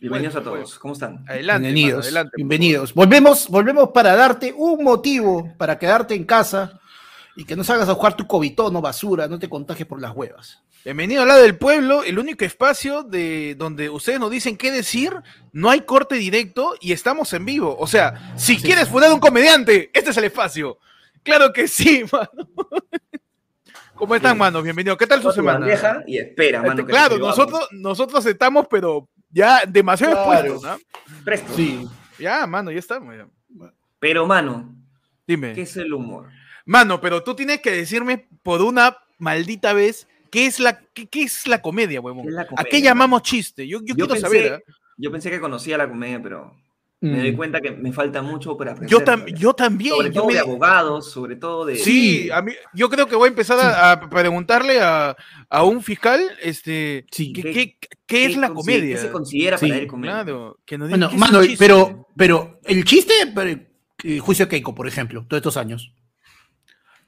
Bienvenidos a todos. ¿Cómo están? Adelante, bienvenidos. adelante, bienvenidos. Volvemos, volvemos para darte un motivo para quedarte en casa y que no salgas a jugar tu cobitono basura, no te contagies por las huevas. Bienvenido a la del pueblo, el único espacio de donde ustedes nos dicen qué decir, no hay corte directo y estamos en vivo. O sea, si quieres fundar un comediante, este es el espacio. Claro que sí, mano. ¿Cómo están, mano? Bienvenido. ¿Qué tal su semana? Y espera, mano. claro, nosotros, nosotros estamos, pero ya demasiado expuestos, ¿no? Presto. Sí. Ya, mano, ya estamos. Pero, mano, dime. ¿Qué es el humor? Mano, pero tú tienes que decirme por una maldita vez qué es la, qué, es la comedia, huevón. ¿A qué llamamos chiste? Yo, quiero saber. ¿eh? Yo pensé que conocía la comedia, pero me doy mm. cuenta que me falta mucho para aprender. Yo, yo también. Sobre todo de abogados, sobre todo de... Sí, a mí, yo creo que voy a empezar a, preguntarle a, a, un fiscal este, ¿qué, qué, es la comedia? ¿Qué se considera para él comedia? Claro, que nos bueno, mano, pero, pero el chiste, pero, eh, juicio Keiko, por ejemplo, todos estos años.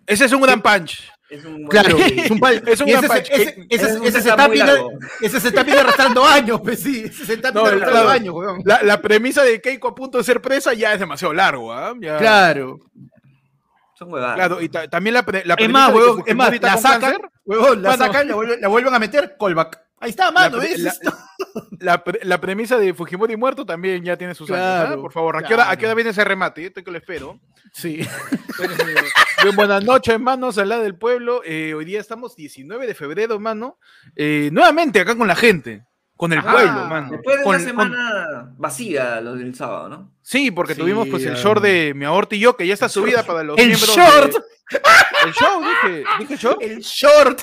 Ese es un gran punch. Es un claro, es un, es un ese, ese, ese, ese, se está pidiendo, ese se está arrastrando años, pues sí, se está no, arrastrando años, weón. La, la, premisa de Keiko a punto de ser presa ya es demasiado largo, ¿ah? ¿eh? Claro. Son huevadas. Claro, y ta, también la, la es más, huevón, es más, la sacan, huevón, la sacan, la vuelven, la vuelven a meter, callback. Ahí está, mano, la, la, la, la, premisa de Fujimori muerto también ya tiene sus claro, años. ¿ah? Por favor, ¿a, qué hora, ¿a qué hora viene ese remate? Estoy que lo espero. Sí. Bien, buenas noches, hermanos, al lado del pueblo. Eh, hoy día estamos 19 de febrero, hermano. Eh, nuevamente acá con la gente, con el ah, pueblo, hermano. Después de una semana vacía, lo del sábado, ¿no? Sí, porque tuvimos pues el short de mi aborto y yo, que ya está subida para los el miembros. Short. El short, dije, dije short. El short.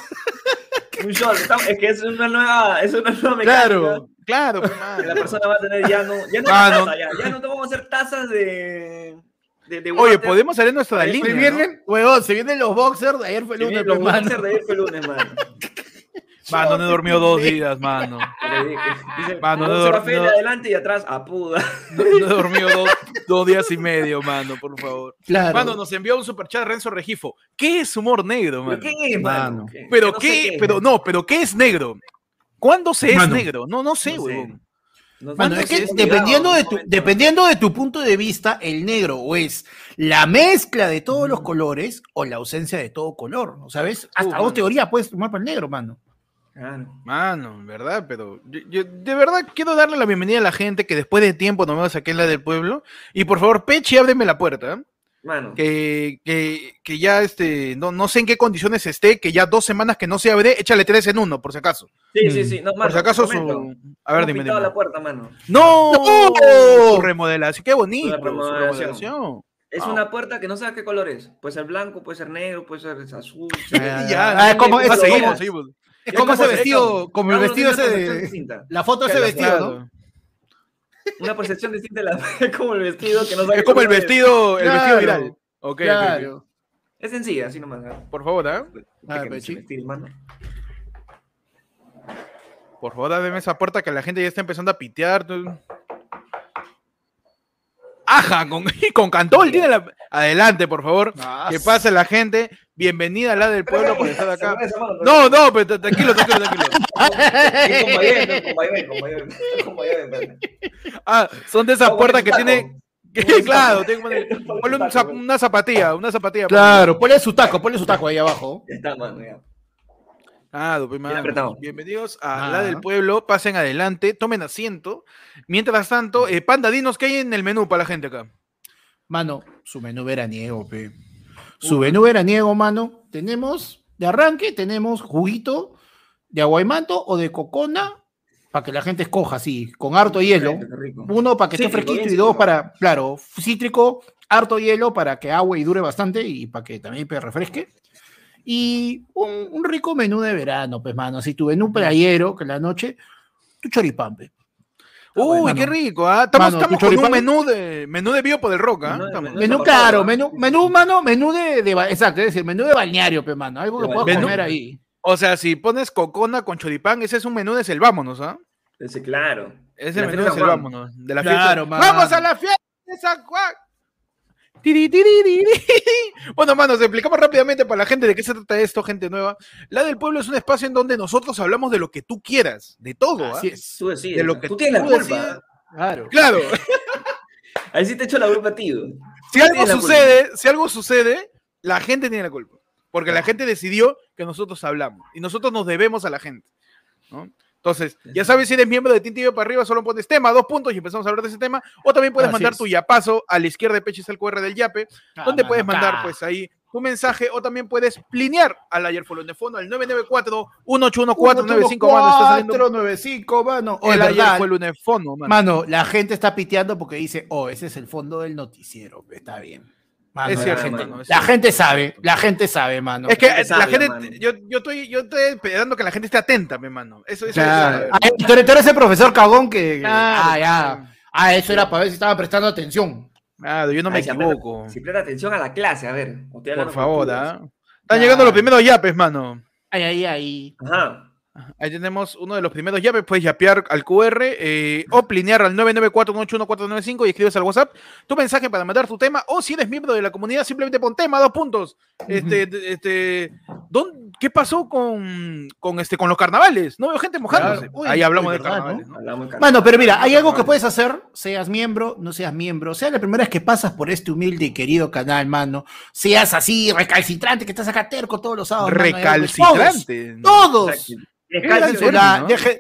Un short, es que es una nueva, es una nueva mecánica. Claro, claro. Que la persona va a tener ya no, ya no, ah, taza, ya, ya no te vamos a hacer tazas de Oye, podemos salir nuestra línea. Se vienen, ¿no? se vienen los boxers de ayer fue lunes. Los boxers de ayer fue lunes, mano. Mano, no he dormido dos días, mano. mano, no he dormido. adelante y atrás, a puda. No, he dormido dos, dos, días y medio, mano, por favor. Claro. Mano, nos envió un superchat Renzo Regifo. ¿Qué es humor negro, mano? ¿Qué es, mano? Pero qué, pero no, pero ¿qué es negro? ¿Cuándo se es negro? No, no sé, weón es que dependiendo, de tu, dependiendo de tu punto de vista, el negro o es la mezcla de todos los colores o la ausencia de todo color, ¿no sabes? Hasta dos teorías puedes tomar para el negro, mano. Mano, ¿verdad? Pero yo, de verdad quiero darle la bienvenida a la gente que después de tiempo nos vemos aquí en la del pueblo. Y por favor, Pechi, ábreme la puerta. Mano. Que, que, que, ya este, no, no sé en qué condiciones esté, que ya dos semanas que no se abre, échale tres en uno, por si acaso. Sí, sí, sí. No, por si acaso su. A ver, dime. dime. la puerta, mano. ¡No! Su remodelación, qué bonito. remodelación. Es una puerta que no sabes qué color es. Puede ser blanco, puede ser negro, puede ser azul. ya, ya, como, es, seguimos, seguimos. Es como ese vestido, como el vestido ese de. La foto de ese vestido, ¿no? una percepción distinta de la es como el vestido que no Es como el vestido, el vestido viral. Ok, claro. Es sencilla, así nomás. Por favor, ¿eh? Ah, Por favor, dame esa puerta que la gente ya está empezando a pitear. Aja, con, con Cantol tiene la. Adelante, por favor. Que pase la gente. Bienvenida a la del pueblo por estar acá. No, no, pero tranquilo, tranquilo, tranquilo. Ah, son de esas puertas que tienen. claro, ponle una zapatilla, una zapatilla. Claro, ponle su taco, ponle su taco ahí abajo. Está, mano, ya. Ah, Bienvenidos a La del Pueblo. Pasen adelante, tomen asiento. Mientras tanto, eh, Panda, dinos qué hay en el menú para la gente acá. Mano, su menú veraniego, pe. Su menú veraniego, mano. Tenemos, de arranque, tenemos juguito de aguaymanto o de cocona para que la gente escoja así, con harto hielo. Uno para que esté fresquito y dos para, claro, cítrico, harto hielo para que agua y dure bastante y para que también refresque. Y un, rico menú de verano, pues, mano. Si tu menú playero, que la noche, tu choripampe. Uy, qué rico, ¿ah? Estamos, estamos con un menú de, menú de biopo del rock, ¿ah? Menú, claro, menú, menú, mano, menú de, de, exacto, es decir, menú de balneario, pe, mano, algo que puedas comer ahí. O sea, si pones cocona con choripán, ese es un menú de selvámonos, ¿ah? Ese, claro. Es el menú de selvámonos, de la fiesta. ¡Vamos a la fiesta de San Juan! Bueno, manos, explicamos rápidamente para la gente de qué se trata esto, gente nueva. La del pueblo es un espacio en donde nosotros hablamos de lo que tú quieras, de todo. ¿ah? Así es. Tú decides. De lo que tú tienes la culpa. Claro. Claro. Ahí sí te echo la culpa a ti. Si algo sucede, si algo sucede, la gente tiene la culpa. Porque la gente decidió que nosotros hablamos. Y nosotros nos debemos a la gente. ¿no? Entonces, ya sabes, si eres miembro de Tintillo para arriba, solo pones tema, dos puntos y empezamos a hablar de ese tema. O también puedes mandar tu yapazo a la izquierda de Peche, es el QR del Yape, donde puedes mandar, pues ahí tu mensaje o también puedes plinear al ayer de fondo al 994 181495 mano está saliendo 495 mano o el ayer de fondo mano. mano la gente está piteando porque dice oh ese es el fondo del noticiero está bien es cierto, la, gente, la gente sabe, la gente sabe, mano. Es que la gente, yo, yo, estoy, yo estoy esperando que la gente esté atenta, mi mano. Eso, eso, claro. ah, tú, eres, ese profesor cagón que. ah, ya. Ah, eso era para ver si estaba prestando atención. Claro, yo no me equivoco. Si presta atención a la clase, a ver. Por favor, ¿ah? Están llegando los primeros yapes, mano. Ay, ay, ay. Ajá. Ahí tenemos uno de los primeros llaves, puedes yapear al QR eh, o plinear al 994 y escribes al WhatsApp tu mensaje para mandar tu tema o si eres miembro de la comunidad simplemente pon tema, dos puntos. Este, este, ¿qué pasó con, con, este, con los carnavales? No veo gente mojándose. Ahí hablamos de carnavales. Bueno, pero mira, hay algo que puedes hacer, seas miembro, no seas miembro, sea la primera vez que pasas por este humilde y querido canal, mano, seas así recalcitrante, que estás acá terco todos los sábados. Recalcitrante. todos. Dejen su,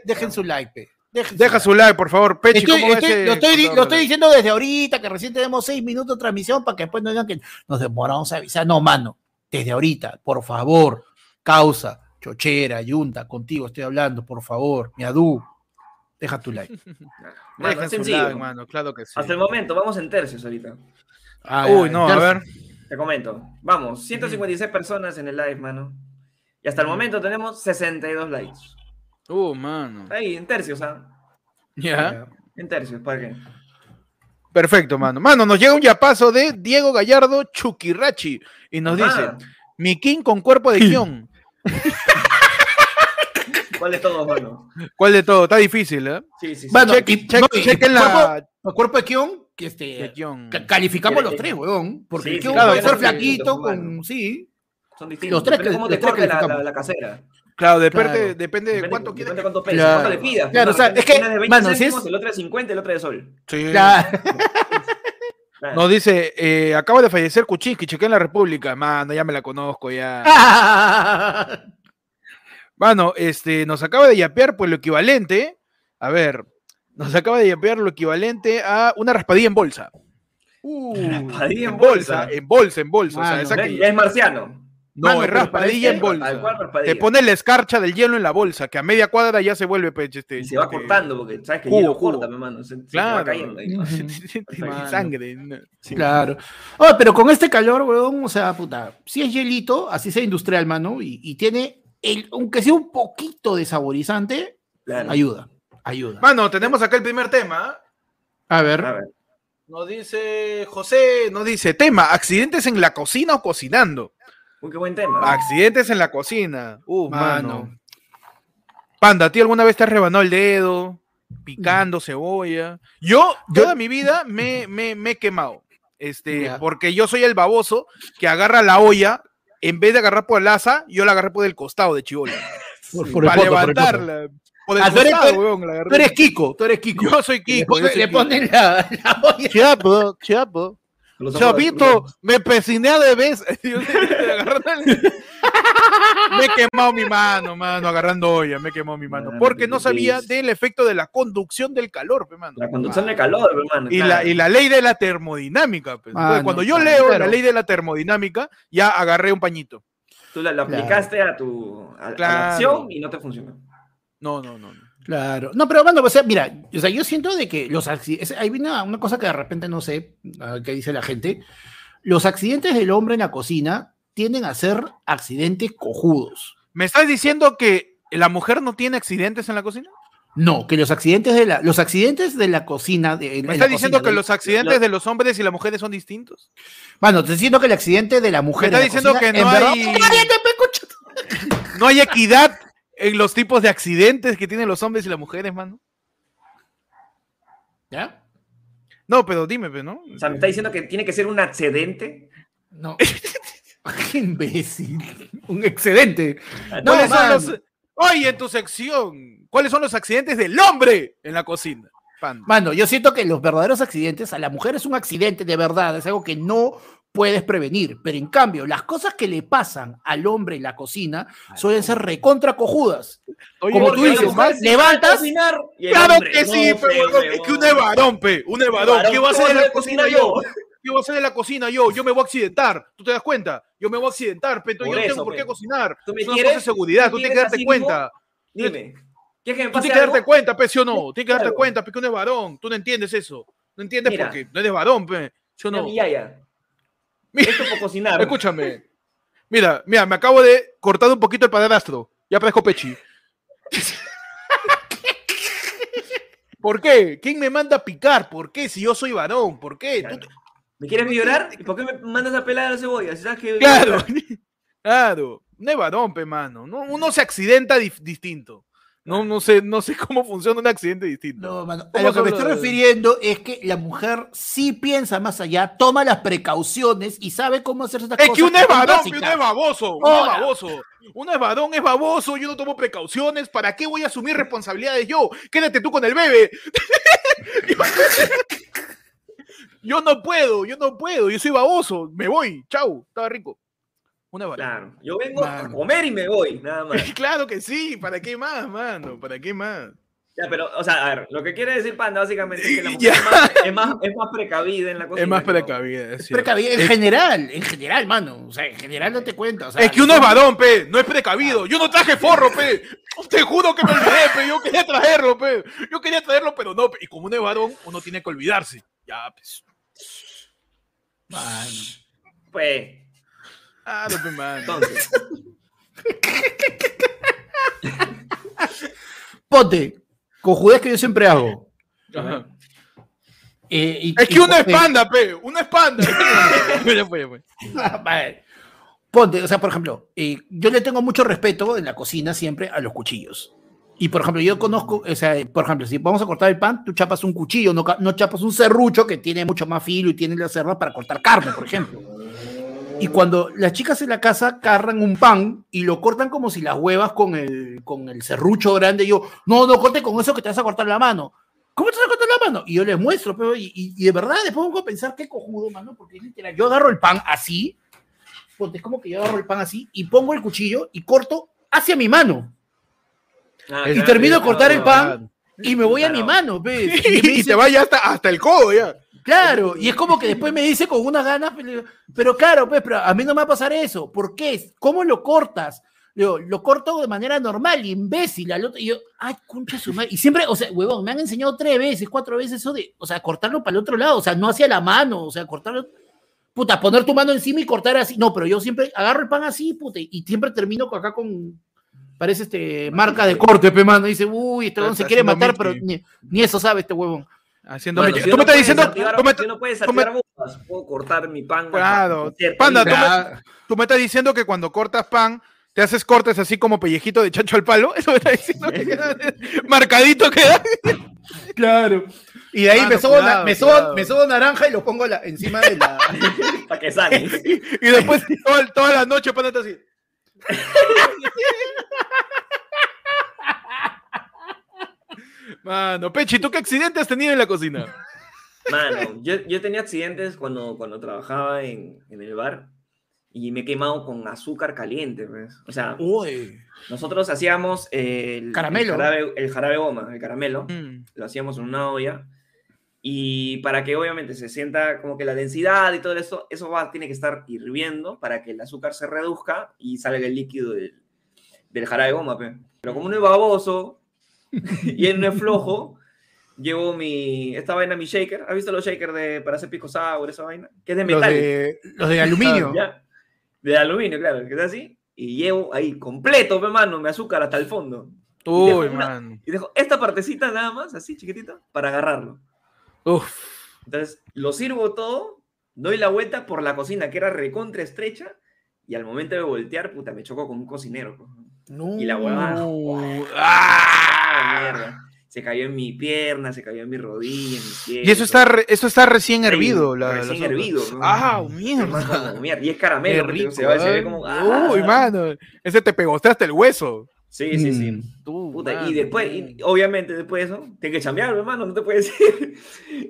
dejen, su like, Deja su like, por favor. Pechi, lo, estoy, diciendo desde ahorita, que recién tenemos seis minutos de transmisión para que después no digan que nos demoramos a avisar. No, mano, desde ahorita, por favor. Causa, chochera, yunta, contigo estoy hablando, por favor. Miadu, deja tu like. deja su like, mano, claro que sí. Hasta el momento, vamos en tercios ahorita. Ah, Uy, no, a ver. Te comento. Vamos, 156 personas en el live, mano. Y hasta el momento tenemos 62 likes. Uh, mano. Ahí, en tercios, ¿ah? Ya. En tercios, ¿para qué? Perfecto, mano. Mano, nos llega un yapazo de Diego Gallardo Chukirachi y nos dice: Mi king con cuerpo de guion. ¿Cuál de todos, mano? ¿Cuál de todo? Está difícil, ¿eh? Sí, sí, sí. Bueno, chequen la. Cuerpo, de guion, que este. Calificamos los tres, weón. Porque sí, claro, puede ser flaquito, con. Sí. Son distintos. Los tres que, cómo te corte la, la, la, casera. Claro, depende, depende, de cuánto quieres. Depende de cuánto peso, claro. cuánto le pidas. Claro, o sea, es que, de 20 mano, céntimos, si es... el otro de 50, el otro de sol. Sí. Claro. Nos dice, eh, acaba de fallecer Kuczynski, chequé en la República. Mano, ya me la conozco, ya. Mano, este, nos acaba de yapear pues lo equivalente, a ver, nos acaba de yapear lo equivalente a una raspadilla en bolsa. Uh, raspadilla en bolsa. En bolsa, en bolsa. Mano, o sea, esa que... es marciano. No, es raspadilla en bolsa. Te pone la escarcha del hielo en la bolsa, que a media cuadra ya se vuelve peche. Este, y se va este, cortando, porque sabes que el hielo corta, mi mano. Se, claro. va cayendo ahí. sangre. Claro. Oh, pero con este calor, weón, o sea, puta, si es hielito, así sea industrial, mano, y, y tiene, el, aunque sea un poquito de saborizante, ayuda. Ayuda. Mano, tenemos acá el primer tema. A ver. A ver. Nos dice José, nos dice, tema, accidentes en la cocina o cocinando. Uy, qué buen tema. Accidentes en la cocina. Uh, mano. Panda, ¿a ti alguna vez te has rebanado el dedo? Picando cebolla. Yo, toda mi vida me, me, me he quemado. Este, porque yo soy el baboso que agarra la olla, en vez de agarrar por el asa, yo la agarré por el costado de chivola. para levantarla. Por el, ah, costado, tú, eres, tú eres Kiko, tú eres Kiko. Yo soy Kiko. Le, ponen la, la olla. Chapo, chapo. Chavito, me pesiné de vez. me he quemado mi mano, mano, agarrando olla, me he quemado mi mano. Porque no sabía del efecto de la conducción del calor, mano. La conducción del calor, hermano. Y, la, y la ley de la termodinámica. Pues. cuando yo leo la ley de la termodinámica, ya agarré un pañito. Tú la, aplicaste a tu a, la acción y no te funcionó. No, no, no. Claro. No, pero bueno, o sea, mira, o sea, yo siento de que los accidentes, hay una, una cosa que de repente no sé qué dice la gente. Los accidentes del hombre en la cocina tienden a ser accidentes cojudos. ¿Me estás diciendo que la mujer no tiene accidentes en la cocina? No, que los accidentes de la, los accidentes de la cocina. De, ¿Me estás diciendo que los accidentes de los hombres y las mujeres son distintos? Bueno, te diciendo que el accidente de la mujer. Me está diciendo que no hay. no hay equidad en los tipos de accidentes que tienen los hombres y las mujeres, mano. ¿Ya? No, pero dime, ¿no? O sea, me está diciendo que tiene que ser un accidente. No. Qué imbécil. Un excedente. No, son los... Oye, en tu sección, ¿cuáles son los accidentes del hombre en la cocina? Mano, yo siento que los verdaderos accidentes, a la mujer es un accidente de verdad, es algo que no puedes prevenir, pero en cambio, las cosas que le pasan al hombre en la cocina suelen ser recontra cojudas. Como tú dices, levantas. Claro que sí, pero es que un es varón, pe, un es varón. ¿Qué va a hacer en la cocina yo? ¿Qué voy a hacer en la cocina yo? Yo me voy a accidentar. ¿Tú te das cuenta? Yo me voy a accidentar, pero yo no tengo por qué cocinar. ¿Tú me es una cosa de seguridad, tú tienes que darte cuenta. Dime. ¿Quieres que me pase Tú tienes que darte cuenta, pe, ¿sí o no? Tienes que darte cuenta, pe, que uno es varón. Tú no entiendes eso. No entiendes por qué. No eres varón, pe. ¿Sí o no? Ya, ya. Esto por cocinar. Escúchame. Mira, mira, me acabo de cortar un poquito el padrastro. Ya parezco Pechi. ¿Por qué? ¿Quién me manda a picar? ¿Por qué? Si yo soy varón, ¿por qué? ¿Me quieres llorar? ¿Y por qué me mandas a pelar a la cebolla? sabes que claro, claro. No es varón, pe mano. Uno se accidenta distinto. No, no, sé, no sé cómo funciona un accidente distinto. No, mano. A lo que me estoy refiriendo es que la mujer sí piensa más allá, toma las precauciones y sabe cómo hacer estas cosas. Es que uno es varón, uno es baboso. Uno es baboso. Uno es varón, es baboso, yo no tomo precauciones. ¿Para qué voy a asumir responsabilidades yo? Quédate tú con el bebé. yo no puedo, yo no puedo, yo soy baboso. Me voy, chau, estaba rico. Una Claro, yo vengo a comer y me voy, nada más. claro que sí, ¿para qué más, mano? ¿Para qué más? Ya, pero, o sea, a ver, lo que quiere decir Panda básicamente es que la mujer es más, es, más, precavida en la cocina. Es más precavida, es, precavida en general, en general, mano. O sea, en general no te cuento. O sea, es que uno es varón, pe, no es precavido. Yo no traje forro, pe. Te juro que me olvidé, pe. Yo quería traerlo, pe. Yo quería traerlo, pero no. Y como uno es varón, uno tiene que olvidarse. Ya, pues. Man. Pues, Ah, no, man. Entonces. Ponte, judías que yo siempre hago. Eh, es que uno es panda, pe. Uno es panda. Ponte, o sea, por ejemplo, eh, yo le tengo mucho respeto en la cocina siempre a los cuchillos. Y por ejemplo, yo conozco, o sea, por ejemplo, si vamos a cortar el pan, tú chapas un cuchillo, no, no chapas un serrucho que tiene mucho más filo y tiene la cerda para cortar carne, por ejemplo. Y cuando las chicas en la casa carran un pan y lo cortan como si las huevas con el, con el serrucho grande, yo, no, no corte con eso que te vas a cortar la mano. ¿Cómo te vas a cortar la mano? Y yo les muestro, pero, y, de verdad después pongo a pensar qué cojudo, mano, porque literal, yo agarro el pan así, porque es como que yo agarro el pan así y pongo el cuchillo y corto hacia mi mano. Ah, y termino de cortar el pan y me voy a mi mano, ¿ves? Y, te vaya hasta, hasta el codo ya. Claro, y es como que después me dice con unas ganas, pero claro, pues, pero a mí no me va a pasar eso. ¿Por qué? ¿Cómo lo cortas? lo corto de manera normal, imbécil. Al otro, y yo, ay, concha su madre. Y siempre, o sea, huevón, me han enseñado tres veces, cuatro veces eso de, o sea, cortarlo para el otro lado, o sea, no hacia la mano, o sea, cortarlo. Puta, poner tu mano encima y cortar así. No, pero yo siempre agarro el pan así, puta, y siempre termino acá con, parece este marca de corte, pe mano. Dice, uy, este huevón se quiere matar, pero ni, ni, eso sabe este huevón. Haciendo tú me estás diciendo. Tú me, no puedes puedo cortar mi pan. Claro. Panda, tú me, tú me, estás diciendo que cuando cortas pan, te haces cortes así como pellejito de chancho al palo. Eso me estás diciendo. marcadito queda. claro. Y de ahí me, subo, me, subo, me, subo, naranja y lo pongo la, encima de la. Para que salga. y, después toda, toda la noche, panda, así. Mano, Pechi, ¿tú qué accidentes has tenido en la cocina? Mano, yo, yo tenía accidentes cuando, cuando trabajaba en, en, el bar y me he quemado con azúcar caliente, pues. O sea, nosotros hacíamos el caramelo. El jarabe, goma, el caramelo, mm. lo hacíamos en una olla y para que obviamente se sienta como que la densidad y todo eso, eso va, tiene que estar hirviendo para que el azúcar se reduzca y salga el líquido del, del jarabe goma, pues. Pero como no es baboso, y él no es flojo, llevo mi, esta vaina, mi shaker. ¿Has visto los shakers de, para hacer pico sour, esa vaina? Que es de metal. Los de, aluminio. De aluminio, claro, que es así. Y llevo ahí completo, hermano, mi azúcar hasta el fondo. Uy, una- man. Y dejo esta partecita nada más, así chiquitito, para agarrarlo. Uf. Entonces, lo sirvo todo, doy la vuelta por la cocina, que era recontra estrecha, y al momento de voltear, puta, me chocó con un cocinero. No. Y la huevada. Uh, Ah, ¡ah! mierda. Se cayó en mi pierna, se cayó en mi rodilla, en mi pie. Y eso está, re- eso está recién hervido. La, Recién hervido. ¿no? Ah, mierda. mierda. Y es caramelo, rico, se, va, se ve ¿eh? como. ah. Uy, mano. Ese te pegoste hasta el hueso. Sí, sí, sí. Mm. Tú, Puta, mano. y después, y obviamente después de eso, tienes que chambear, hermano, no te puedes ir.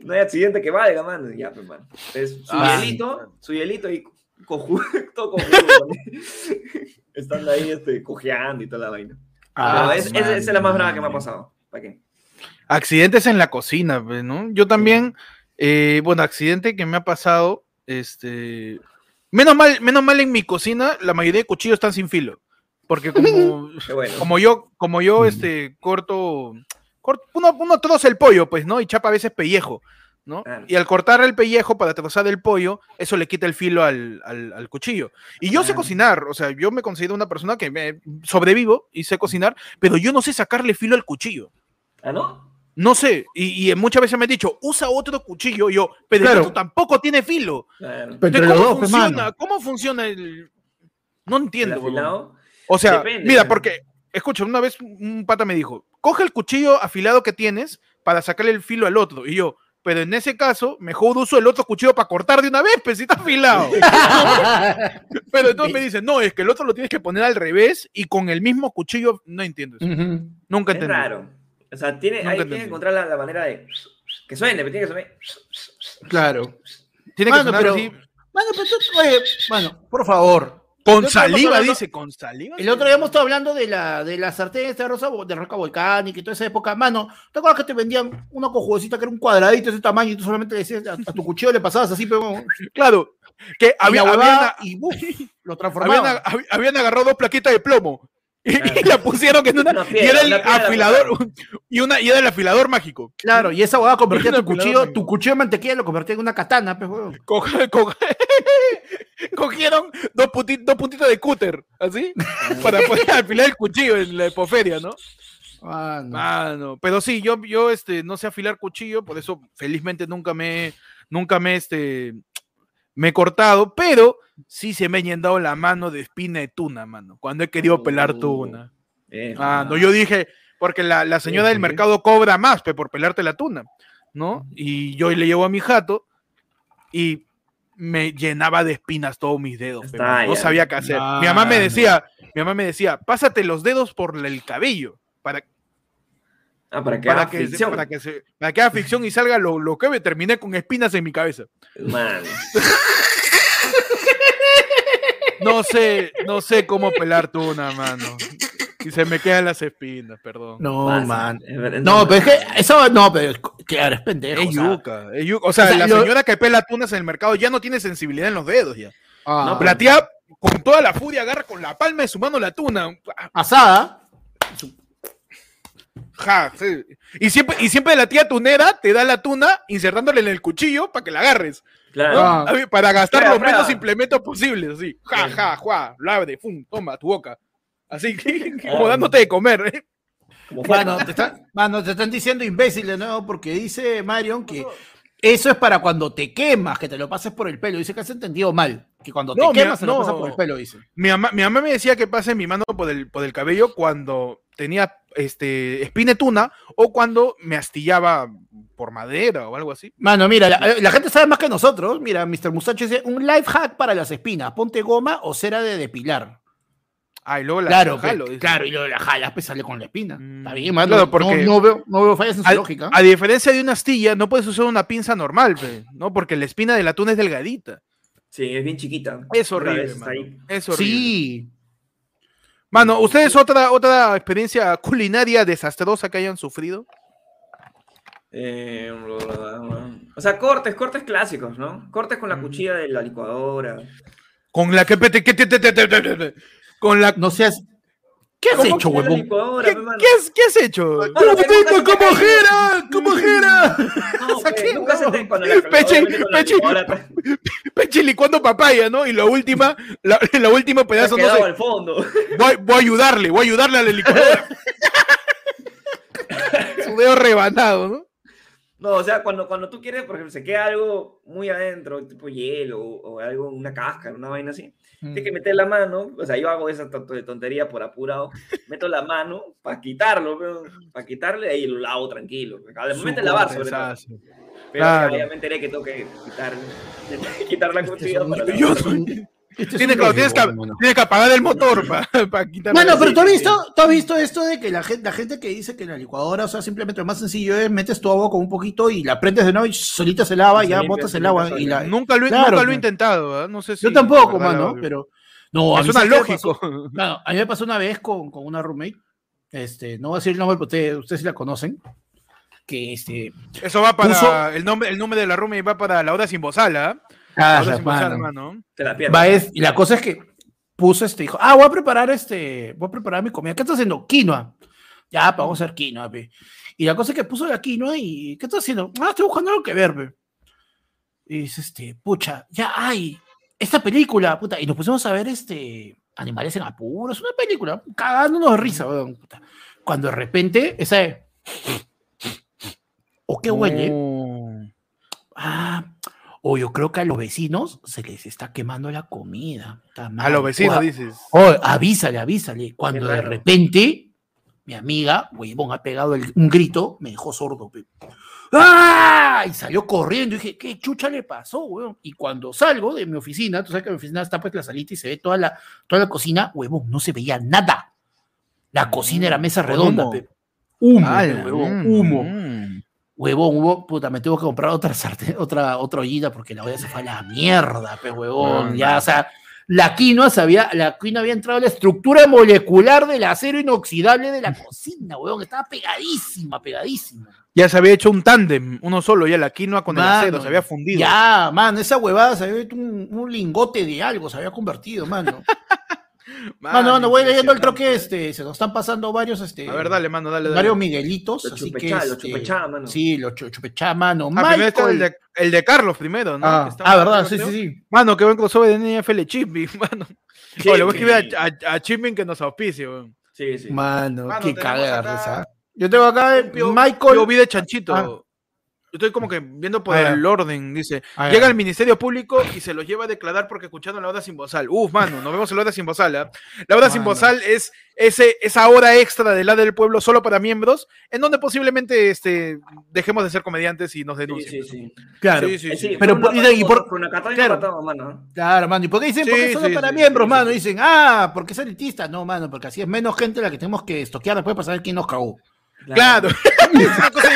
no hay accidente que valga, mano. Ya, pues, mano. Entonces, su Ah, hielito, su hielito y cojudo, todo cojudo. Estando ahí, este, cojeando y toda la vaina. Ah, es- esa es la más brava que me ha pasado. ¿Para qué? Accidentes en la cocina, pues, ¿no? Yo también, eh, bueno, accidente que me ha pasado, este, menos mal, menos mal en mi cocina, la mayoría de cuchillos están sin filo, porque como, bueno. como yo, como yo, este, corto, corto uno, uno troza el pollo, pues, ¿no? Y chapa a veces pellejo, ¿no? Claro. Y al cortar el pellejo para trozar el pollo, eso le quita el filo al, al- al cuchillo. Y yo sé cocinar, o sea, yo me considero una persona que me sobrevivo y sé cocinar, pero yo no sé sacarle filo al cuchillo. ¿Ah, no? No sé, y, y muchas veces me han dicho, usa otro cuchillo, y yo, pero Claro. esto tampoco tiene filo. Entonces, ¿Cómo dos, pues, funciona? mano. ¿Cómo funciona el...? No ¿El entiendo. O sea, Depende, mira, porque, escucha, una vez un pata me dijo, coge el cuchillo afilado que tienes para sacarle el filo al otro. Y yo, pero en ese caso, mejor uso el otro cuchillo para cortar de una vez, pues si está afilado. pero entonces me dicen, no, es que el otro lo tienes que poner al revés y con el mismo cuchillo, no entiendo eso. Nunca Es entendí. raro. O sea, tiene, Nunca hay, entendí. tiene que encontrar la, la manera de. Que suene, pero tiene que sonar. Claro. Tiene que sonar pero- así, Mano, pero tú- oye, mano, por favor. Con saliva, hablando- dice, con saliva. El otro día hemos estado hablando de la, de la sartén esta de rosa, de roca volcánica y toda esa época. Mano, ¿te acuerdas que te vendían una cojudecita que era un cuadradito de ese tamaño y tú solamente le decías a, a tu cuchillo le pasabas así, pero Claro, que había, había, habían, y ¡buf! lo habían, transformaba. hab- habían agarrado dos plaquitas de plomo y, Claro. y la pusieron en una, Una y era el piedra afilador y una y era el afilador mágico. Claro, y esa huevada convertía tu cuchillo, tu cuchillo de mantequilla lo convertía en una katana, pues, huevón. Co- co- cogieron dos, puti- dos puntitos de cúter, así, para poder afilar el cuchillo en la epoferia, ¿no? Ah, no. Mano, pero sí, yo, yo este, no sé afilar cuchillo, por eso felizmente nunca me, nunca me, este, me he cortado, pero sí se me ha llenado la mano de espina de tuna, mano, cuando he querido pelar Oh. tuna. Eh, Ah, no, yo dije, porque la, la señora del sí. mercado cobra más pe, por pelarte la tuna, ¿no? Y yo le llevo a mi jato y me llenaba de espinas todos mis dedos. Está no sabía qué hacer. Mi mamá me decía, mi mamá me decía, pásate los dedos por el cabello para, Ah, para que para, haga que, fricción. para, que se, para que haga ficción y salga lo, lo que me terminé con espinas en mi cabeza. Man. No sé, no sé cómo pelar tuna, mano. Y se me quedan las espinas, perdón. No, Pasa. man. No, pero es que eso, no, pero claro, es pendejo. Es o sea. yuca, es yuca. O sea, o sea, la lo- señora que pela tunas en el mercado ya no tiene sensibilidad en los dedos ya. Ah, No, La tía con toda la furia agarra con la palma de su mano la tuna. asada. Ja, sí. Y siempre, y siempre la tía tunera te da la tuna insertándole en el cuchillo para que la agarres. ¿no? Claro. Ah. A ver, Para gastar los menos implementos posibles, así. Ja, Sí. ja, juá, lave, fum, toma, tu boca. Así que, como dándote de comer. ¿eh? Mano te, está- mano, te están diciendo imbécil de nuevo porque dice Marion que eso es para cuando te quemas, que te lo pases por el pelo. Dice que has entendido mal. Que cuando te No, quemas, te lo no. pasas por el pelo, dice. Mi mamá, mi mamá me decía que pase mi mano por el, por el cabello cuando tenía este, espina de tuna o cuando me astillaba por madera o algo así. Mano, mira, la, la gente sabe más que nosotros. Mira, Mr. Mustacho dice, un life hack para las espinas. Ponte goma o cera de depilar. Ah, y luego la claro, la jalo, pe- claro, y luego la jalas, pues sale con la espina. Mm, Está bien, mano. claro, no- porque- no, veo, no veo fallas en su A, lógica. a diferencia de una astilla, no puedes usar una pinza normal, pe, ¿no? Porque la espina del atún es delgadita. Sí, es bien chiquita. Es horrible, mano. ahí. Es horrible. Sí. Mano, ¿ustedes otra, otra experiencia culinaria desastrosa que hayan sufrido? Eh, o sea, cortes, cortes clásicos, ¿no? Cortes con la cuchilla de la licuadora. Con la que... Con la... No seas... ¿Qué has ¿Cómo hecho, huevón? ¿Qué, qué has, qué has hecho? Mano, que nunca se te como jera! ¡Como la Peche, licuando papaya, ¿no? Y la última, la, la última pedazo, no sé. al fondo. Voy, voy a ayudarle, voy a ayudarle a la licuadora. dedo rebanado, ¿no? No, o sea, cuando, cuando tú quieres, por ejemplo, se queda algo muy adentro, tipo hielo o, algo, una cáscara, una vaina así, tienes que mm. meter la mano, o sea, yo hago esa tontería por apurado, meto la mano para quitarlo, para quitarle y lo lavo tranquilo. Al momento de lavar, sobre todo. Pero claro. ya me enteré que tengo que quitar, quitar la cuchilla para este tienes, que, tienes, que, apagar el motor para quitar Bueno, pero ¿tú has, visto, ¿tú has visto esto de que la gente, la gente que dice que la licuadora, o sea, simplemente lo más sencillo es metes tu agua con un poquito y la prendes de nuevo y solita se lava, y ya botas el agua. Y la... Nunca lo, nunca lo he intentado, no sé si. Yo tampoco, mano, pero. No, a mí suena lógico. a mí me pasó una vez con, con, una roommate. Este, no voy a decir el nombre, pero ustedes, ustedes sí la conocen. Que este. Eso va para. El, nombre, el nombre de la roommate va para la hora sin bozala. Ah, la y la cosa es que puso este, dijo, ah, voy a preparar este, voy a preparar mi comida. ¿Qué estás haciendo? Quinoa. Ya, pues, vamos a hacer quinoa, Y la cosa es que puso la quinoa y, ¿qué estás haciendo? Ah, estoy buscando algo que ver, Y dice, este, pucha, ya hay esta película, puta. Y nos pusimos a ver este, Animales en Apuros, una película, cagándonos de risa, puta. Cuando de repente, esa ¿O qué huele? Ah, o yo creo que a los vecinos se les está quemando la comida. A los vecinos dices. Oh, avísale, avísale. Cuando de repente mi amiga, huevón, ha pegado un grito, me dejó sordo. ¡Ah! Y salió corriendo. Y dije, ¿qué chucha le pasó, huevón? Y cuando salgo de mi oficina, tú sabes que mi oficina está pues la salita y se ve toda la, toda la cocina, huevón, no se veía nada. La cocina era mesa redonda, humo, huevón, humo. Huevón, hubo, puta, me tuvo que comprar otra sartén, otra, otra ollita porque la olla se fue a la mierda, pues, huevón, ya, o sea, la quinoa, sabía, la quinoa había entrado en la estructura molecular del acero inoxidable de la cocina, huevón, estaba pegadísima, pegadísima. Ya se había hecho un tándem, uno solo, ya la quinoa con el acero, se había fundido. Ya, man, esa huevada se había hecho un, un lingote de algo, se había convertido, mano. Mano, mano, voy leyendo el troque, este, se nos están pasando varios, este. A ver, dale, mano, dale, Varios Miguelitos, así que. Los este, chupechá, mano. Sí, los chupechá, mano. Ah, el de, el de, Carlos primero, ¿no? Ah, ah verdad, sí, sí, sí. Mano, qué buen crossover de NFL Chipping, mano. Sí, le voy a escribir a, a, que nos auspicie, weón. Sí, sí. Mano, qué cagada, Yo tengo acá Michael. Yo vi de Chanchito. Ah. Estoy como que viendo por ah, el orden, dice. Ah, llega al Ministerio Público y se los lleva a declarar porque escuchando la hora sin bozal. Uf, mano, nos vemos en la hora sin bozal. ¿eh? La hora sin bozal es ese, esa hora extra de la del pueblo solo para miembros, en donde posiblemente este, dejemos de ser comediantes y nos denuncien. Sí, sí, sí. Claro. Sí, sí, sí. Pero por, y por, una claro, mano. claro, mano. ¿Y por qué dicen? porque solo para miembros, mano. Dicen, ah, porque es elitista. No, mano, porque así es menos gente la que tenemos que estoquear después para saber quién nos cagó. Claro, es una cosa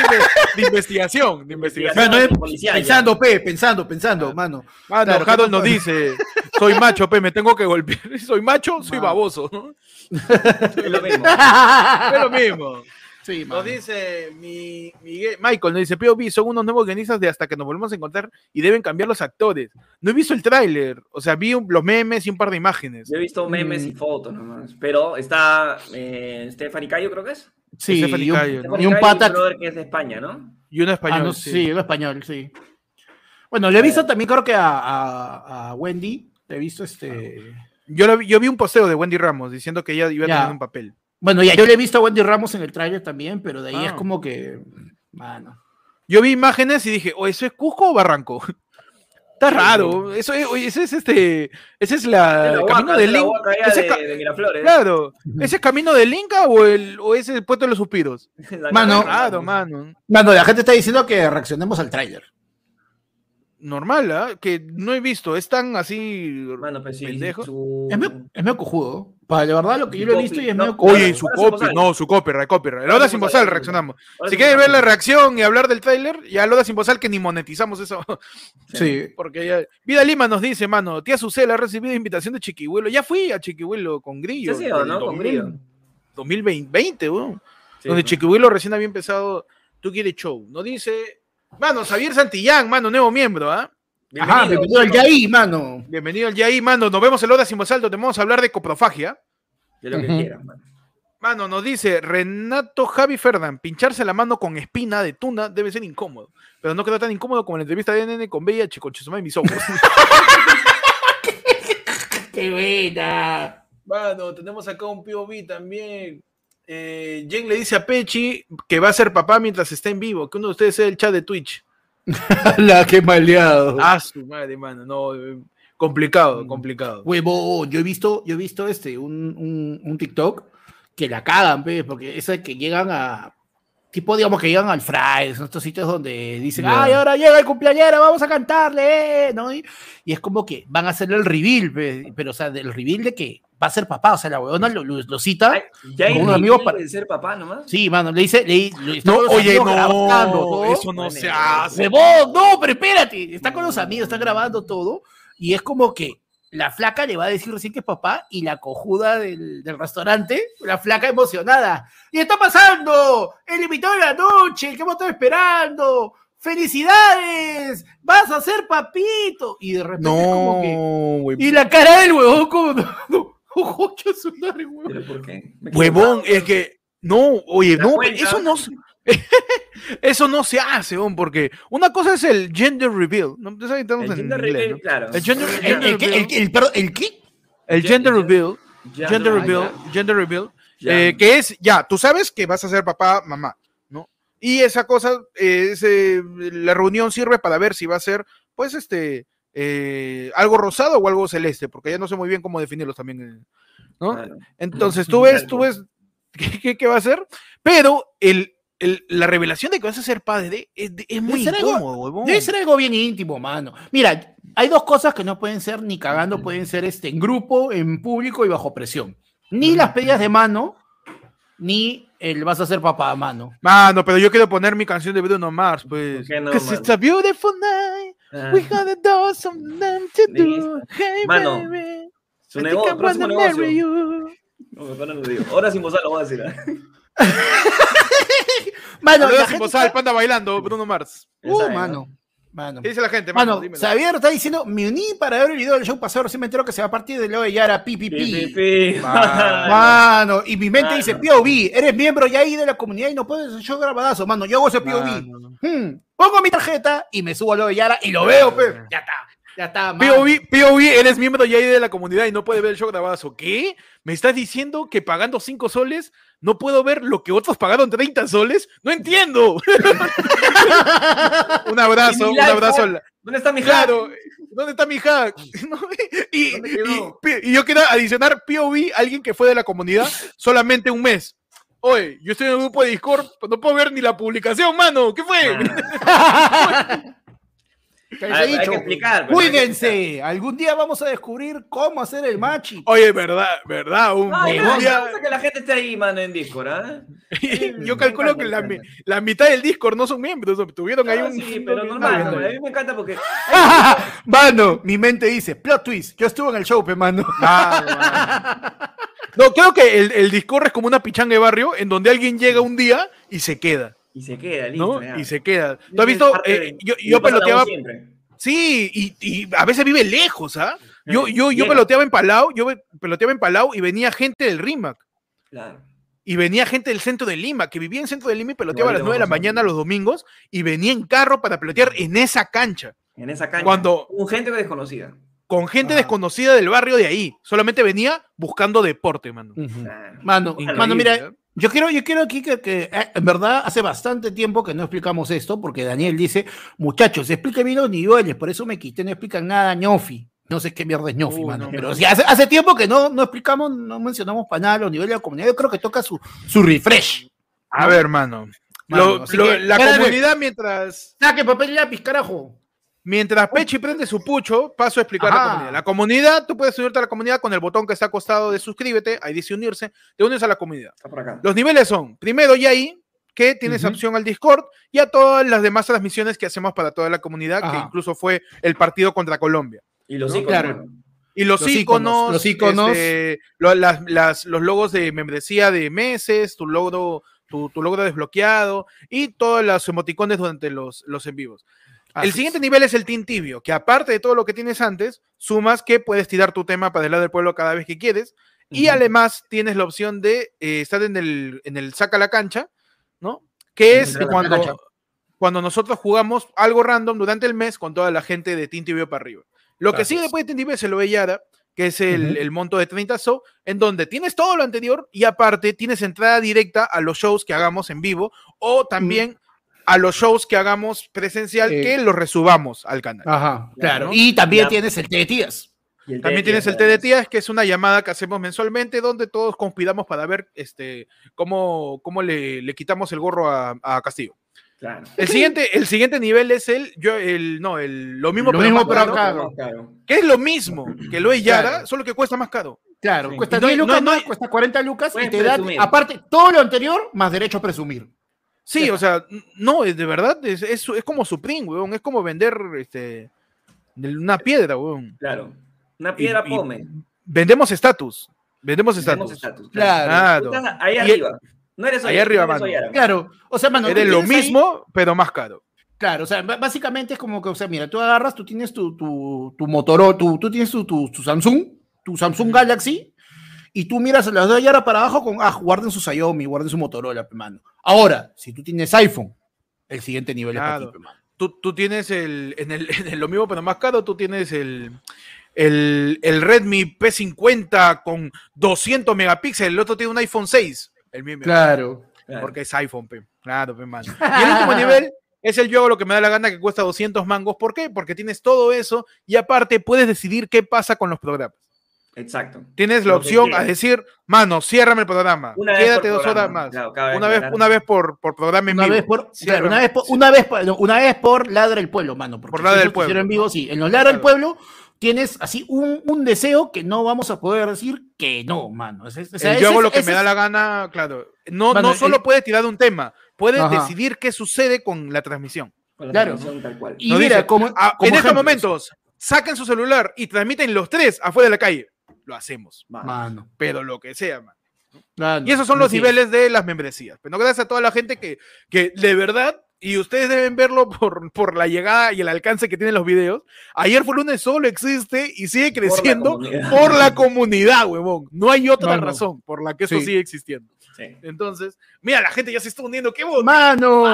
de, investigación, de investigación. pensando, P, pensando, pensando, ah. mano. Mano, claro, nos dice, soy macho, P, me tengo que golpear. Soy macho, soy baboso, ¿no? Es lo mismo. Es lo mismo. Sí, nos dice mi, Miguel, Michael, nos dice, POV, son unos nuevos guionistas de hasta que nos volvemos a encontrar y deben cambiar los actores. No he visto el tráiler, o sea, vi los memes y un par de imágenes. Yo he visto memes y mm. fotos nomás, pero está eh, Stephanie Cayo, creo que es. Sí, y un, pata. que es de España, ¿no? Y un español. Ah, sí. un español, sí. Bueno, le he visto también, creo que a, a, Wendy. Le he visto este. Yo, yo vi un posteo de Wendy Ramos diciendo que ella iba a tener un papel. Bueno, ya yo le he visto a Wendy Ramos en el tráiler también, pero de ahí es ah. como que. Mano. Yo vi imágenes y dije, ¿o eso es Cusco o Barranco? Está raro. Eso es, ese es este. Ese es la, el camino del Inca. Claro. ¿Ese es camino del Inca o, el, o ese el puerto de los suspiros? mano, raro, mano. Mano, la gente está diciendo que reaccionemos al tráiler. Normal, ¿ah? Que no he visto. Es tan así. Mano, pues sí, pendejo. Es medio cojudo. Para de verdad lo que yo lo he visto y es medio Oye, su copy, no, su copyright, copyright. La Oda sin bozal reaccionamos. Si quieren ver la reacción y hablar del trailer, ya Loda sin bozal que ni monetizamos eso. Sí. Porque ya... Vida Lima nos dice, mano, tía Susela ha recibido invitación de Chiquihuelo. Ya fui a Chiquihuelo con Grillo. Sí, sí, ¿no? Con Grillo. 2020, weón. donde Chiquihuelo recién había empezado Tú quieres show. No dice, mano, Xavier Santillán, mano, nuevo miembro, ¿ah? Bienvenido, Ajá, bienvenido al Yaí, mano. Bienvenido al Yaí, mano. Nos vemos en Loda sin donde vamos a hablar de coprofagia. De lo que quieran, mano. Mano, nos dice Renato Javi Ferdán, pincharse la mano con espina de tuna debe ser incómodo, pero no queda tan incómodo como en la entrevista de NN con Bella con y mis ojos. ¡Qué buena! Mano, tenemos acá un POV también. Eh, Jen le dice a Pechi que va a ser papá mientras está en vivo, que uno de ustedes sea el chat de Twitch. La que maleado. Ah, su madre, mano, no, eh, complicado, complicado. Huevo, yo he visto, yo he visto este, un, un, un TikTok que la cagan, pe, porque es que llegan a, tipo, digamos que llegan al Fries, estos sitios donde dicen, ay, ahora llega el cumpleañero, vamos a cantarle, ¿no? Y, y es como que van a hacerle el reveal, pe, pero, o sea, del reveal de que va a ser papá, o sea, la huevona lo, lo- lo cita. Ay, Ya hay Con unos un amigos amigo para- ser papá nomás. Sí, mano, le dice, le, le- está No, con los oye, amigos grabando no, todo. eso no Bueno, se hace. Huevón, no, pero espérate, está con los amigos, está grabando todo, y es como que la flaca le va a decir recién que es papá, y la cojuda del, del restaurante, la flaca emocionada, y está pasando, el invitado de la noche, el que hemos estado esperando, felicidades, vas a ser papito, y de repente es como que, y la cara del huevón como, no, no, ojo, que su madre, huevón. ¿Pero por qué? Huevón, es que. No, oye, ¿Te no, cuenta? eso no. se- eso no se hace, weón, porque una cosa es el gender reveal. ¿no? El en gender inglés, reveal, ¿no? claro. El gender- ¿El, el, qué? el, el- perdón, ¿el qué? El gender reveal, gender reveal, gender reveal, eh, que es, ya, tú sabes que vas a ser papá, mamá, ¿no? Y esa cosa, eh, es, eh, la reunión sirve para ver si va a ser, pues, este, eh, algo rosado o algo celeste, porque ya no sé muy bien cómo definirlos también, eh, ¿no? Claro. Entonces tú ves, tú ves qué, qué- qué va a hacer, pero el, el- la revelación de que vas a ser padre es, es muy ser incómodo, huevón. Debe ser algo bien íntimo, mano. Mira, hay dos cosas que no pueden ser ni cagando, pueden ser este, en grupo, en público y bajo presión. Ni las pedidas de mano, ni el vas a ser papá, mano. Mano, pero yo quiero poner mi canción de Bruno Mars, pues. ¿Por qué no, 'Cause it's a beautiful night. Ah, We gotta do something to do. Hey, Mano, baby. Su negocio, próximo negocio. you. No, mejor no lo digo. Ahora sin bozal lo voy a decir. ¿ah? Mano, la sin bozal, está- panda bailando, Bruno Mars. Uh, Esa, ¿no? mano. Mano. ¿Qué dice la gente, mano? Mano. Xavier está diciendo, me uní para ver el video del show pasado, recién me entero que se va a partir de lo de Yara, pi, pi, Pi, pi. pi, pi. Mano. Mano, y mi mente Mano. dice, POV, eres miembro ya ahí de la comunidad y no puedes hacer show grabadazo, mano, yo hago ese POV. Mano. Hmm, pongo mi tarjeta y me subo a lo de Yara y lo veo, pe. Ya está, ya está. POV, POV, eres miembro ya de la comunidad y no puede ver el show grabazo. ¿Qué? ¿Me estás diciendo que pagando 5 soles no puedo ver lo que otros pagaron 30 soles? No entiendo. un abrazo, un abrazo. hack. al- ¿Dónde está mi hack? Claro, ¿dónde está mi hack? Y yo quiero adicionar POV, alguien que fue de la comunidad solamente un mes. Oye, yo estoy en un grupo de Discord, no puedo ver ni la publicación, mano. ¿Qué fue? Que les hay- he hay dicho, que explicar, pero hay que Cuídense, algún día vamos a descubrir cómo hacer el match. Oye, verdad, verdad. Un, Ay, un no, día- que la gente esté ahí, mano, en Discord, ¿ah? yo calculo que la, mi- la mitad del Discord no son miembros, tuvieron ahí Ah, un... sí, pero normal, normal. A mí me encanta porque mano, mi mente dice, plot twist, yo estuve en el show, pe, mano. Ah, no. No, creo que el, el Discord es como una pichanga de barrio en donde alguien llega un día y se queda, Y se queda, listo. Y se queda. ¿Tú has visto? Eh, yo yo peloteaba... Sí, y, y a veces vive lejos, ¿ah? Yo, Eh, yo, yo peloteaba en Palau, yo peloteaba en Palau y venía gente del RIMAC. Claro. Y venía gente del centro de Lima, que vivía en centro de Lima y peloteaba a las Igualito 9 de la mañana los domingos y venía en carro para pelotear en esa cancha. En esa cancha. Cuando- Un gente desconocida. Con gente desconocida del barrio de ahí. Solamente venía buscando deporte, mano. Claro. Mano, Increíble, mano, mira, ¿eh? Yo quiero, yo quiero aquí que, que, eh, en verdad hace bastante tiempo que no explicamos esto, porque Daniel dice, muchachos, expliquen bien los niveles, por eso me quité, no explican nada, ñofi. No sé qué mierda es ñofi, Uy, mano. no. Pero hace, hace tiempo que no, no explicamos, no mencionamos para nada los niveles de la comunidad. Yo creo que toca su, su refresh. A ver, mano. Mano, Lo- lo- que, la comunidad, mientras, Saque papel y lápiz, carajo. Mientras Pechi prende su pucho, paso a explicar la Ajá. comunidad. La comunidad, tú puedes unirte a la comunidad con el botón que está acostado de suscríbete, ahí dice unirse, te unes a la comunidad. Está por acá. Los niveles son, primero Yai, que tienes Ujú. opción al Discord, y a todas las demás transmisiones que hacemos para toda la comunidad, que Ajá. incluso fue el partido contra Colombia. Y los ¿no? iconos. Claro. Y los, Los iconos, íconos, los íconos. este, lo- las- las- los logos de membresía de meses, tu logro, tu, tu logro desbloqueado y todos los emoticones durante los, los en vivos. Así el es. siguiente nivel es el Team Tibio, que aparte de todo lo que tienes antes, sumas que puedes tirar tu tema para el lado del pueblo cada vez que quieres. Y además tienes la opción de eh, estar en el, en el saca la cancha, ¿no? Que es el cuando, cuando nosotros jugamos algo random durante el mes con toda la gente de Team Tibio para arriba. Lo que sigue es. después de Team Tibio se lo ve Yara, que es el, monto de 30 so, en donde tienes todo lo anterior y aparte tienes entrada directa a los shows que hagamos en vivo o también a los shows que hagamos presencial eh. que los resubamos al canal. Ajá, claro. Y también tienes el T de tías. También tienes el T de tías, que es una llamada que hacemos mensualmente donde todos conspiramos para ver este, cómo, cómo le, le quitamos el gorro a, a Castillo. El siguiente, el siguiente nivel es el, yo, el, no, el, lo mismo, lo pero, mismo pero caro. Que es lo mismo que lo es Yara, solo que cuesta más caro. Claro, cuesta 10 lucas más, cuesta 40 lucas y te da, aparte, todo lo anterior más derecho a presumir. Sí, o sea, no, de verdad, es, es, es, como Supreme, weón, es como vender este, una piedra, weón. Claro, una piedra pome. Vendemos estatus, vendemos estatus. Claro. Ahí arriba. No eres Ahí arriba, mano. Claro, o sea, mano. Eres lo mismo, pero más caro. Claro, o sea, básicamente es como que, o sea, mira, tú agarras, tú tienes tu, tu, tu Motorola, tú, tú tienes tu, tu, Samsung, tu Samsung Galaxy, y tú miras las dos ahora para abajo con, ah, guarden su Xiaomi, guarden su Motorola, mano. Ahora, si tú tienes iPhone, el siguiente nivel es para ti, mano. Tú, tú, tienes el en, el, en el, lo mismo, pero más caro, tú tienes el, el, el Redmi P50 con 200 megapíxeles, el otro tiene un iPhone 6. El mismo. Claro. Porque es iPhone, pe. Claro, pe, mano. Y el último nivel es el yo lo que me da la gana que cuesta 200 mangos. ¿Por qué? Porque tienes todo eso y aparte puedes decidir qué pasa con los programas. Exacto. Tienes la opción a decir, mano, ciérrame el programa. Quédate dos horas más. una, vez, una vez por, por programa en una vivo. Vez por, una, vez por, una, vez por, una vez por Ladra el Pueblo, mano. Por Ladra el Pueblo. En vivo, sí. En los Ladra el Pueblo tienes así un, un, deseo que no vamos a poder decir que no, mano. yo hago lo que me da la gana, claro. No, no solo puede tirar un tema, puede decidir qué sucede con la transmisión. claro. Tal cual. Y mira, como, ah, en estos momentos, saquen su celular y transmiten los tres afuera de la calle. Lo hacemos. Mano. Pero lo que sea, mano. y esos son los niveles de las membresías. Pero gracias a toda la gente que, que de verdad y ustedes deben verlo por, por la llegada y el alcance que tienen los videos. Ayer fue lunes solo existe y sigue creciendo por la comunidad, huevón. No hay otra razón por la que eso sigue existiendo. Entonces, mira, la gente ya se está uniendo. ¡Qué bonito! ¡Mano!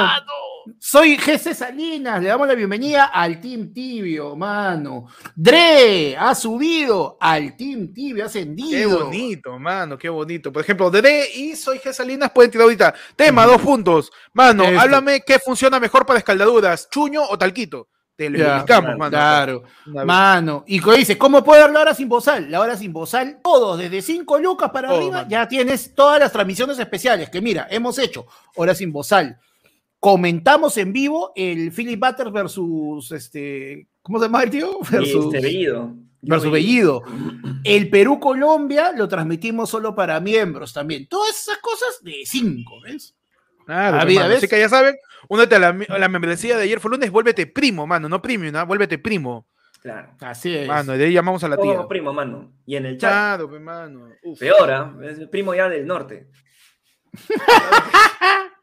Soy GC Salinas. Le damos la bienvenida al Team Tibio, mano. Dre ha subido al Team Tibio, ha ascendido. Qué bonito, mano, qué bonito. Por ejemplo, Dre y Soy GC Salinas pueden tirar ahorita. Tema, dos puntos. Mano, háblame qué funciona mejor para escaldaduras, chuño o talquito. Te lo explicamos, mano. Claro, mano. Y dice, ¿cómo puedo dar la hora sin bozal? La hora sin bozal, todos, desde 5 lucas para arriba, ya tienes todas las transmisiones especiales que, mira, hemos hecho. Hora sin bozal. Comentamos en vivo el Philip Butter versus, este, ¿cómo se llama el tío? Versus este, Bellido. Versus Bellido. El Perú-Colombia lo transmitimos solo para miembros también. Todas esas cosas de 5, ¿ves? Claro, así que ya saben, únete a la, membresía de ayer fue lunes, vuélvete primo, mano, no premium, ¿no? vuélvete primo. Claro. Así es. Mano, de ahí llamamos a la tía. primo, mano. Y en el chat. Claro, mano. Peor, ¿ah? Es el primo ya del norte.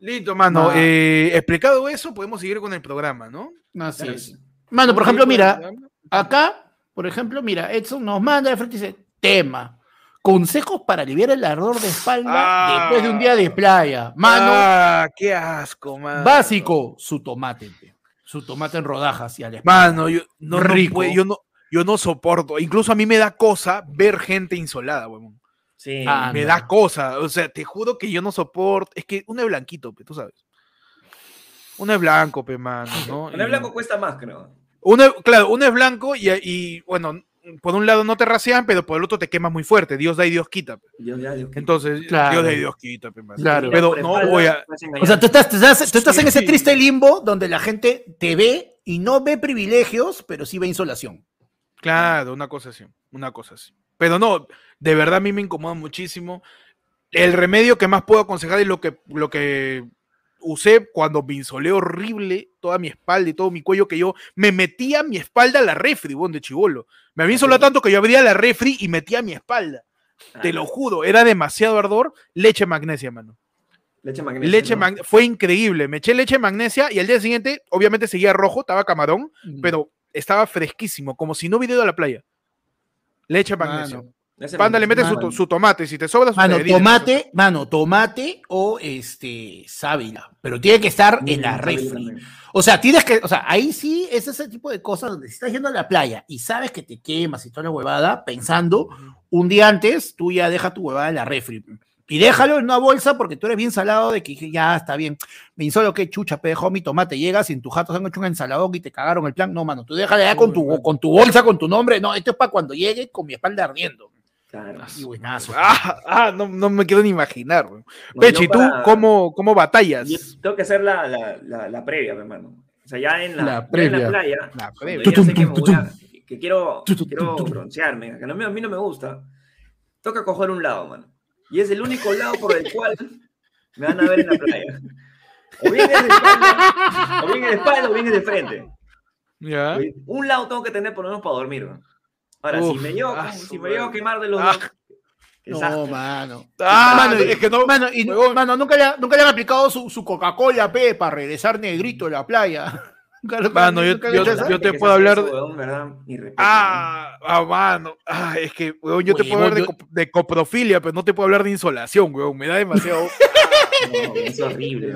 Listo, mano. Eh, explicado eso, podemos seguir con el programa, ¿no? Así es. Mano, por ejemplo, mira, acá, por ejemplo, mira, Edson nos manda de frente y dice, tema. Consejos para aliviar el ardor de espalda después de un día de playa. Mano. Ah, qué asco, mano. Básico, su tomate. Su tomate en rodajas y al Mano, yo no, Rico. yo no, yo no soporto. Incluso a mí me da cosa ver gente insolada, huevón. Sí. Ah, me da cosa. O sea, te juro que yo no soporto. Es que uno es blanquito, tú sabes. Uno es blanco, pe, mano, ¿no? Uno es blanco cuesta más, creo. Uno, claro, uno es blanco y, y bueno, por un lado no te racian, pero por el otro te quemas muy fuerte. Dios da y Dios quita. Dios da y Dios quita. Entonces, Dios da y Dios quita. Claro. Pero no voy a. O sea, tú estás, tú estás, en ese triste limbo donde la gente te ve y no ve privilegios, pero sí ve insolación. Claro, una cosa así. Una cosa así. Pero no, de verdad a mí me incomoda muchísimo. El remedio que más puedo aconsejar es lo que, lo que usé cuando me insolé horrible toda mi espalda y todo mi cuello, que yo me metía mi espalda a la refri, bon, de chivolo. Me había insolado tanto que yo abría la refri y metía mi espalda. Te lo juro, era demasiado ardor. Leche magnesia, mano. Leche magnesia. Leche Fue increíble. Me eché leche magnesia y al día siguiente, obviamente seguía rojo, estaba camarón, pero estaba fresquísimo, como si no hubiera ido a la playa. Leche magnesia. Panda le mete su, tomate, si te sobra su Mano, tomate, mano, tomate o este sábila, pero tiene que estar en la refri. O sea, tienes que, o sea, ahí sí es ese tipo de cosas donde si estás yendo a la playa y sabes que te quemas y toda la huevada, pensando, un día antes, tú ya deja tu huevada en la refri. Y déjalo en una bolsa porque tú eres bien salado de que ya está bien. Me solo que chucha, pe, mi tomate. Llegas y en tu jato se han hecho un ensaladón y te cagaron el plan. No, mano, tú déjale ya con tu, con tu bolsa, con tu nombre. No, esto es para cuando llegue con mi espalda ardiendo. Claro. Así buenazo. Ah, ah no, no, me quiero ni imaginar. Pechi, ¿tú cómo, cómo batallas? tengo que hacer la, la, la, previa, hermano. O sea, ya en la, la, previa. en la playa, la previa. Yo sé que, que quiero, quiero broncearme, que a mí no me gusta, toca coger un lado, mano. Y es el único lado por el cual me van a ver en la playa. O bien es de espalda, o bien es de espalda, o bien es de frente. ¿Ya? Un lado tengo que tener por lo menos para dormir. Ahora, si me llevo, ah, si me llevo a quemar de los ah. dos. No, mano. Ah, mano, es que no, mano, y, mano nunca, le, nunca le han aplicado su, su Coca-Cola, P, para regresar negrito a la playa. Mano, yo, yo, te puedo hablar. De... ah, ah, mano. Ah, es que, weón, yo te puedo hablar de, coprofilia, pero no te puedo hablar de insolación, weón. Me da demasiado. es horrible.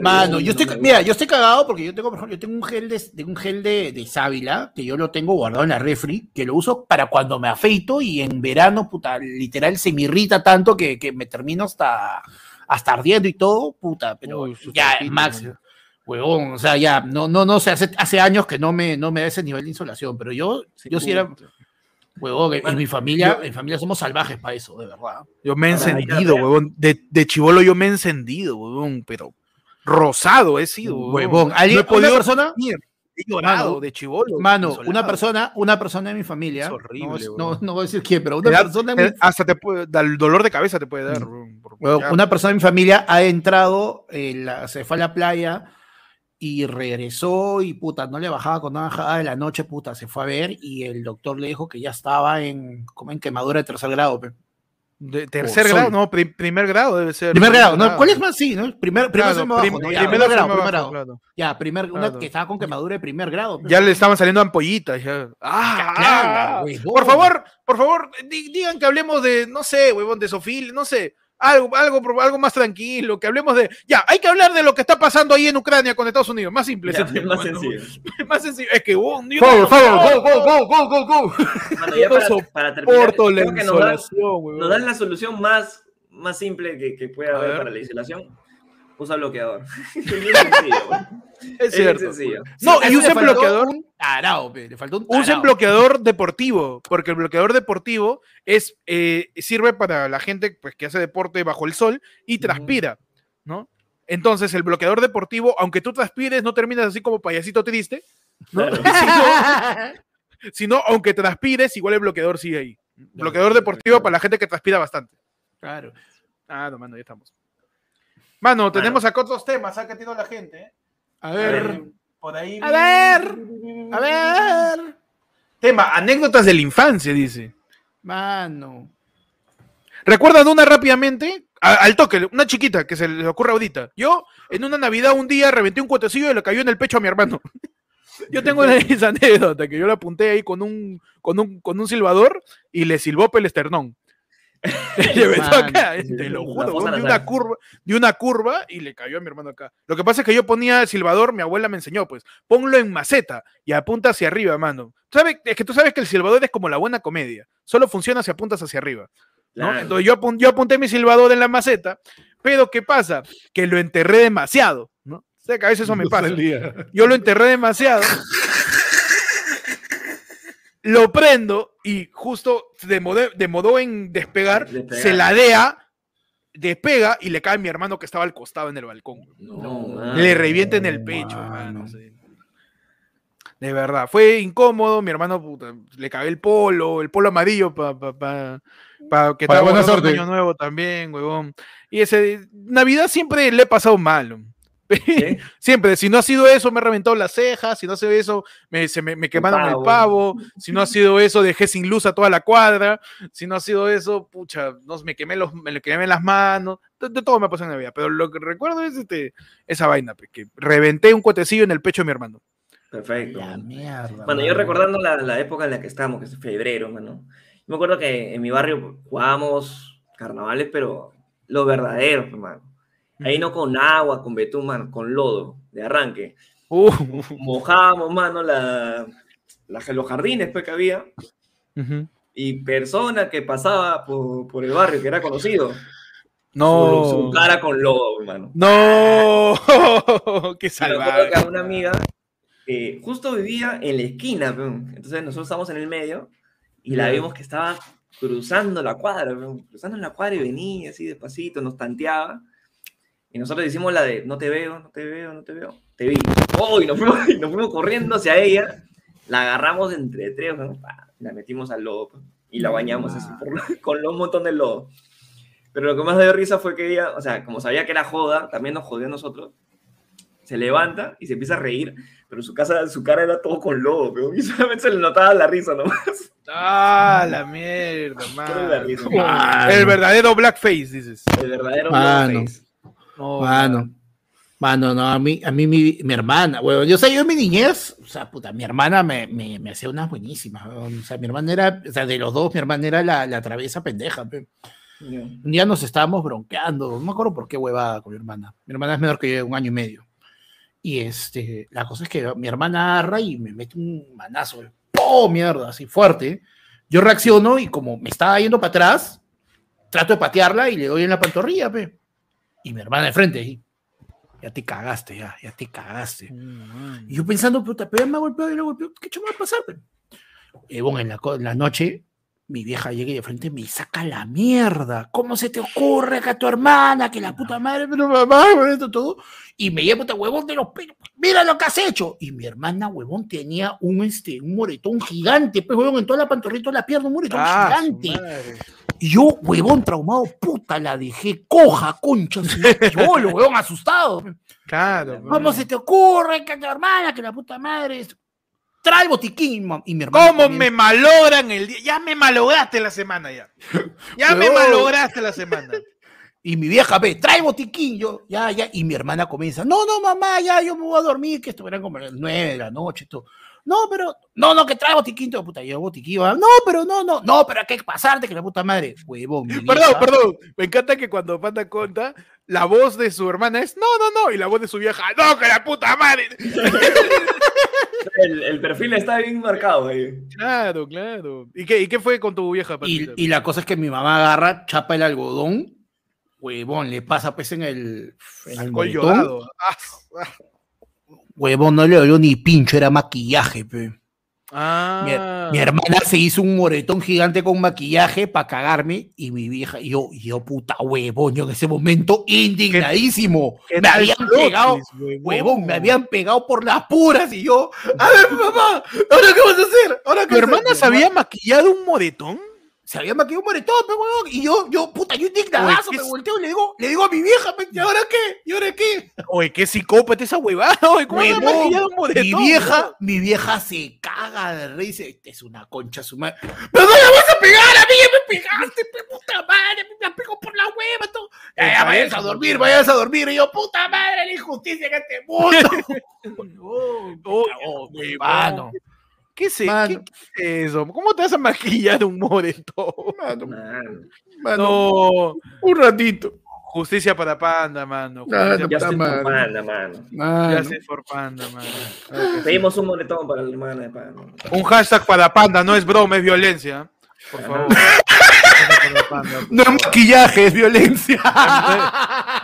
Mano, yo estoy, mira, yo estoy cagado porque yo tengo, por ejemplo, yo tengo un gel de, un gel de, de sábila que yo lo tengo guardado en la refri, que lo uso para cuando me afeito y en verano, puta, literal se me irrita tanto que, que me termino hasta, hasta ardiendo y todo, puta, pero ya, Max. Huevón, o sea, ya, no, no, no sé, hace, hace años que no me, no me da ese nivel de insolación, pero yo, yo sí era, huevón, en mi familia, en familia somos salvajes para eso, de verdad. Yo me he encendido, huevón, de, de chivolo yo me he encendido, huevón, pero rosado he sido, huevón. ¿Alguien, no una persona? He llorado de chivolo. Mano, una persona, una persona de mi familia, horrible, no, no, voy a decir quién, pero una persona de mi... hasta te puede, el dolor de cabeza te puede dar. Mm. una persona de mi familia ha entrado, se fue a la playa y regresó y puta, no le bajaba con una bajada de la noche, puta, se fue a ver y el doctor le dijo que ya estaba en, como en quemadura de tercer grado. De tercer grado, no, primer grado debe ser. Primer grado, no, ¿cuál es más? Sí, ¿no? Primer, primer, primer, grado, primer grado. Ya, primer, una que estaba con quemadura de primer grado. Ya le estaban saliendo ampollitas. Ya. Ah, por favor, por favor, digan que hablemos de, no sé, huevón, de Sofil, no sé algo, algo, algo más tranquilo, que hablemos de. Ya, hay que hablar de lo que está pasando ahí en Ucrania con Estados Unidos. Más simple. más sencillo. más sencillo. Es que. Oh, go, go, go, go, go, go, para, terminar, que nos, dan, la solución más, más simple que, que puede haber para la insolación usa bloqueador. es cierto. No, y usen bloqueador. Un le faltó un Usen bloqueador deportivo, porque el bloqueador deportivo es, eh, sirve para la gente pues, que hace deporte bajo el sol y transpira, ¿no? Entonces, el bloqueador deportivo, aunque tú transpires, no terminas así como payasito triste, ¿no? sino, aunque transpires, igual el bloqueador sigue ahí. Bloqueador deportivo para la gente que transpira bastante. Claro. Ah, no, mano, ya estamos. Mano, tenemos acá otros temas, que tiene la gente. ¿eh? A ver, por ahí. A ver, a ver. Tema, anécdotas de la infancia, dice. Mano. ¿Recuerdan una rápidamente? al toque, una chiquita que se le ocurre ahorita. Yo, en una Navidad, un día reventé un cuotecillo y le cayó en el pecho a mi hermano. Yo tengo esa anécdota que yo le apunté ahí con un, con un, con un silbador y le silbó el esternón. le acá, te lo juro, de una, curva, de una curva y le cayó a mi hermano acá. Lo que pasa es que yo ponía el silbador, mi abuela me enseñó, pues, ponlo en maceta y apunta hacia arriba, mano. ¿Sabes? Es que tú sabes que el silbador es como la buena comedia, solo funciona si apuntas hacia arriba. Entonces yo, yo apunté mi silbador en la maceta, pero ¿qué pasa? Que lo enterré demasiado, ¿no? O sea, que a veces eso me pasa. Yo lo enterré demasiado lo prendo y justo de modo, en despegar, se ladea, despega y le cae a mi hermano que estaba al costado en el balcón. le revienta en el pecho, De verdad, fue incómodo, mi hermano le cae el polo, el polo amarillo para pa, que para buena suerte. año nuevo también, huevón. Y ese Navidad siempre le he pasado mal. Siempre, si no ha sido eso, me he reventado las cejas, si no ha sido eso, me, se me, quemaron el pavo, si no ha sido eso, dejé sin luz a toda la cuadra, si no ha sido eso, pucha, no, me quemé los, me quemé las manos, de, todo me pasó en la vida, pero lo que recuerdo es este, esa vaina, que reventé un cuetecillo en el pecho de mi hermano. Perfecto. bueno, yo recordando la, la, época en la que estábamos, que es febrero, mano, me acuerdo que en mi barrio jugábamos carnavales, pero lo verdadero, hermano Ahí no con agua, con betún, con lodo de arranque. Uh. Mojábamos, mano, la, los jardines pues, que había. Y persona que pasaba por, el barrio, que era conocido. No. Su, cara con lobo, hermano. No. Qué salvaje. que una amiga que justo vivía en la esquina, entonces nosotros estábamos en el medio y la vimos que estaba cruzando la cuadra, cruzando la cuadra y venía así despacito, nos tanteaba. Y nosotros decimos la de, no te veo, no te veo, no te veo, te vi. ¡Oh! Y nos fuimos, corriendo hacia ella, la agarramos entre tres, la metimos al lodo pues, y la bañamos así con un montón de lodo. Pero lo que más dio risa fue que ella, o sea, como sabía que era joda, también nos jodió a nosotros, se levanta y se empieza a reír, pero su, casa, su cara era todo con lodo, pero y solamente se le notaba la risa nomás. Ah, la mierda, man. El verdadero blackface, dices. El verdadero blackface. No, mano. Mano, no, a mí, a mí mi, mi hermana, bueno, yo sé, yo en mi niñez, o sea, puta, mi hermana me, me, me hacía unas buenísimas, o sea, mi hermana era, o sea, de los dos, mi hermana era la, la traviesa pendeja, un día nos estábamos bronqueando, no me acuerdo por qué huevada con mi hermana, mi hermana es menor que yo, un año y medio, y este, la cosa es que mi hermana agarra y me mete un manazo, ¡oh, mierda! Así fuerte, yo reacciono y como me estaba yendo para atrás, trato de patearla y le doy en la pantorrilla, pe. Y mi hermana de frente, ahí ya te cagaste, ya, ya te cagaste. y yo pensando, puta, pero ya me ha golpeado, y golpeado, ¿qué chulo va a pasar? Y bueno, en la, en la noche, mi vieja llega y de frente me saca la mierda. ¿Cómo se te ocurre que a tu hermana, que la puta madre, pero mamá, esto todo? Y me lleva puta huevón de los pelos. Mira lo que has hecho. Y mi hermana, huevón, tenía un, este, un moretón gigante, pues, huevón, en toda la pantorrita de la pierna, un moretón ah, gigante. Y yo, huevón traumado, puta, la dejé coja, concha, yo, huevón asustado. Claro. ¿Cómo se te ocurre que tu hermana, que la puta madre trae botiquín y mi hermano. ¿Cómo me malogran el día? Ya me malograste la semana ya. Ya me malograste la semana. Y mi vieja ve, trae botiquín, yo, ya, ya, y mi hermana comienza, no, no, mamá, ya, yo me voy a dormir, que esto eran como las nueve de la noche, todo. No, pero, no, no, que trae botiquín, todo, puta, yo botiquín, no, pero no, no, no, pero hay que pasarte, que la puta madre, huevón. Perdón, perdón, me encanta que cuando Panda cuenta, la voz de su hermana es, no, no, no, y la voz de su vieja, no, que la puta madre. el, perfil está bien marcado ahí. Claro, claro. ¿Y qué, y qué fue con tu vieja? Y, y, la cosa es que mi mamá agarra, chapa el algodón, huevón, le pasa pues en el. En el ah, ah. Huevón, no le dio ni pincho, era maquillaje, pe. Ah. Mi, hermana se hizo un moretón gigante con maquillaje para cagarme y mi vieja, y yo, yo puta huevón, yo en ese momento indignadísimo. me habían pegado, huevón? me habían pegado por las puras y yo, a ver, mamá, ¿ahora qué vas a hacer? ¿Ahora ¿Tu hermana se había maquillado un moretón? Se había maquillado un moretón, pero huevón, y yo, yo, puta, yo indignadazo, me volteo y le digo, le digo a mi vieja, ¿y ahora qué? ¿Y ahora qué? Oye, qué psicópata esa huevada, oye, ¿cómo maquillado un moretón? Mi vieja, mi vieja se caga de rey, dice, este es una concha su madre. ¡Pero no la vas a pegar! ¡A mí me pegaste, puta madre! ¡Me pegó por la hueva, tú! Ya, ya, vayas a dormir, vayas a dormir, y yo, puta madre, la injusticia en este mundo. oh, oh, oh, ¿Qué es, ¿Qué, eso? ¿Cómo te vas a maquillar un moretón? Mano, mano, un ratito. Justicia para Panda, mano. Justicia ya para Panda, Panda, mano. Ya se por Panda, mano. Pedimos un moretón para la hermana de Panda. Un hashtag para Panda, no es broma, es violencia. Por favor. no es maquillaje, es violencia.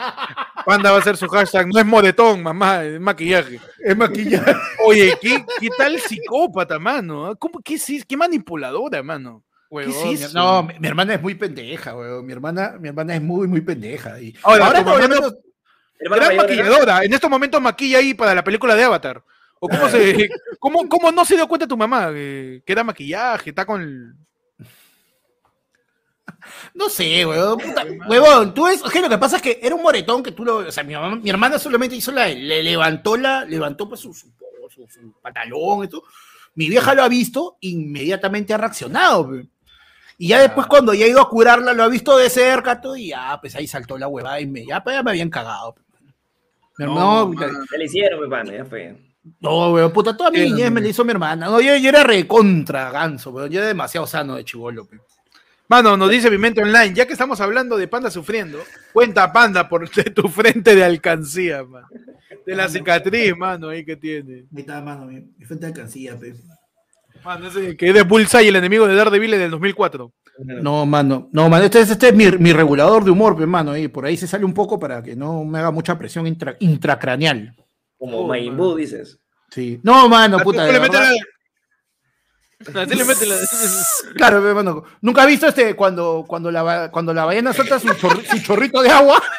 Panda va a ser su hashtag, no es modetón, mamá, es maquillaje. Es maquillaje. Oye, ¿qué, qué tal psicópata, mano? ¿Cómo, qué, qué manipuladora, mano? ¿Qué es eso? No, mi, hermana es muy pendeja, weón. Mi hermana, mi hermana es muy, muy pendeja. Y... Ahora, ahora momento, gran maquilladora. En estos momentos maquilla ahí para la película de Avatar. ¿O cómo, se, cómo, cómo no se dio cuenta tu mamá que, que era maquillaje, está con el, no sé, huevón. huevón, tú ves, lo que pasa es que era un moretón que tú lo. O sea, mi, mamá, mi hermana solamente hizo la. Le levantó la. Levantó pues su, su, su, pantalón, esto. Mi vieja lo ha visto, inmediatamente ha reaccionado. Y ya después, cuando ya ha ido a curarla, lo ha visto de cerca, todo, y ya, pues ahí saltó la huevada y me, ya, pues, ya me habían cagado. no, no ¿Qué le hicieron, mi ya fue. No, weón, puta, toda mi niñez me la hizo mi hermana. No, yo, yo era recontra ganso, weón. Yo era demasiado sano de chivolo, weón. Mano, nos dice mente Online, ya que estamos hablando de Panda sufriendo, cuenta Panda por tu frente de alcancía, man. De la cicatriz, mano, ahí que tiene. Ahí está, mano, mi, frente de alcancía, pe. Mano, ese que es de Bullseye, el enemigo de Daredevil del 2004. No, mano, no, mano, este, es- este es mi, mi regulador de humor, pe, mano, y por ahí se sale un poco para que no me haga mucha presión intra- intracraneal. Como Oh. Buu, dices. Sí. No, mano, puta, tú de le metes verdad. la- Así le metes la- Claro. ¿Nunca has visto este cuando, cuando, la, cuando la ballena suelta su, chorri- su chorrito de agua?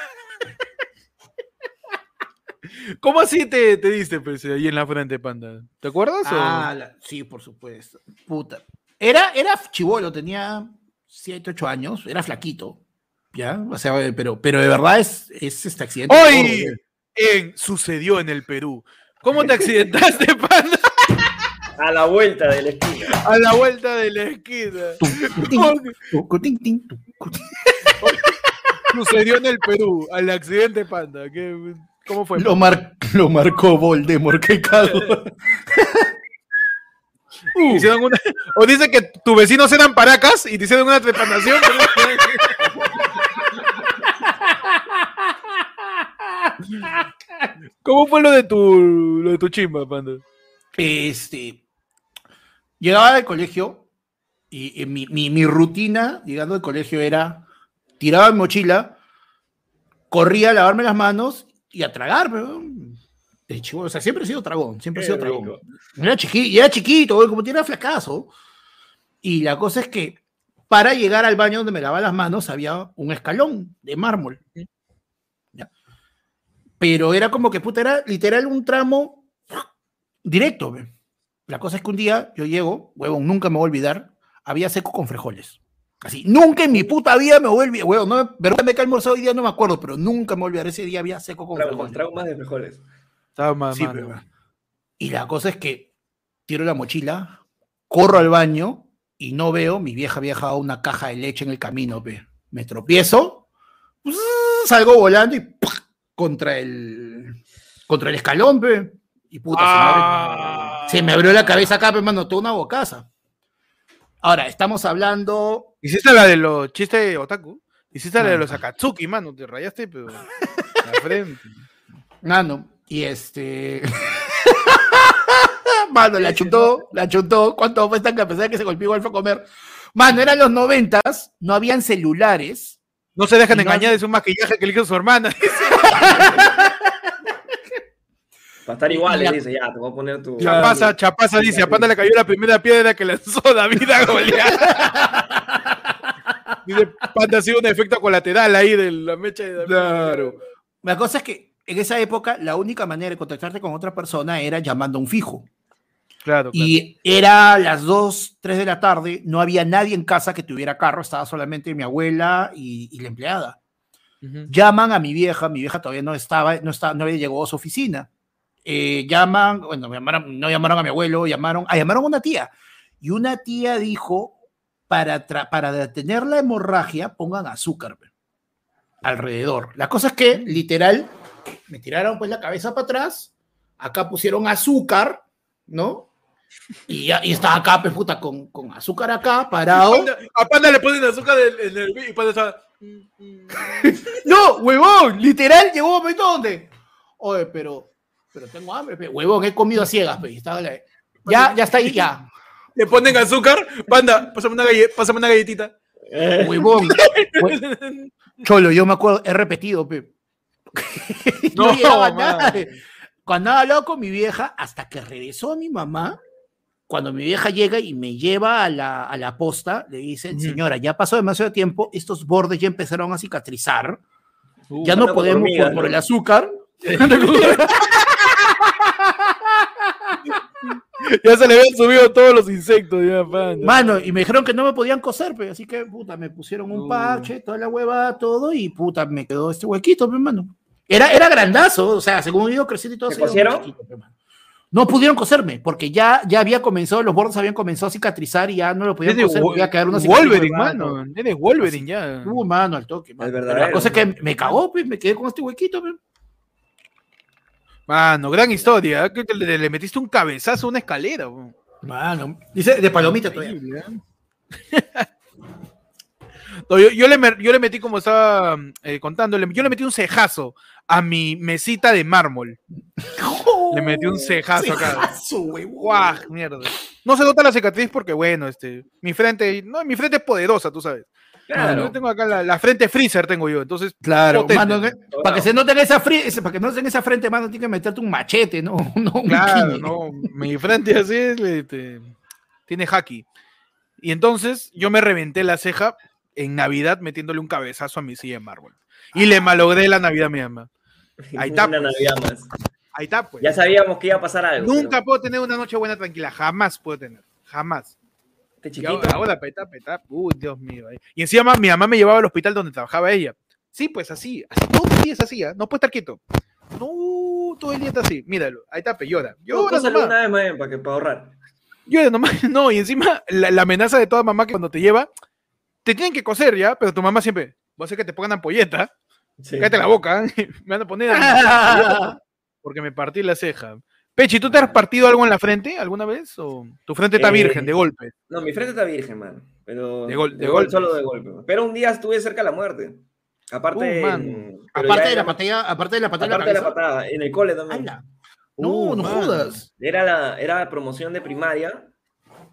¿Cómo así te, te diste, pues, ahí en la frente, panda? ¿Te acuerdas? o- Ah, la- sí, por supuesto. Puta. Era, era chivolo, tenía 7, 8 años, era flaquito. ¿Ya? O sea, pero, pero de verdad es, es este accidente. Hoy en Sucedió en el Perú. ¿Cómo te accidentaste, panda? A la vuelta de la esquina. A la vuelta de la esquina. Sucedió en el Perú, al accidente, panda. ¿Qué- ¿Cómo fue? Lo, mar- lo marcó Voldemort, qué cago. Hicieron una- o dice que tus vecinos eran paracas y te hicieron una trepanación. ¿Cómo fue lo de tu, lo de tu chimba, panda? Este, llegaba del colegio y, y mi, mi- mi rutina llegando al colegio era tiraba mi mochila, corría a lavarme las manos y a tragar, pero de hecho, o sea, siempre he sido tragón, siempre he sido tragón. Era, chiqui- y era chiquito, como tiene flacazo. Y la cosa es que para llegar al baño donde me lavaba las manos había un escalón de mármol. Ya. Pero era como que, puta, era literal un tramo directo. ve. La cosa es que un día yo llego, huevón, nunca me voy a olvidar, había seco con frijoles. Así, nunca en mi puta vida me voy a olvidar, huevón, no, verdad me que almorzado hoy día no me acuerdo, pero nunca me voy a olvidar, ese día había seco con Traumas, frijoles. traumas de. Estaba más, Sí, pero- Y la cosa es que tiro la mochila, corro al baño y no veo, mi vieja había dejado una caja de leche en el camino, pe. Me tropiezo, salgo volando y ¡pac! contra el contra el escalón, pe. Y puta, se me abre- Ah. se, me abrió la cabeza acá, pe, mano, toda una bocaza. Ahora, estamos hablando. Hiciste la de los chistes otaku. Hiciste la de Ah. los Akatsuki, mano. Te rayaste, pero. La frente. Nano, y este. Mano, la chutó, la chutó. ¿Cuánto fue tan que a pesar de que se golpeó fue a comer? Mano, eran los noventas, no habían celulares. No se dejan no engañar, es un maquillaje que le hizo su hermana. Para estar iguales, dice, ya, te voy a poner tu. Chapaza, Chapaza dice, a Panda le cayó la primera piedra que lanzó David a Goliat. dice, Panda ha sido un efecto colateral ahí de la mecha de David. Claro. La cosa es que en esa época la única manera de contactarte con otra persona era llamando a un fijo. Claro, claro. Y era las 2, 3 de la tarde, no había nadie en casa que tuviera carro, estaba solamente mi abuela y, y la empleada. Llaman a mi vieja, mi vieja todavía no estaba, no estaba, no había llegado a su oficina. Eh, llaman, bueno, llamaron, no llamaron a mi abuelo, llamaron, ah, llamaron a una tía. Y una tía dijo, para, para detener la hemorragia, pongan azúcar alrededor. La cosa es que, literal, me tiraron pues la cabeza para atrás, acá pusieron azúcar, ¿no? Y, ya, y estaba acá, pues, puta, con, con azúcar acá, parado. Panda- a Panda le ponen azúcar en, en el y Panda está... No, huevón, literal, llegó un momento donde, oye, pero, pero tengo hambre, pe. huevón, he comido a ciegas, pe. estaba la- ya, ya está ahí, ya, Le ponen azúcar. Panda, pásame una, galle- pásame una galletita. huevón, hue- cholo, yo me acuerdo, he repetido, pe. no, No, nada. Cuando había hablado con mi vieja, hasta que regresó mi mamá, cuando mi vieja llega y me lleva a la, a la posta, le dicen, Ujú. señora, ya pasó demasiado tiempo, estos bordes ya empezaron a cicatrizar, Uh, ya no podemos hormigas, por, por ¿no? el azúcar. Ya se le habían subido todos los insectos, ya, Panda. Mano, y me dijeron que no me podían coser, pues, así que, puta, me pusieron un Uh. parche, toda la hueva, todo, y puta, me quedó este huequito, pues, mano. Era, era grandazo, o sea, según yo creciendo y todo. ¿Te se cosieron? No pudieron coserme, porque ya, ya había comenzado, los bordes habían comenzado a cicatrizar y ya no lo podían coser, podía quedar una cicatriz Wolverine, mano. Eres Wolverine ya. Uh, mano, al toque, mano. Pero verdadero. La cosa es que me cagó, pues, me quedé con este huequito, pues. Mano, gran historia. ¿eh? Que te- le, le metiste un cabezazo a una escalera. weón. Mano, dice de palomita todavía. ¿eh? No, yo, yo le, yo le metí, como estaba eh, contando, le- yo le metí un cejazo a mi mesita de mármol. Le metí un cejazo acá. ¡Guau! Mierda. No se nota la cicatriz porque, bueno, este, mi frente, no, mi frente es poderosa, tú sabes. Claro. Yo tengo acá la, la frente freezer, tengo yo, entonces. Claro, mano, que- para que se note en esa ese- para que no en esa frente, mano, tiene que meterte un machete, ¿no? No, un Claro, no, mi frente así es, este, tiene haki. Y entonces yo me reventé la ceja en Navidad metiéndole un cabezazo a mi silla de mármol. Y le malogré la Navidad a mi mamá. Ahí está, Una pues. Navidad más. Ahí está, pues. Ya sabíamos que iba a pasar algo. Nunca pero puedo tener una noche buena tranquila, jamás puedo tener, jamás. Este Y chiquito. ahora, ahora, peta, peta, uy, Dios mío. Y encima mi mamá me llevaba al hospital donde trabajaba ella. Sí, pues así, así todo el día es así, ¿ah? no puede estar quieto. No, todo el día está así, míralo, ahí está, pe, llora. Yo Llora solo nomás. una vez más para, que, para ahorrar. Llora nomás, no, y encima la, la amenaza de toda mamá que cuando te lleva, te tienen que coser ya, pero tu mamá siempre, va a hacer que te pongan ampolleta, Sí. cállate la boca, ¿eh? me van a poner porque me partí la ceja. Pechi, ¿tú te has partido algo en la frente alguna vez? ¿O tu frente está Eh, virgen de golpe? No, mi frente está virgen, mano. Pero De gol- de gol- golpes. solo de golpe. man. Pero un día estuve cerca de la muerte. Aparte, Uh, pero Aparte de la patada, aparte de la patada en la aparte de la patada, en el cole también. ¡Hala! No, Uh, no mano. jodas. Era la era promoción de primaria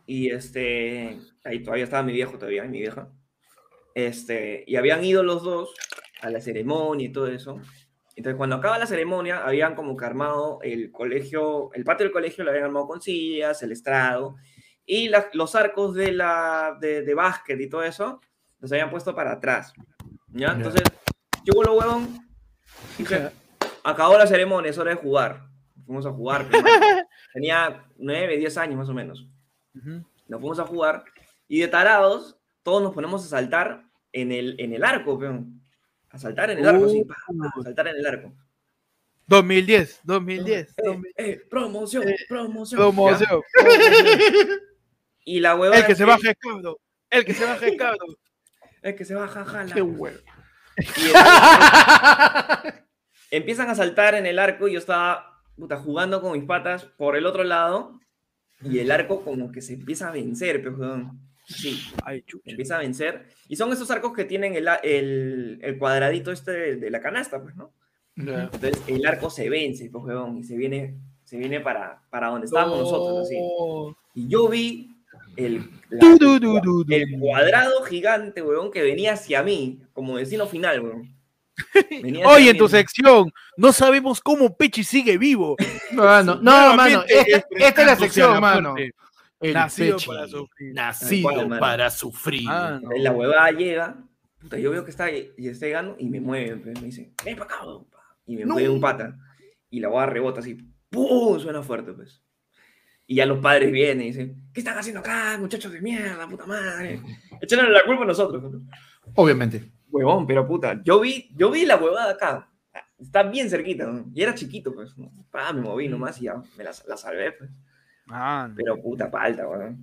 y este ahí todavía estaba mi viejo todavía, mi vieja. Este, y habían ido los dos a la ceremonia y todo eso. Entonces, cuando acaba la ceremonia, habían como que armado el colegio, el patio del colegio lo habían armado con sillas, el estrado, y la- los arcos de, la, de, de básquet y todo eso, los habían puesto para atrás. ¿ya? Ya. Entonces, yo lo huevón, dije, acabó la ceremonia, es hora de jugar. Fuimos a jugar. pues. Tenía 9, 10 años más o menos. Nos fuimos a jugar y de tarados, todos nos ponemos a saltar en el, en el arco, peón. A saltar en el arco, sí, pa, pa, a saltar en el arco. 2010, 2010, Eh, 2010. eh, promoción, Eh, promoción. Promoción. ¿ya? Y la huevada El que se baje es cabro. El que se baje es cabro. El que se baja, jala. Qué huevo. Empiezan a saltar en el arco y yo estaba puta, jugando con mis patas por el otro lado y el arco como que se empieza a vencer, pero weón. Sí, Ay, chucha. empieza a vencer. Y son esos arcos que tienen el, el, el cuadradito este de, de la canasta, pues, ¿no? Ya. Entonces el arco se vence, pues, weón, y se viene, se viene para, para donde estábamos nosotros, así. No. Y yo vi el, la- Du, du, du, du, du. el cuadrado gigante, weón, que venía hacia mí, como destino final, weón. Hoy en tu sección, no sabemos cómo Pechi sigue vivo. Mano, no, mano, Nuevamente esta, esta es la sección, mano. El Nacido Pechi, para sufrir. Nacido cual, para sufrir. Ah, no. La huevada llega, puta, yo veo que está, y está llegando y me mueve, pues, me dice, ven para acá, weón, pa", y me No. mueve un pata. Y la huevada rebota así, ¡pum! Suena fuerte, pues. Y ya los padres vienen y dicen, ¿qué están haciendo acá, muchachos de mierda, puta madre? Echándole la culpa a nosotros. ¿no? Obviamente. Huevón, pero puta, yo vi, yo vi la huevada acá. Está bien cerquita, ¿no? y era chiquito, pues. ¿no? Pa, me moví nomás y ya me la, la salvé, pues. Ah, no. Pero puta palta, weón.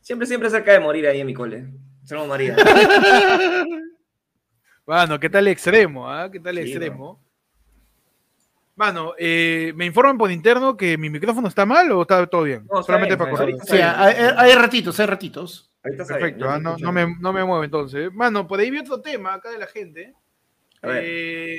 Siempre, siempre cerca de morir ahí en mi cole. Salmo María. Mano, ¿qué tal el extremo? ah? ¿Qué tal el Sí, extremo? Mano, eh, me informan por interno que mi micrófono está mal o está todo bien. No, Solamente bien, para correr. Sí, hay, hay ratitos, hay ratitos. Ahorita está Perfecto, ah, no, me, no me muevo entonces. Mano, por ahí vi otro tema acá de la gente. A ver. Eh,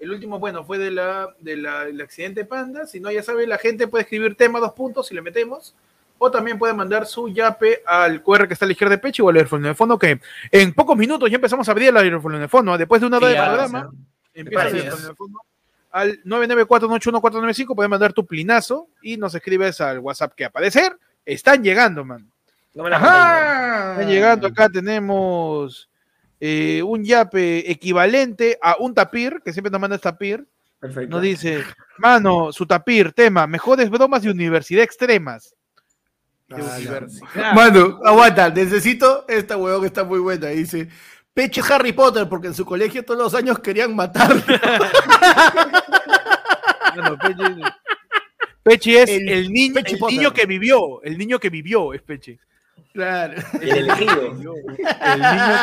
el último, bueno, fue de la, de la- del accidente Panda. Si no, ya sabe, la gente puede escribir tema dos puntos y le metemos. O también puede mandar su yape al QR que está a la izquierda de pecho o al aerofono de fondo, que en pocos minutos ya empezamos a abrir el aerofono de fondo. Después de una hora de programa, empieza el aerofono de fondo. Al 994-81495 pueden mandar tu plinazo y nos escribes al WhatsApp que aparecer. Están llegando, man. No me la conté, Ajá. Están llegando acá, tenemos eh, un yape equivalente a un tapir, que siempre nos manda tapir. Nos dice, mano, su tapir, tema, mejores bromas de universidad extremas. De Ah, universidad. Mano, aguanta, necesito esta huevón que está muy buena. Dice, Peche Harry Potter, porque en su colegio todos los años querían matarlo. Pechi es El el, niño, el niño que vivió, el niño que vivió es Pechi. Claro. El elegido. El niño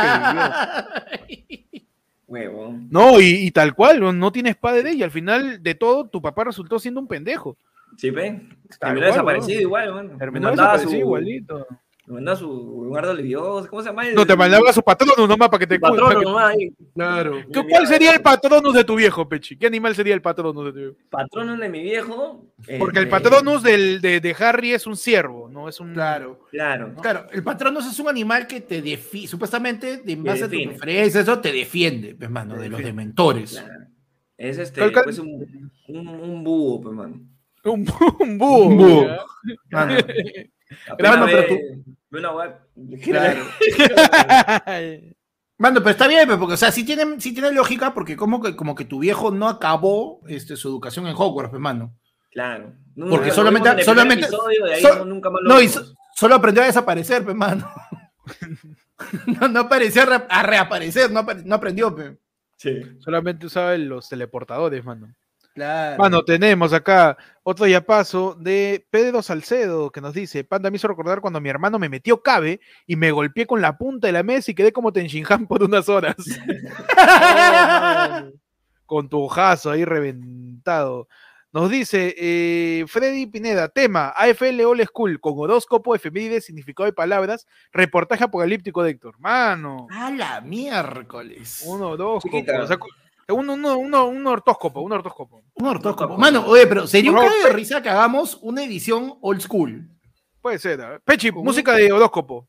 que vivió. Huevón. No, y, y tal cual, no, tienes padre y al final de todo tu papá resultó siendo un pendejo. ¿Sí, ven? Terminó desaparecido igual, Terminó desaparecido su- igualito. Me mandaba su lugar de Leviosa, ¿cómo se llama? No, te mandaba su patronus nomás para que te para que- nomás ahí. Claro. ¿Qué- ¿Cuál sería el patronus de tu viejo, Pechi? ¿Qué animal sería el patronus de tu viejo? Patrono de mi viejo. Porque el este, patronus del, de, de Harry es un ciervo, ¿no? Es un. Claro. Claro. Claro, el patronus es un animal que te defiende, supuestamente, de en base a tu preferencia, eso te defiende, pues, mano, de los dementores. claro. Es este, pues un, un, un búho, pues, mano. Un, un búho. Un búho. Mano, pero ve una web. Claro. Mano, pero está bien, pues, porque, o sea, sí tiene, sí tiene lógica, porque como que, como que tu viejo no acabó este, su educación en Hogwarts, pues, mano. Claro. Porque solamente- solamente- episodio, nunca más lo No, y so- solo aprendió a desaparecer, pues, mano. no, no apareció a, re- a reaparecer, no, apare- no aprendió, pues. Sí. Solamente usaba los teleportadores, mano. Claro. Mano, tenemos acá otro yapazo de Pedro Salcedo que nos dice: Panda me hizo recordar cuando mi hermano me metió cabe y me golpeé con la punta de la mesa y quedé como Tenshinhan por unas horas. con tu ojazo ahí reventado. Nos dice eh, Freddy Pineda, tema AFL All School con horóscopo, efemérides, significado de palabras, reportaje apocalíptico de Héctor. Mano, A la miércoles. un horóscopo. Chiquita. o sea, un, uno- uno- un ortóscopo, un ortóscopo. Un ortóscopo. Mano, oye, pero sería un cago de risa que hagamos una edición old school. Puede ser. ¿eh? Pechi, música de horóscopo.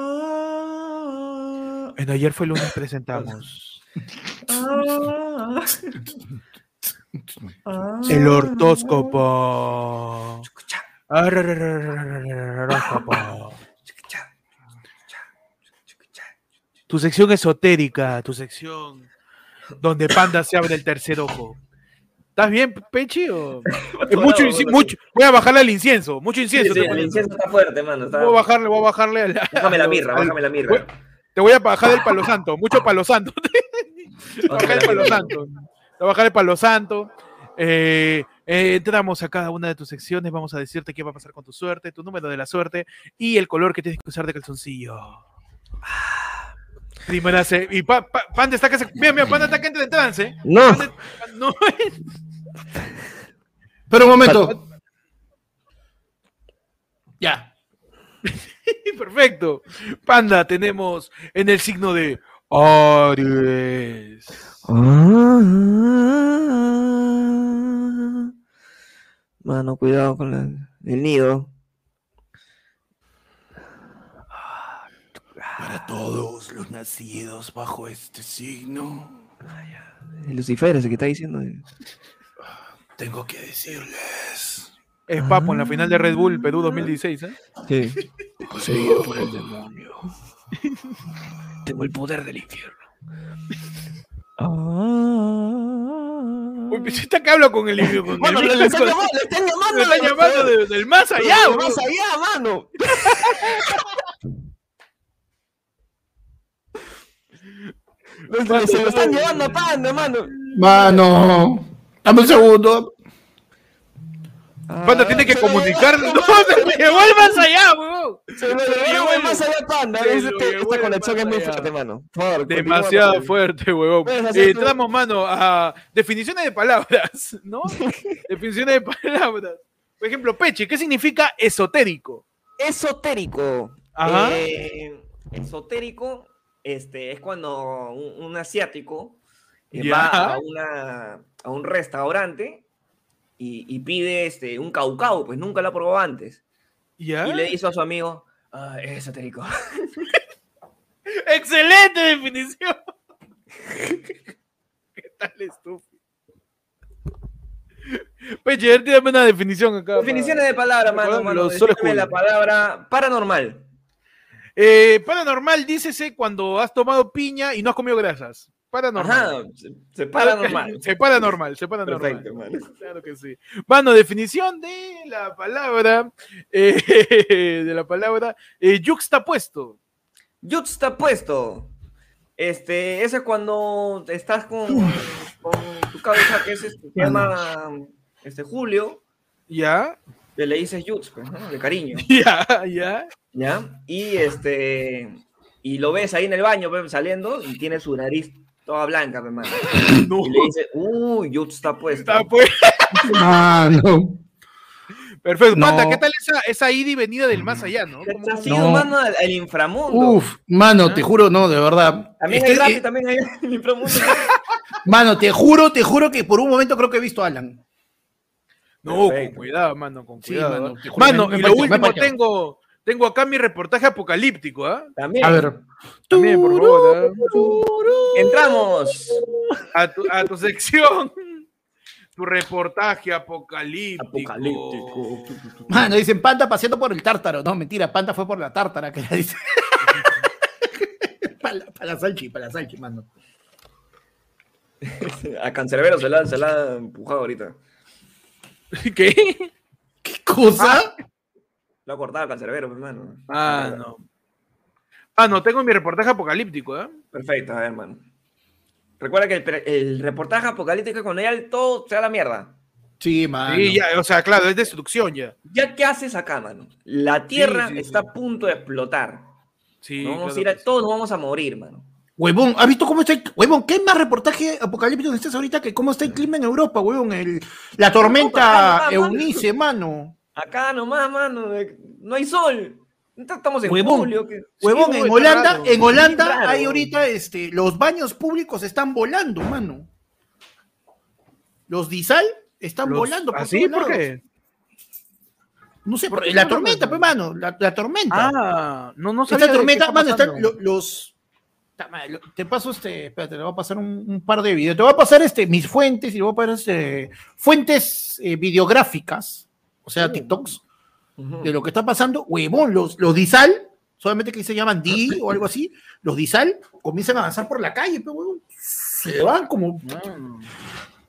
Ah, En ayer fue lunes presentamos ah, ah. el ortóscopo. Horóscopo. Tu sección esotérica, tu sección donde Panda se abre el tercer ojo. ¿Estás bien, Pechi? O... Es mucho, mucho, voy a bajarle al incienso, mucho incienso. sí, te el pones. incienso está fuerte, mano. está- Voy a bajarle, voy a bajarle al- Bájame la mirra, al- bájame la voy- mirra. Te voy a bajar el palo santo, mucho palo santo. Te voy a bajar el palo santo. Te voy a bajar el palo santo. Eh, eh, entramos a cada una de tus secciones, vamos a decirte qué va a pasar con tu suerte, tu número de la suerte y el color que tienes que usar de calzoncillo. Ah. Primera y pa, pa- Panda está que se, mira, mira, Panda está que entra en trance. No. Panda- no, Pero un momento. Ya. perfecto. Panda, tenemos en el signo de Aries. Ah. Mano, cuidado con la- el nido. Para todos los nacidos bajo este signo, El Lucifer, ese que está diciendo. tengo que decirles, Es Papo en la final de Red Bull Perú 2016, ¿eh? Sí. poseído por el demonio. Tengo el poder del infierno. Uy, pues está que hablo con el con Mano, el- le, le están llamando, le están llamando. Están del más allá, más allá, mano. Se- lo están llevando a panda, mano. Mano, dame un segundo. Panda tiene que comunicar. No, se lo llevó el más allá, weón. Se lo llevó el más allá, panda. este- esta conexión es muy fuerte, mano. Demasiado fuerte, huevón. Puedes hacer Eh, entramos, mano, a definiciones de palabras, ¿no? definiciones de palabras. Por ejemplo, Peche, ¿qué significa esotérico? Esotérico. Ajá. Eh, esotérico este, es cuando un, un asiático eh, va a, una, a un restaurante y, y pide este, un caucao, pues nunca lo ha probado antes. Y le dice a su amigo, "Ah, es esotérico. ¡Excelente definición! ¿Qué tal estúpido? Peche, tírame una definición acá. Definiciones de palabra, mano. Mano. solo la palabra paranormal. Eh, paranormal, dícese cuando has tomado piña y no has comido grasas. Paranormal. Ajá, se, se paranormal. Se paranormal, se paranormal. Perfecto. Claro que sí. Mano, definición de la palabra, eh, de la palabra eh, yuxtapuesto. Yuxtapuesto. Este, ese es cuando estás con, con tu cabeza que es este, se llama este, Julio, ¿Ya? Le dices Yux, pues, ¿no? de cariño, ¿Ya? ¿Ya? ¿ya? Y este, y lo ves ahí en el baño, pues, saliendo, y tiene su nariz toda blanca, pues, mano. No. Y le dices, uy, Yux está puesto. Está pues. Mano. Perfecto. No. Panda, ¿qué tal esa, esa ida y venida del más allá, no? Se ¿Cómo- ha cómo- sido, No. mano, al, al inframundo. Uf, mano, te juro, no, de verdad. También Es hay que, gratis, eh, también hay el inframundo. mano, te juro, te juro que por un momento creo que he visto a Alan. No, con cuidado, mano, con Sí, cuidado. mano, te juro, Mano, me- me y lo me último, tengo, tengo acá mi reportaje apocalíptico, ¿ah? También. A ver. También, por favor, ¿ah? Entramos. a tu, a tu sección. Tu reportaje apocalíptico. Apocalíptico. Mano, dicen Panda paseando por el tártaro. No, mentira, Panda fue por la tártara que la dice. para, la- para la salchi, para la salchi, mano. A Cancerbero se la, se la ha empujado ahorita. ¿Qué? ¿Qué cosa? Lo ha cortado a Cancerbero, hermano. Ah, no. Ah, no, tengo mi reportaje apocalíptico, ¿eh? Perfecto, a ver, hermano. Recuerda que el, el reportaje apocalíptico es cuando ya el todo se da la mierda. Sí, mano. Sí, ya, o sea, claro, es destrucción ya. ¿Ya qué haces acá, mano? La Tierra sí, sí. está a punto de explotar. Sí, Nos vamos claro a ir a, que sí. todos nos vamos a morir, mano. Huevón, ¿has visto cómo está el... Huevón, ¿qué más reportaje apocalíptico necesitas ahorita que cómo está el clima en Europa, huevón? El... La tormenta Eunice, mano. Acá nomás, mano. No hay sol. Estamos en Huevón. julio. que- Huevón, Sí, en Holanda, raro. en Holanda hay ahorita este, los baños públicos están volando, mano. Los disal están Los- volando por ¿Así? todos ¿Por qué? No sé, ¿Por la tormenta, pues, mano, la, la tormenta. Ah, no, no sabía Esta tormenta, mano, están lo- los. Lo- Te paso este, espérate, le voy a pasar un, un par de videos. Te voy a pasar este, mis fuentes y le voy a pasar este, fuentes eh, videográficas, o sea, TikToks, Ujú. de lo que está pasando. Huevón, los, los disal, solamente que se llaman D o algo así, los disal comienzan a avanzar por la calle, pero huevón, se van como Ah.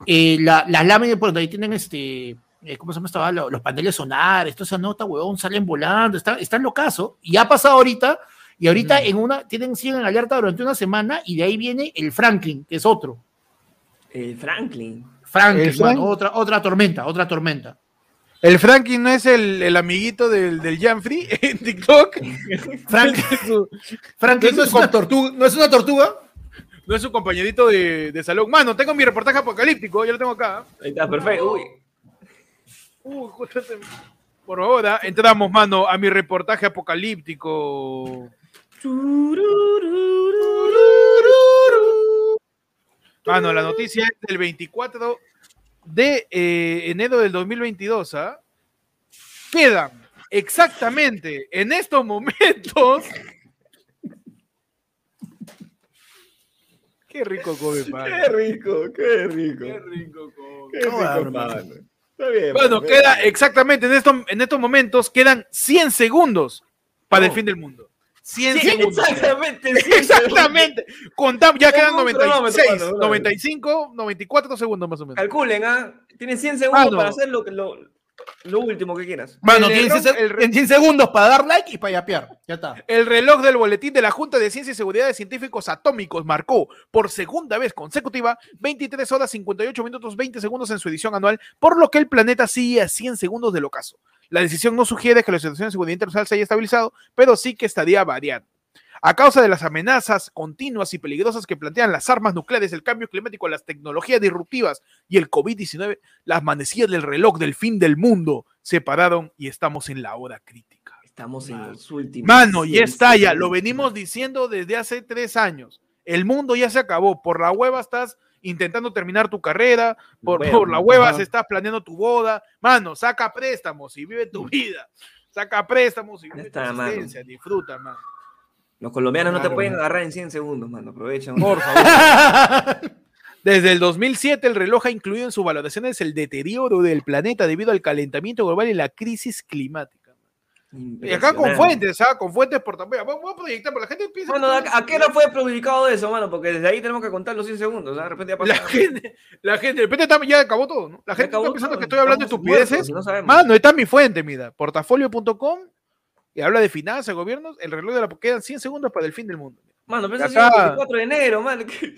eh, la- las láminas, por donde ahí tienen este, eh, ¿cómo se llama esta bala? Los paneles sonares, toda esa nota, huevón, salen volando, está, está en locazo. Y ha pasado ahorita, y ahorita en una, tienen, siguen en alerta durante una semana, y de ahí viene el Franklin, que es otro. El Franklin. Franklin, El Frank- mano, otra, otra tormenta, otra tormenta. El Franklin no es el, el amiguito del, del Janfrey en TikTok. Franklin, no es una tortuga, no es una tortuga. no es su compañerito de, de salón. Mano, tengo mi reportaje apocalíptico, ya lo tengo acá. Ahí está, perfecto. Uy. Uy, justo se- Por favor, ¿ah? entramos, mano, a mi reportaje apocalíptico. Mano, la noticia es del 24 de eh, enero del 2022, ¿ah? Quedan exactamente en estos momentos. Qué rico come, Qué rico, qué rico. Qué rico come. Qué rico, mano. Está bien. Bueno, queda exactamente en estos, en estos momentos, quedan 100 segundos para el Oh. fin del mundo. 100 Sí, segundos. exactamente. sí, Exactamente. Contamos, ya quedan un cronómetro, 96, mano, dale. 95, 94 segundos más o menos. Calculen, ¿ah? Tienen 100 segundos Mano. para hacer lo, que- lo, lo último que quieras. Mano, El tienes reloj- ese- el re- en 100 segundos para dar like y para yapear. Ya está. El reloj del boletín de la Junta de Ciencia y Seguridad de Científicos Atómicos marcó por segunda vez consecutiva 23 horas 58 minutos 20 segundos en su edición anual, por lo que el planeta sigue a 100 segundos del ocaso. La decisión no sugiere que la situación de seguridad internacional se haya estabilizado, pero sí que estaría variando. A causa de las amenazas continuas y peligrosas que plantean las armas nucleares, el cambio climático, las tecnologías disruptivas y el COVID-19, las manecillas del reloj del fin del mundo se pararon y estamos en la hora crítica. Estamos en los últimos. Mano, ya 100 está, ya lo venimos diciendo desde hace tres años. El mundo ya se acabó. Por la hueva estás intentando terminar tu carrera, por, por la hueva ajá. estás planeando tu boda. Mano, saca préstamos y vive tu vida. Saca préstamos y vive está, tu mano. existencia. Disfruta, mano. Los colombianos no te pueden agarrar en 100 segundos, mano. Aprovecha. Por favor. Desde el 2007, el reloj ha incluido en sus valoraciones el deterioro del planeta debido al calentamiento global y la crisis climática. Y acá con fuentes, ¿ah? Con fuentes por también. Vamos a proyectar, pero la gente piensa. Que- ¿a, a qué hora fue publicado eso, mano? Porque desde ahí tenemos que contar los 100 segundos. ¿ah? De repente ya La pasó. gente, la gente, de repente está- ya acabó todo, ¿no? La gente está pensando que estoy hablando de estupideces. No sabemos. Mano, está mi fuente, mira, portafolio.com y habla de finanzas, gobiernos, el reloj de la quedan 100 segundos para el fin del mundo. Mano, pero eso Acá- es el 24 de enero, mano. que-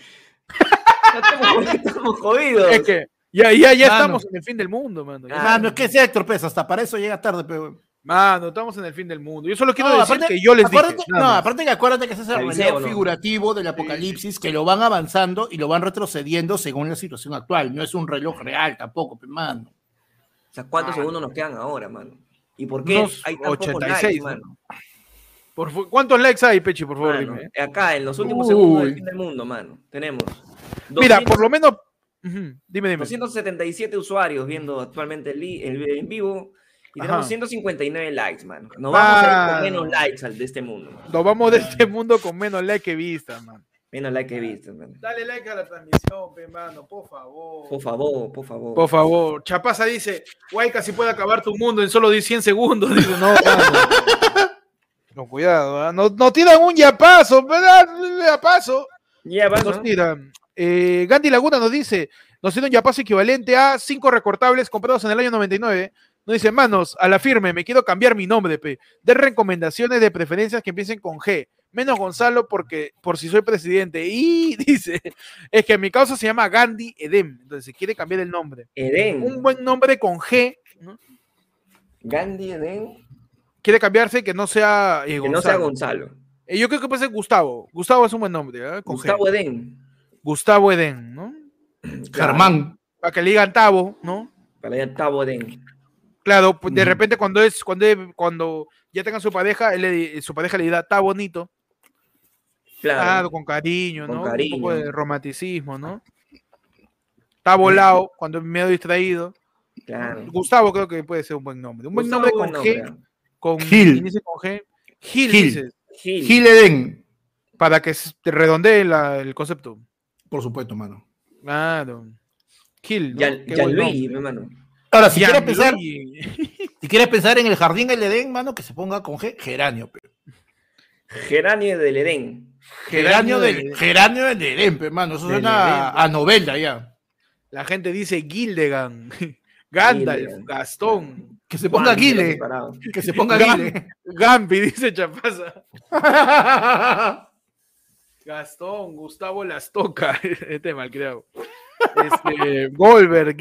estamos, estamos jodidos. Es que ya, ya, ya Mano. estamos en el fin del mundo, mano. Ya. Mano, es que sea Héctor Pérez, hasta para eso llega tarde, pero. Mano, estamos en el fin del mundo. Yo solo quiero No, decir aparte- que yo les aparte- dije. no, aparte que acuérdate que ese es el Avisé, reloj ¿o no? figurativo del apocalipsis que lo van avanzando y lo van retrocediendo según la situación actual. No es un reloj real tampoco, pe, mano. O sea, ¿cuántos segundos nos quedan ahora, mano? ¿Y por qué Unos hay tan pocos 86, likes. Por ¿Cuántos likes hay, Pechi, por favor? Mano, dime? Acá, en los últimos Uy. segundos del fin del mundo, mano, tenemos Mira, 200 por lo menos. Ujú, Dime, dime. 277 usuarios viendo actualmente el, el en vivo y Ajá. tenemos 159 likes, mano. Nos vamos a ir con menos likes al de este mundo. Nos vamos de este mundo con menos like que vistas, man. Menos likes que he visto, mano. Dale like a la transmisión, pe, mano, por favor. Por favor, por favor. Por favor. Chapaza dice, guay, casi puede acabar tu mundo en solo 100 segundos. Dice, no. No, cuidado, ¿ah? no, no tiran un yapazo, ¿verdad? Yapazo. Ya vas, Nos ¿no? tiran. Eh, Gandhi Laguna nos dice, nos tiene un yapazo equivalente a 5 recortables comprados en el año 99. Nos dice, manos, a la firme, me quiero cambiar mi nombre, pe. De recomendaciones de preferencias que empiecen con G. Menos Gonzalo porque por si soy presidente. Y dice, es que mi causa se llama Gandhi Edem. Entonces se quiere cambiar el nombre. Eden. Un buen nombre con G. ¿no? Gandhi Eden. Quiere cambiarse que no sea eh, Que no sea Gonzalo. Eh, yo creo que puede ser Gustavo. Gustavo es un buen nombre. ¿eh? Con G. Gustavo Eden. Gustavo Edén, ¿no? Germán. Para que le digan Tavo, ¿no? Para allá Gustavo Eden. Claro, pues, de repente cuando es cuando, cuando ya tengan su pareja, él le- su pareja le dirá, está bonito, Claro. claro, con cariño, Con ¿no? cariño. Un poco de romanticismo, ¿no? Está volado, cuando es medio distraído. claro. Gustavo creo que puede ser un buen nombre. Un buen Gustavo, nombre con G, nombre. con Gil. con G. Gil, Gil. dices, Gil. Gil Eden. para que te redondee la- el concepto. Por supuesto, mano. Claro. Gil, ¿no? Gianluigi, nombre. mi hermano. Ahora, si quieres, pensar, si quieres pensar en el jardín del Edén, mano, que se ponga con G, geranio. pe. Geranio del Edén. Geranio del- del, geranio del Edén, pe, mano. Eso suena a, a novela ya. La gente dice Gildegan, Gandalf, Gildegan. Gastón, Que se ponga Juan, Guile. Que se ponga Gam- Guile. Gambi, dice Chapaza. Gastón, Gustavo Lastoca, este malcriado. Este, Goldberg,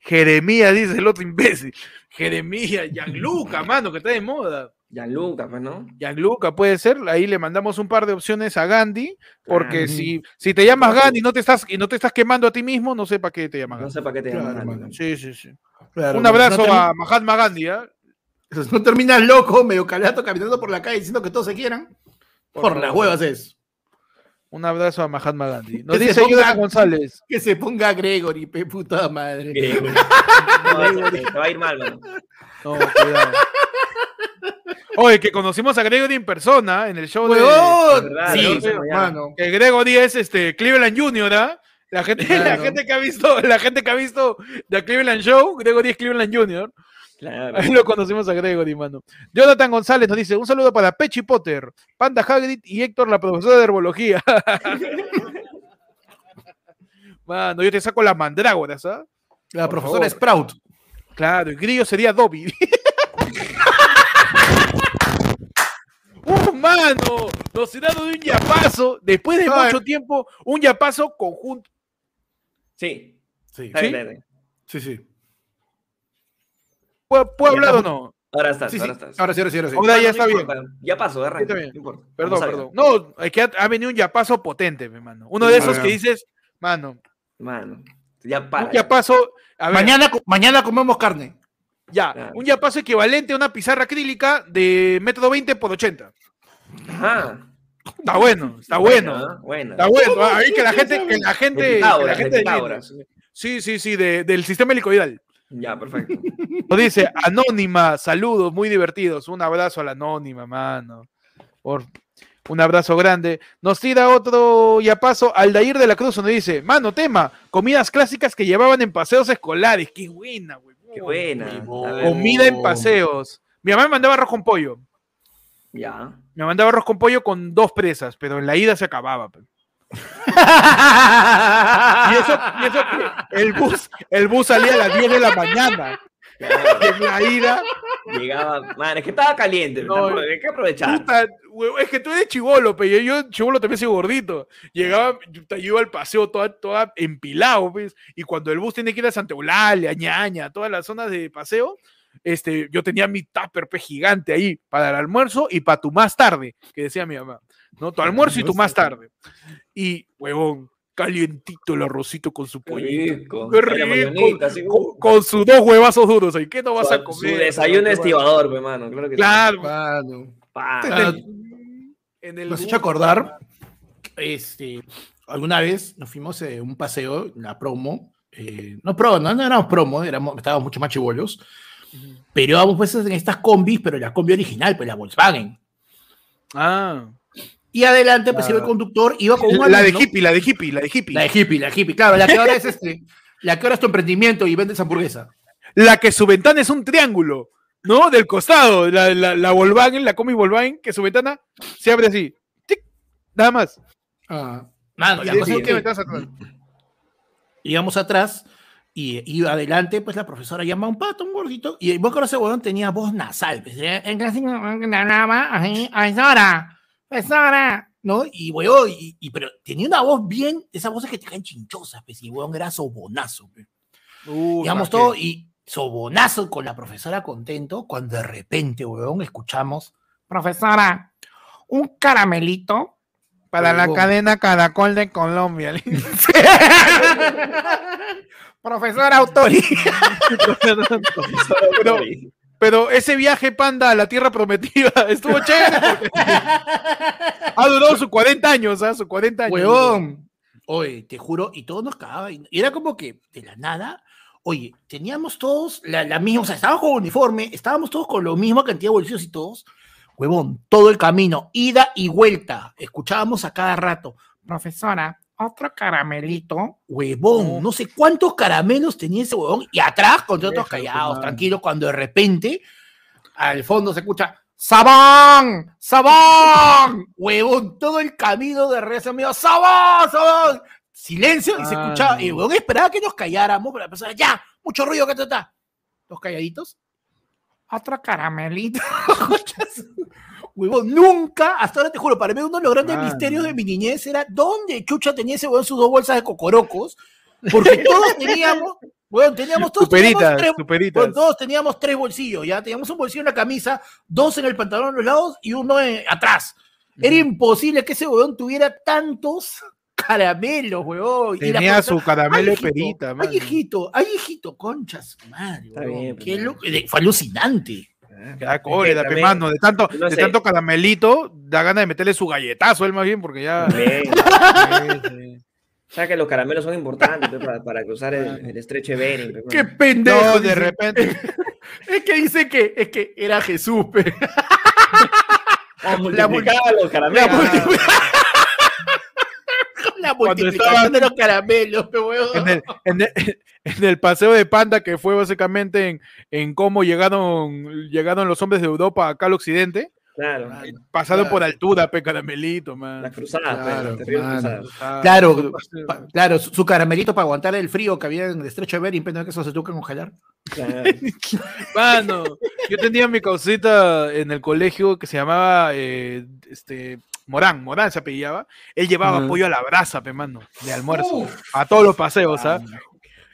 Jeremías, dice el otro imbécil. Jeremías, Gianluca, mano, que está de moda. Gianluca, pues, ¿no? Gianluca puede ser, ahí le mandamos un par de opciones a Gandhi, porque Claro. si, si te llamas Gandhi y no te estás y no te estás quemando a ti mismo, no sé para qué te llamas No Gandhi. sé para qué te Claro, llaman. hermano. Gandhi. Sí, sí, sí. Claro, Un no abrazo a Mahatma Gandhi, ¿ah? No terminas loco, medio calato, caminando por la calle diciendo que todos se quieran. Por Por, las huevas es. Un abrazo a Mahatma Gandhi. Nos dice ponga- González. Que se ponga Gregory, pe puta madre. Griego. No, te, te va a ir mal, mano. No, cuidado. Oye, que conocimos a Gregory en persona en el show de. ¡Huevón! verdad, Sí, ¿no? hermano. Que Gregory es este Cleveland Junior, ¿ah? La gente, la Claro. gente que ha visto, la gente que ha visto The Cleveland Show, Gregory es Cleveland Junior. Claro. Ahí lo conocimos a Gregory, mano. Jonathan González nos dice: un saludo para Pechi Potter, Panda Hagrid y Héctor, la profesora de herbología. Mano, yo te saco las mandrágoras, ¿ah? La Por profesora favor. Sprout. Claro, el grillo sería Dobby. ¡Uh, mano! Nos he dado de un yapazo, después de mucho tiempo, un yapazo conjunto. Sí. Sí, bien. sí, sí. ¿Puedo, puedo Ya hablar o no? Ahora estás, Sí, sí. ahora estás. Ahora sí, ahora sí, ahora sí. Ahora ya no está bien. Ya pasó, arranca. No importa. Perdón, perdón. No, es que ha, ha venido un yapazo potente, mi mano. Uno de esos que dices, mano, Mano. Ya para. un yapazo. A ver, Mañana, mañana comemos carne. Ya, Claro. un yapazo equivalente a una pizarra acrílica de método 20 por 80. Ajá. Está bueno, está bueno. Bueno. Está bueno, ah, ahí que la gente, que la gente, De que la de gente Pitágoras. Sí, sí, sí, de- del sistema helicoidal. Ya, perfecto. Nos dice, Anónima, saludos, muy divertidos. Un abrazo a la Anónima, mano. Por, un abrazo grande. Nos tira otro yapazo. Aldair de la Cruz nos dice, mano, tema, comidas clásicas que llevaban en paseos escolares. Qué buena, güey. Qué buena. Comida en paseos. Mi mamá me mandaba arroz con pollo. Ya. Me mandaba arroz con pollo con dos presas, pero en la ida se acababa. Y eso, y eso que el bus, el bus salía a las 10 de la mañana. En la ida, Llegaba. Man, es que estaba caliente. No, hay que aprovechar. puta, es que tú eres chivolo, pe, yo, chivolo también soy gordito. Llegaba, yo, iba al paseo toda, toda empilado, pues, y cuando el bus tiene que ir a Santa Eulalia, Ñaña, todas las zonas de paseo, este, yo tenía mi tupper pe, gigante ahí para el almuerzo y para tu más tarde, que decía mi mamá, ¿no? Tu almuerzo y tu más tarde. Y, huevón, calientito el arrocito con su pollito. Qué Con rico. mayonita, así, Con, uh, con sus dos huevazos duros ahí. ¿Qué no vas a comer? Su desayuno estibador, pe, mano. Claro que sí. Claro. Mano. Claro. En el hecho acordar, este, alguna vez nos fuimos a un paseo, la promo, eh, no promo, no, no éramos promo, éramos, estábamos mucho más chibolos, pero íbamos pues en estas combis, pero la combi original, pues la Volkswagen. Ah. Y adelante, pues Ah. iba el conductor, iba con un La de alumno- hippie, la de hippie, la de hippie. La de hippie, la de hippie, claro, la que ahora es este, la que ahora es tu emprendimiento y vendes hamburguesa. La que su ventana es un triángulo, ¿no? Del costado, la, la, la Volkswagen, la Comi Volkswagen, que su ventana se abre así. tic, nada más. Ah, mano, Y la cosa y es de que ventanas atrás. íbamos atrás y iba adelante, pues la profesora llama a un pato, un gordito, y vos que ese huevón tenía voz nasal, pues, eh, en casi hablaba así, profesora, profesora, ¿no? Y huevón, y, y- pero tenía una voz bien, esas voces que te caen chinchosas, pues, y huevón era sobonazo, pues. Uh, Digamos todo, y sobonazo con la profesora contento, cuando de repente, huevón, escuchamos, profesora, un caramelito Para la cadena Caracol de Colombia. Profesora Autori. pero, pero ese viaje panda a la tierra prometida estuvo chévere ha durado sus 40 años, ¿ah? Sus 40 años. Huevón. Oye, te juro, y todos nos cagaban. Y era como que de la nada, oye, teníamos todos la, la misma, o sea, estábamos con uniforme, estábamos todos con la misma cantidad de bolsillos y todos. Huevón, todo el camino, ida y vuelta. Escuchábamos a cada rato, profesora, otro caramelito. Huevón, no sé cuántos caramelos tenía ese huevón. Y atrás, con otros callados, mano. tranquilos, cuando de repente, al fondo se escucha, ¡Sabán! ¡Sabán! Huevón, todo el camino de regreso mío, ¡Sabán! ¡Sabán! Silencio y se Ah, escuchaba. Y huevón esperaba que nos calláramos, pero la persona, ¡ya! Mucho ruido, que te está? Los calladitos. Otro caramelito. huevón, nunca, hasta ahora te juro, para mí uno de los grandes misterios de mi niñez era dónde chucha tenía ese huevón sus dos bolsas de cocorocos. Porque todos teníamos, huevón, teníamos todos teníamos Superitas, tres- superitas. bueno, todos teníamos tres bolsillos, ya teníamos un bolsillo en la camisa, dos en el pantalón a los lados y uno en- atrás. Era imposible que ese huevón tuviera tantos caramelos, huevón. Y la Tenía profesora, su caramelo "Ay, de perita, mano. Ay, hijito, ay, hijito, conchas, madre. Huevón, bien, qué pues, lo- eh, Fue alucinante. Cólera, pe, también- mano. De tanto, no de tanto caramelito, da ganas de meterle su galletazo él más bien, porque ya. Bien. O sea que los caramelos son importantes pe, para, para cruzar el, el estrecho de Bering. pe, Qué pendejo. No, de dice. repente. Es que dice que, es que era Jesús, pe. Ah, multiplicaba los La, caramelos. La Cuando multiplicación estaban- de los caramelos, pe. En el, en, el, en el paseo de Panda, que fue básicamente en, en cómo llegaron, llegaron los hombres de Europa acá al occidente, Claro. pasaron Claro. por altura, pe caramelito, man. Las cruzadas, pe, Claro. Ah, Claro, pa- claro, su, su caramelito para aguantar el frío que había en el estrecho de Bering, pero que eso se tuvo que congelar. Claro. Mano, yo tenía mi causita en el colegio que se llamaba eh, este, Morán, Morán se apellidaba. Él llevaba Ajá. pollo a la brasa, pe, mano, de almuerzo, Uf. a todos los paseos, ¿ah?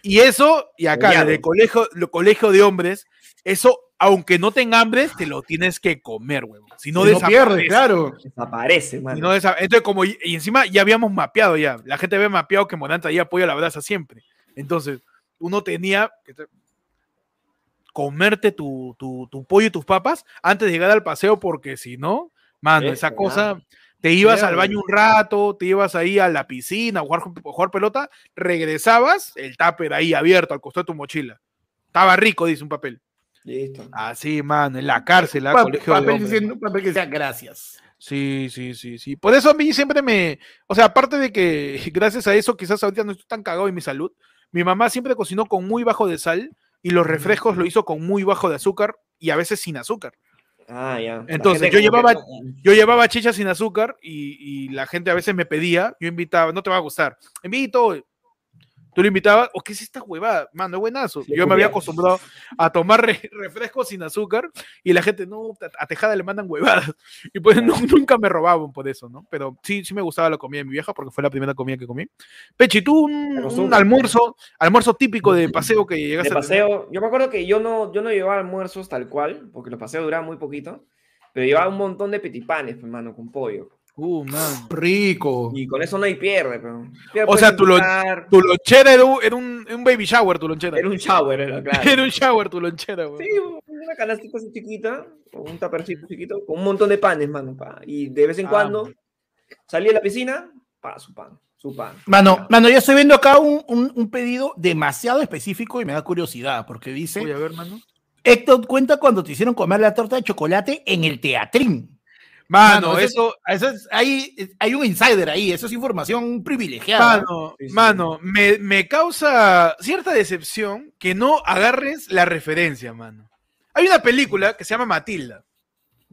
Y eso, y acá, desde el colegio, lo, colegio de hombres, eso, aunque no tenga hambre, te lo tienes que comer, huevo. Si no, Si no desaparece. pierde, claro. Desaparece, mano. Si no desa- Entonces, como, y encima ya habíamos mapeado ya, la gente había mapeado que Morán traía pollo a la brasa siempre. Entonces, uno tenía que te- comerte tu, tu, tu pollo y tus papas antes de llegar al paseo, porque si no, mano, esa cosa. Te ibas al baño un rato, te ibas ahí a la piscina a jugar, a jugar pelota, regresabas, el tupper ahí abierto al costado de tu mochila. Estaba rico, dice un papel. Listo. Así, mano, en la cárcel, ¿ah? Pa- colegio de papel, hombres. diciendo- papel que decía gracias. Sí, sí, sí, sí. Por eso a mí siempre me. O sea, aparte de que gracias a eso quizás ahorita no estoy tan cagado en mi salud, mi mamá siempre cocinó con muy bajo de sal y los refrescos lo hizo con muy bajo de azúcar y a veces sin azúcar. Ah, ya. Entonces, yo que llevaba- no- Yo llevaba chicha sin azúcar y, y la gente a veces me pedía, yo invitaba, no te va a gustar, invito. Tú lo invitabas, o qué es esta huevada, mano, buenazo. Yo me había acostumbrado a tomar re- refrescos sin azúcar y la gente, no, a Tejada le mandan huevadas. Y pues nu- nunca me robaban por eso, ¿no? Pero sí, sí me gustaba la comida de mi vieja porque fue la primera comida que comí. Pechi, tú un, almuerzo, almuerzo típico de paseo que llegas De a tener? paseo, yo me acuerdo que yo no, yo no llevaba almuerzos tal cual, porque los paseos duraban muy poquito, pero llevaba un montón de petipanes, hermano, con pollo. Uh, man. Rico. Y con eso no hay pierde, pero. O sea, tu, lo, tu lonchera era, un, era un, baby shower, tu lonchera. Era un shower, era claro. era un shower tu lonchera, güey. Sí, una canastita así chiquita, un tapercito chiquito, con un montón de panes, mano. Pa. Y de vez en ah, cuando salía a la piscina, para su pan. Su pan. Mano, mano, yo estoy viendo acá un, un, un, pedido demasiado específico y me da curiosidad, porque dice. Voy a ver, mano. Héctor cuenta cuando te hicieron comer la torta de chocolate en el teatrín. Mano, eso, eso, es, hay, hay un insider ahí, eso es información privilegiada. Mano, mano me, me, causa cierta decepción que no agarres la referencia, mano. Hay una película que se llama Matilda.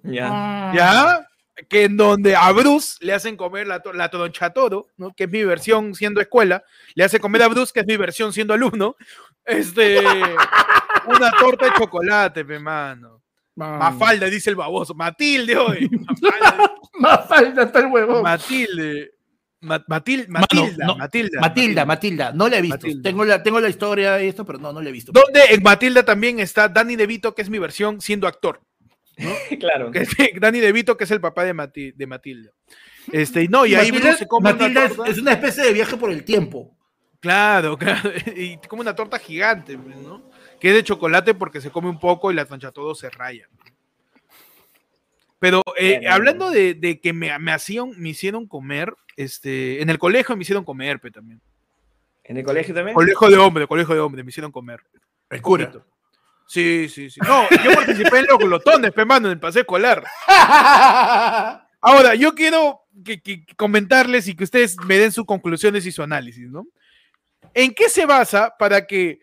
Ya. Ah. ¿Ya? Que en donde a Bruce le hacen comer la, la toro, ¿no? Que es mi versión siendo escuela. Le hace comer a Bruce, que es mi versión siendo alumno. Este. una torta de chocolate, mi mano. Mafalda, dice el baboso. Matilde hoy. Mafalda está el huevón. Matilde. Matilda, Matilda, Matilda, Matilda, no la he visto. Tengo la, tengo la historia de esto, pero no, no la he visto. Donde en Matilda también está Danny DeVito, que es mi versión siendo actor. claro. Que, Danny DeVito, que es el papá de, de Matilda. Este, no, y ahí Matilda, se come Matilda es, una especie de viaje por el tiempo. Claro, claro. Y como una torta gigante, ¿no? Que es de chocolate porque se come un poco y la trancha todo se raya. Pero eh, hablando de, que me, hacían, me hicieron comer, este, en el colegio me hicieron comer, pe, también. ¿En el colegio también? Colegio de hombre, colegio de hombre, me hicieron comer. El cura. Sí, sí, sí. No, yo participé en los glotones, pe, mano, en el paseo escolar. Ahora, yo quiero que, comentarles y que ustedes me den sus conclusiones y su análisis, ¿no? ¿En qué se basa para que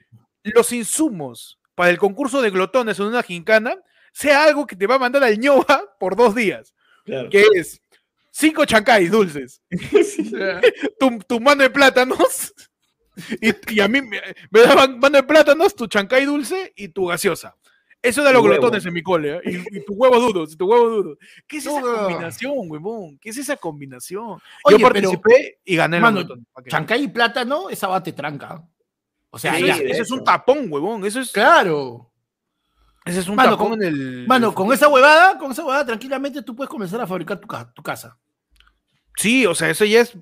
los insumos para el concurso de glotones en una gincana sea algo que te va a mandar al ñoa por dos días. Que es cinco chancay dulces, tu, mano de plátanos, y, a mí me, daban mano de plátanos, tu chancay dulce y tu gaseosa. Eso de los glotones en mi cole, ¿eh? y, tu huevo duro, tu huevo duro. ¿Qué es esa combinación, huevón? ¿Qué es esa combinación? Yo participé y gané mano, Chancay y plátano, esa bate tranca. O sea, eso es un tapón, huevón. Eso es. Claro. Ese es un tapón en el. Mano, con esa huevada, con esa huevada, tranquilamente tú puedes comenzar a fabricar tu, tu casa. Sí, o sea, eso ya es.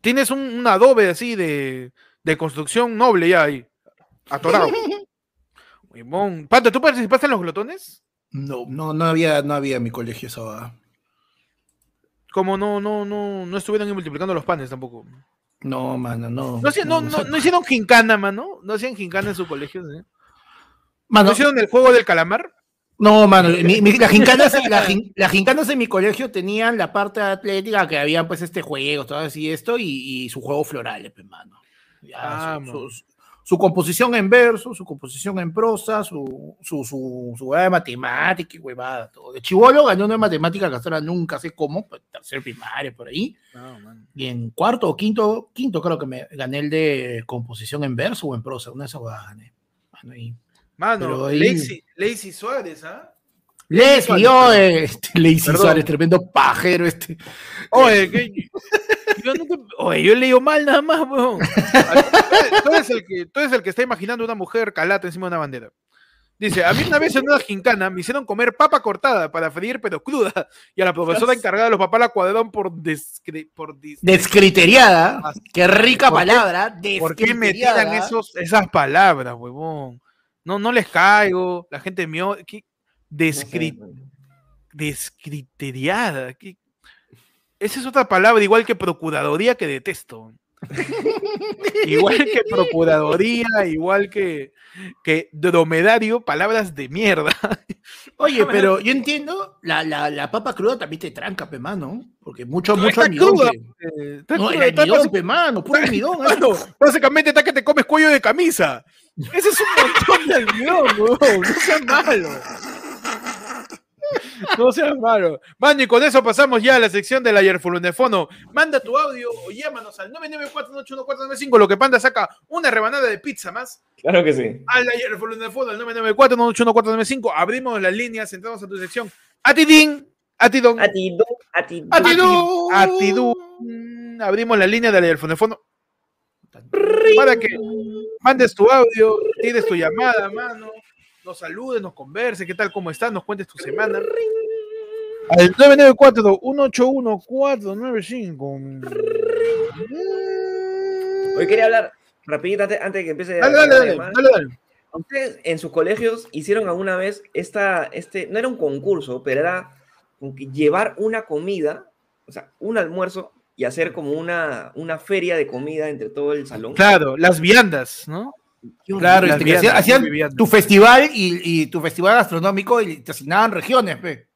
Tienes un, adobe así de, de, construcción noble ya ahí. Atorado. huevón. Panta, ¿tú participaste en los glotones? No, no, no había, no había en mi colegio esa huevada. Como no, no, no, no estuvieron multiplicando los panes tampoco. No, mano, no. No, no, no, hicieron gincana, mano. No hacían gincana en su colegio. ¿sí? Mano, ¿No hicieron el juego del calamar? No, mano, las, gincanas, en mi colegio tenían la parte atlética que habían pues este juego, todo así esto, y, su juego floral, pues, mano. Ya, ah, su composición en verso, su composición en prosa, su, su, su, su de matemática y huevada, todo. De chivolo ganó una matemática que hasta ahora nunca sé cómo, pues, tercer primaria por ahí. y en cuarto o quinto, quinto creo que me gané el de composición en verso o en prosa, una de esas gané. Mano, ahí, Mano ahí... Lazy, Suárez, ¿ah? Leslie, oye, este Lazy Suárez, tremendo pajero este. Oye, que, yo nunca, oye, yo leído mal nada más, weón. Tú eres, el que, tú eres el que está imaginando una mujer calata encima de una bandera. Dice, a mí una vez en una gincana me hicieron comer papa cortada para freír pero cruda y a la profesora encargada de los papás la cuadraron por, por descriteriada. Qué rica palabra. ¿Por qué me tiran esos, esas palabras, huevón? No, no les caigo, la gente mío. Descri descriteriada. Esa es otra palabra, igual que procuraduría, que detesto. igual que procuraduría, igual que, que dromedario, palabras de mierda. Oye, pero yo entiendo, la, la, la, papa cruda también te tranca, pe mano, porque mucho, mucho almidón. Cruda, eh, no, el almidón, pe mano, puro almidón. básicamente está que te comes cuello de camisa. Ese es un montón de almidón, no, no malo. No seas malo. Mano, y con eso pasamos ya a la sección del ayer fono. Manda tu audio o llámanos al 994 lo que Panda saca una rebanada de pizza más. Claro que sí. Al ayer fono, al 994 Abrimos las líneas, entramos a tu sección. Atidín, atidón. Atidón, atidón. Atidón. Abrimos la línea del ayer fono. Para que mandes tu audio, tires tu llamada, mano nos saludes, nos converse, qué tal, cómo estás, nos cuentes tu semana. Al 994-181-495. Hoy quería hablar rapidito antes, antes de que empiece Dale, a dale, dale, llamada. dale, dale. ¿Ustedes en sus colegios hicieron alguna vez esta, este, no era un concurso, pero era llevar una comida, o sea, un almuerzo y hacer como una, una feria de comida entre todo el salón? Claro, las viandas, ¿no? Claro, que viandas, hacían, tu festival y, y tu festival gastronómico y te asignaban regiones, pe.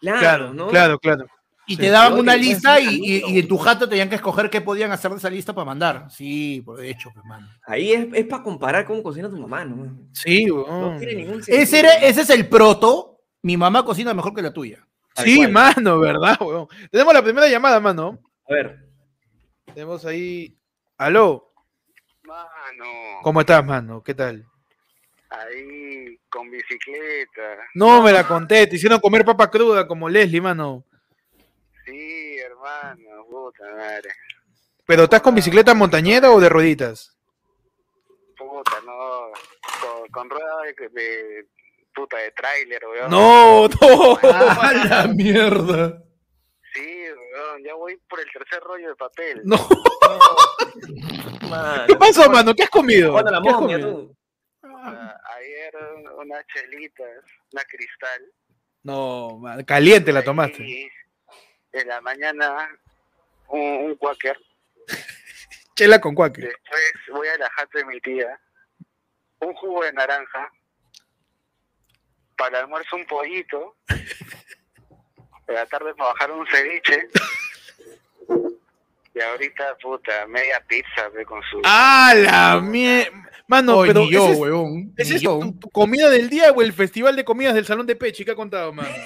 Claro, Claro, ¿no? claro, claro. Y Sí. te daban una lista y, y- y en tu jato tenían que escoger qué podían hacer de esa lista para mandar. Sí, por de hecho, pe, mano. Ahí es, es para comparar cómo cocina tu mamá, ¿no? Sí, No weón. tiene ningún sentido. Ese, era, ese es el proto. Mi mamá cocina mejor que la tuya. Tal Sí, cual. mano, ¿verdad, weón? Tenemos la primera llamada, mano. A ver, Tenemos ahí. Aló, Mano, ¿cómo estás, mano? ¿Qué tal? ahí con bicicleta. No me la conté, te hicieron comer papa cruda como Leslie, mano. Sí, hermano, puta madre. ¿Pero estás con bicicleta montañera o de rueditas? Puta, no. Con, con rueda de, de- puta de tráiler, weón. No, no. ¡A la mierda! Sí, weón, ya voy por el tercer rollo de papel. No. mano, ¿Qué pasó, mano? ¿Qué has comido? Ah, ayer unas chelitas, una cristal. No, caliente la tomaste. Y en la mañana un, un quaker. Chela con cuaque. Después voy a la jata de mi tía. Un jugo de naranja. Para el almuerzo un pollito. De la tarde para bajar un ceviche. Y ahorita, puta, media pizza ve, con su... ¡Ah, la mierda! Mano, Oy, pero ni yo, ese es-. ¿Ese ni es yo. tu, tu comida del día o el festival de comidas del Salón de Pechi que ha contado, mano?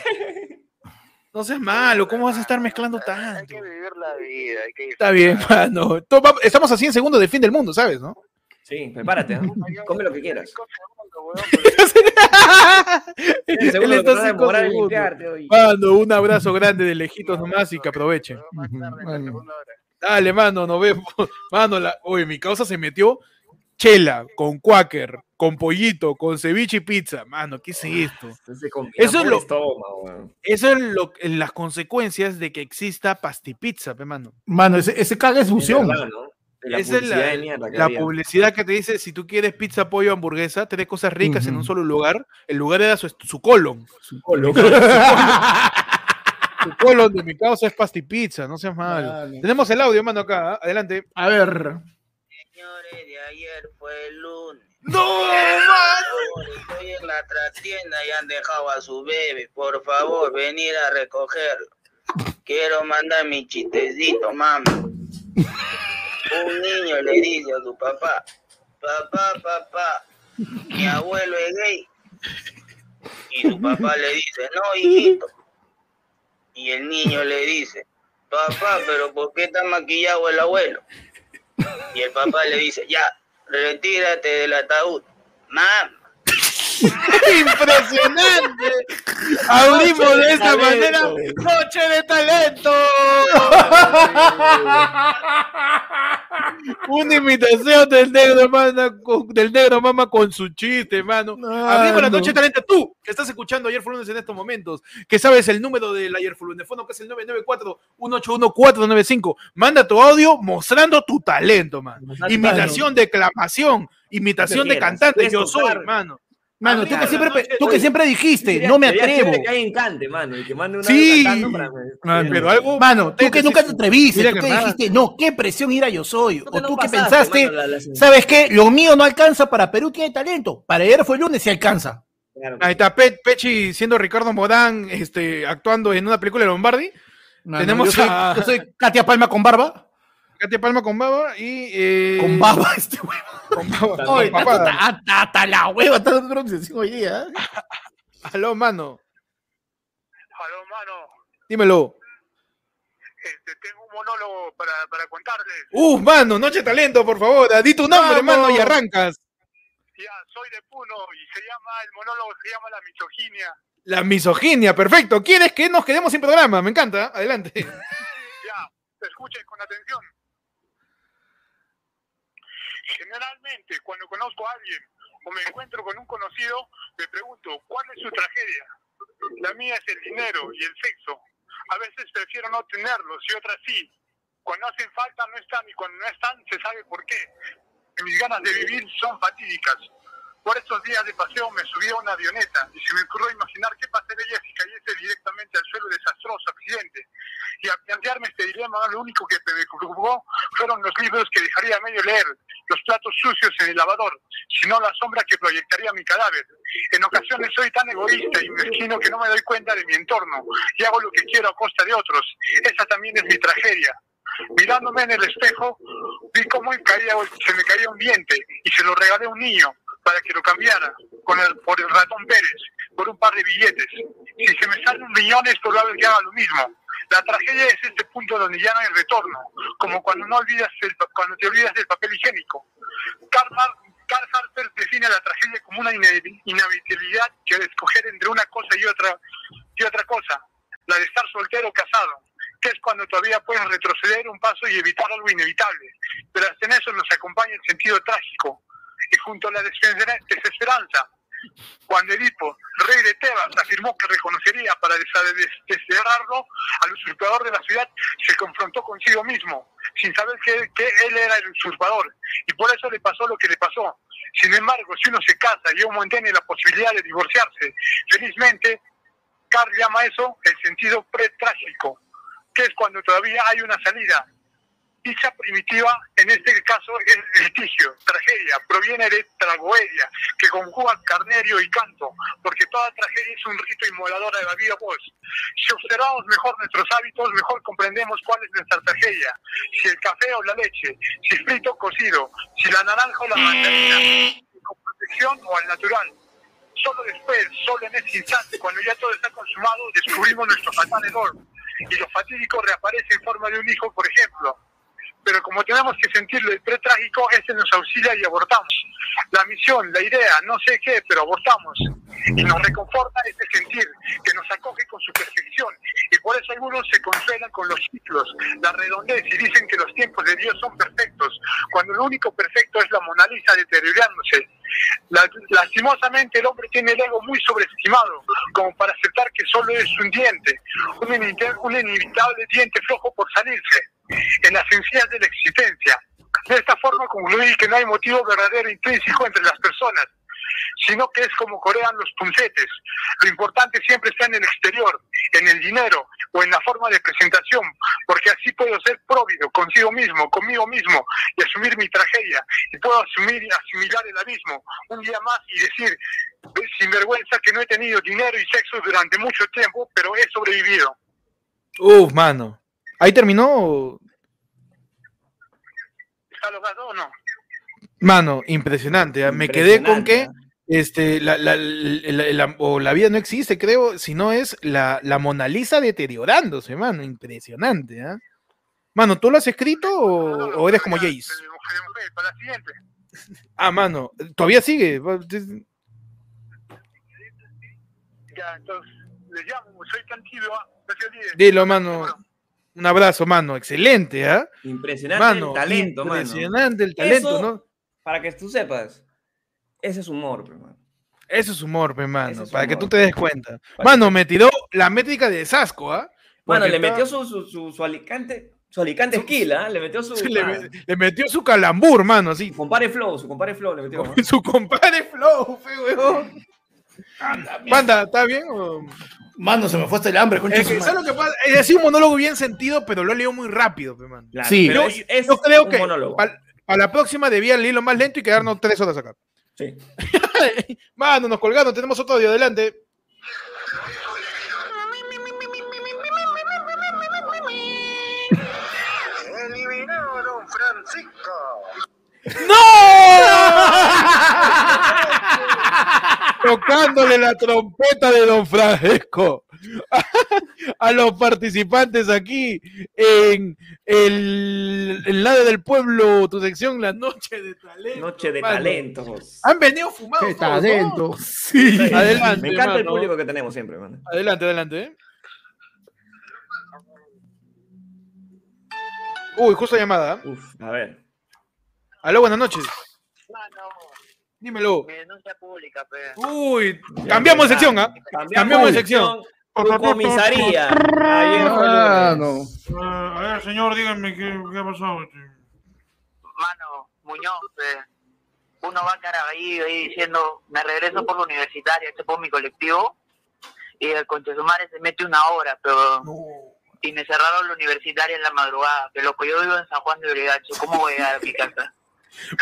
No seas malo, ¿cómo vas a estar mezclando Hay tanto? que vivir la vida, hay que Está bien, mano. Estamos así en segundo de fin del mundo, ¿sabes, no? Sí, prepárate, ¿no? Yo- Come lo que quieras. Weón, Él está cinco segundos. hoy. Mano, un abrazo grande de lejitos nomás y que aprovechen. Dale, mano, nos vemos. Mano, la... oye, mi causa se metió chela, con quaker, con pollito, con ceviche y pizza. Mano, ¿qué es esto? Combina Eso es lo- estómago, weón. Eso es lo, las consecuencias de que exista pastipizza, pe, mano. Mano, ese, ese caga es Es fusión. verdad, ¿no? La Esa es publicidad la, de mierda que la había. publicidad que te dice, si tú quieres pizza, pollo, hamburguesa, tres cosas ricas en un solo lugar, el lugar era su, su colon. Su colon. su colon de mi causa es pastipizza, no seas malo. Tenemos el audio, mano, acá. ¿ah? Adelante. A ver. Señores, de ayer fue el lunes. ¡No, mano! Estoy en la trastienda y han dejado a su bebé. Por favor, venir a recogerlo. Quiero mandar mi chistecito, mami. Un niño le dice a su papá, papá, papá, mi abuelo es gay. Y su papá le dice, no, hijito. Y el niño le dice, papá, pero ¿por qué está maquillado el abuelo? Y el papá le dice, ya, retírate del ataúd. Mamá. ¡Impresionante! Abrimos de esta manera Noche de Talento. Una imitación del negro mama con, del negro mama con su chiste, mano. Abrimos la no. noche de talento. Tú, que estás escuchando Ayer lunes en estos momentos, que sabes el número del Ayer lunes fono, que es el 994-181-495. Manda tu audio mostrando tu talento, tu Imitación, declamación, imitación de cantante. Yo soy, tocar. Mano. Tú que la siempre, noche- tú que siempre dijiste, Sería- no me atrevo. que alguien cante, mano, y que mande una Sí. para... Mano, pero algo. Mano, tú que nunca te atreviste, tú que dijiste, no, qué presión ir a Yo Soy. O tú no que pasaste, pensaste, mano, la- la- ¿sabes qué? Lo mío no alcanza para Perú, tiene talento. Para ayer fue el lunes y alcanza. Claro Ahí está Pe- Pechi siendo Ricardo Morán este, actuando en una película de Lombardi. Mano, Tenemos yo soy, a- yo soy Katia Palma con barba. Katia Palma con baba y. eh, Con baba, este huevo. Con baba. Oye, hasta, papada. hasta- hasta la hueva está dando pronunciación hoy día. Aló, mano. Aló, mano, Dímelo. este, tengo un monólogo para, para contarles. Uh, mano, Noche Talento, por favor. Di tu nombre, Vamos. mano, y arrancas. Ya, soy de Puno y se llama, el monólogo se llama La misoginia. La misoginia, perfecto. ¿Quieres que nos quedemos sin programa? Me encanta. Adelante. Ya, escuchen con atención. Generalmente, cuando conozco a alguien o me encuentro con un conocido, me pregunto, ¿cuál es su tragedia? La mía es el dinero y el sexo. A veces prefiero no tenerlos y otras sí. Cuando hacen falta no están y cuando no están se sabe por qué. Mis ganas de vivir son fatídicas. Por estos días de paseo me subí a una avioneta y se me ocurrió imaginar qué pasaría si cayese directamente al suelo desastroso accidente. Y al plantearme este dilema, lo único que me preocupó fueron los libros que dejaría medio leer, los platos sucios en el lavador, sino la sombra que proyectaría mi cadáver. En ocasiones soy tan egoísta y mezquino que no me doy cuenta de mi entorno y hago lo que quiero a costa de otros. Esa también es mi tragedia. Mirándome en el espejo, vi cómo se me caía un diente y se lo regalé a un niño para que lo cambiara por el ratón Pérez, por un par de billetes. Si se me sale un riñón es probable que haga lo mismo. La tragedia es este punto donde ya no hay retorno, como cuando no olvidas el cuando te olvidas del papel higiénico. Karl, Karl Harper define la tragedia como una inevitabilidad que de escoger entre una cosa y otra y otra cosa, la de estar soltero o casado, que es cuando todavía puedes retroceder un paso y evitar algo inevitable. Pero hasta en eso nos acompaña el sentido trágico y junto a la desespera- desesperanza. Cuando Edipo, rey de Tebas, afirmó que reconocería para desterrarlo al usurpador de la ciudad, se confrontó consigo mismo, sin saber que, que él era el usurpador, y por eso le pasó lo que le pasó. Sin embargo, si uno se casa y uno tiene la posibilidad de divorciarse, felizmente, Carl llama eso el sentido pretrágico, que es cuando todavía hay una salida. Dicha primitiva, en este caso, es litigio, tragedia, proviene de tragoedia, que conjuga carnerio y canto, porque toda tragedia es un rito inmolador de la vida voz. Si observamos mejor nuestros hábitos, mejor comprendemos cuál es nuestra tragedia. Si el café o la leche, si frito o cocido, si la naranja o la mandarina, con protección o al natural. Solo después, solo en ese instante, cuando ya todo está consumado, descubrimos nuestro fatal error. Y lo fatídico reaparece en forma de un hijo, por ejemplo. Pero como tenemos que sentirlo el pretrágico, ese nos auxilia y abortamos. La misión, la idea, no sé qué, pero abortamos. Y nos reconforta ese sentir, que nos acoge con su perfección. Y por eso algunos se consuelan con los ciclos, la redondez, y dicen que los tiempos de Dios son perfectos, cuando lo único perfecto es la Mona Lisa deteriorándose. La- lastimosamente el hombre tiene el ego muy sobreestimado, como para aceptar que solo es un diente, un inevitable diente flojo por salirse, en las encías de la existencia. De esta forma concluí que no hay motivo verdadero intrínseco entre las personas, sino que es como corean los puncetes. Lo importante siempre está en el exterior, en el dinero o en la forma de presentación, porque así puedo ser próvido consigo mismo, conmigo mismo, y asumir mi tragedia, y puedo asumir y asimilar el abismo un día más y decir, sin vergüenza, que no he tenido dinero y sexo durante mucho tiempo, pero he sobrevivido. Uf, mano. Ahí terminó. ¿Está logrado o no? Mano, impresionante. ¿ah? Me quedé con que Impresionante, este, la, la- la- la- o la vida no existe, creo, sino es la, la Mona Lisa deteriorándose, mano. Impresionante, ¿ah? Mano, ¿tú lo has escrito o, No, no, o eres como Jace? Para la siguiente. Ah, mano, todavía sigue. Ya, entonces, les llamo, soy tan tibio, ¿ah? Dilo, mano. Un abrazo, mano. Excelente, ¿ah? Impresionante Mano, el talento, mano. impresionante el talento, Eso- ¿no? Para que tú sepas, ese es humor, pe, mano. Eso es humor, pe, mano, es para que tú te des cuenta. Mano, me tiró la métrica de Sasco, ¿ah? Bueno, Porque le estaba- metió su, su, su, su alicante, su alicante skill, ¿ah? Le metió su, le, le metió su calambur, mano, así. su compare flow, su compare flow le metió. Su compadre Flow, fe, weón. Panda, ¿está bien? o- Mano, se me fue hasta el hambre, concha Es que, su ¿sabes madre. lo que pasa? Es así un monólogo bien sentido, pero lo leo muy rápido. Claro, Sí. pero Yo, es, es yo creo un que monólogo. para la próxima debía leerlo más lento y quedarnos tres horas acá. Sí. Mano, nos colgamos, tenemos otro audio, adelante. Eliminado Don Francisco. Tocándole la trompeta de Don Francisco a los participantes aquí en el, el lado del pueblo, tu sección La Noche de Talento. Noche de mano. talentos. Han venido fumados. ¿no? adentro. Sí. Adelante. Me encanta el público que tenemos siempre, mano. Adelante, adelante. ¿eh? Uy, justo llamada. ¿eh? Uf, a ver. Aló, buenas noches. Mano, Dímelo. mi denuncia pública, pe. Uy, Ya cambiamos de sección, ¿ah? Cambiamos de sección. Tu comisaría. Ayer Ah, no. a ver, señor, díganme qué, qué ha pasado. Mano, Muñoz, eh, uno va cara ahí, ahí diciendo, me regreso por la universitaria, este por mi colectivo, y el conchesumare se mete una hora, pero... Y me cerraron la universitaria en la madrugada, que loco, yo vivo en San Juan de Origacho, ¿cómo voy a llegar a mi casa?